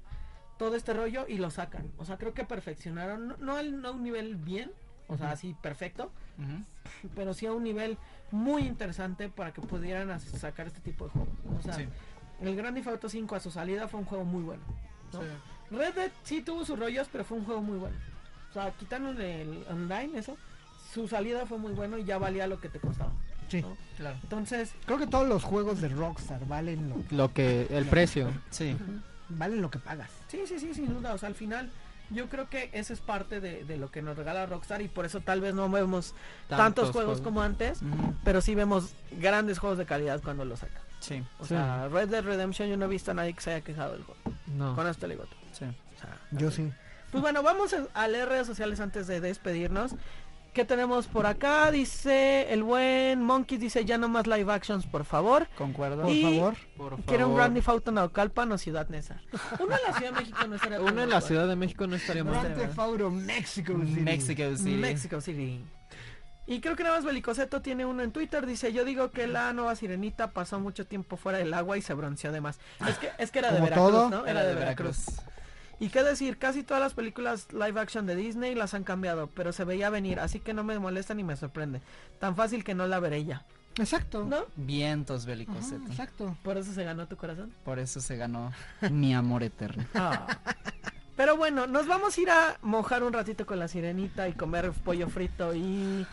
todo este rollo y lo sacan. O sea, creo que perfeccionaron, no, no, al- no un nivel bien, o sea, así perfecto, pero sí a un nivel muy interesante para que pudieran sacar este tipo de juegos. O sea, Sí. el Grand Theft Auto 5 a su salida fue un juego muy bueno. ¿no? Red Dead sí tuvo sus rollos, pero fue un juego muy bueno. O sea, quitándole el online, eso, su salida fue muy bueno y ya valía lo que te costaba. Sí. ¿no? Claro. Entonces, Creo que todos los juegos de Rockstar valen lo, Lo que, el precio. Sí. valen lo que pagas. sí, sí, sí, sin duda. O sea, al final, yo creo que ese es parte de, de lo que nos regala Rockstar y por eso tal vez no vemos tantos, juegos, como antes, pero sí vemos grandes juegos de calidad cuando los sacan. Sí, O Sí. sea, Red Dead Redemption yo no he visto a nadie que se haya quejado del juego. No. Con esto le digo todo. sí. O sea, Yo sí. Pues bueno, vamos a- a leer redes sociales antes de despedirnos. ¿Qué tenemos por acá? Dice el buen Monkey, dice ya no más live actions, por favor. Concuerdo. Por Y- favor. Por favor. Quiero un Grand Theft Auto Naucalpan o Ciudad Neza. Uno en la Ciudad de México no estaría Uno en la. Ciudad de México no estaría mal. Grand Theft Auto Mexico City. Mexico City. Mexico City. Y creo que nada más Belicoseto tiene uno en Twitter, dice, yo digo que la nueva sirenita pasó mucho tiempo fuera del agua y se bronceó de más. Es que, es que era de Veracruz, todo. ¿no? Era de Veracruz. Y qué decir, casi todas las películas live action de Disney las han cambiado, pero se veía venir, así que no me molesta ni me sorprende. Tan fácil que no la veré ya, Exacto. ¿no? Vientos Ajá, Belicoseto. exacto. Por eso se ganó tu corazón. Por eso se ganó mi amor eterno. Ah. Pero bueno, nos vamos a ir a mojar un ratito con la sirenita y comer pollo frito y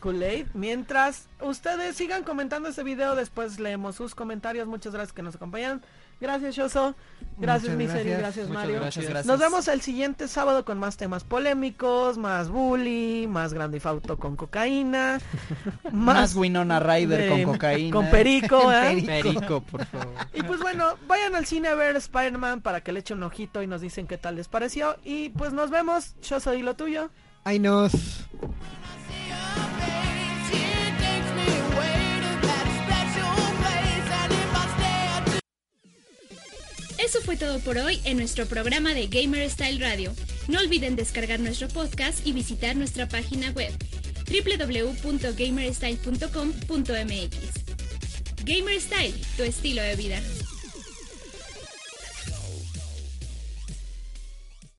Kool-Aid. Mientras ustedes sigan comentando este video, después leemos sus comentarios. Muchas gracias que nos acompañan. Gracias, Yoso. Gracias, Muchas Misery. gracias. Mario. gracias. Muchas gracias. Nos vemos el siguiente sábado con más temas polémicos, más bully, más Grande Auto con cocaína, Más Winona Ryder de- con cocaína. Con perico, ¿eh? Perico, por favor. Y pues bueno, vayan al cine a ver Spider-Man para que le echen un ojito y nos dicen qué tal les pareció. Y pues nos vemos. Yo soy lo tuyo. Ahí nos. Eso fue todo por hoy en nuestro programa de Gamer Style Radio. No olviden descargar nuestro podcast y visitar nuestra página web www.gamerstyle.com.mx. Gamer Style, tu estilo de vida.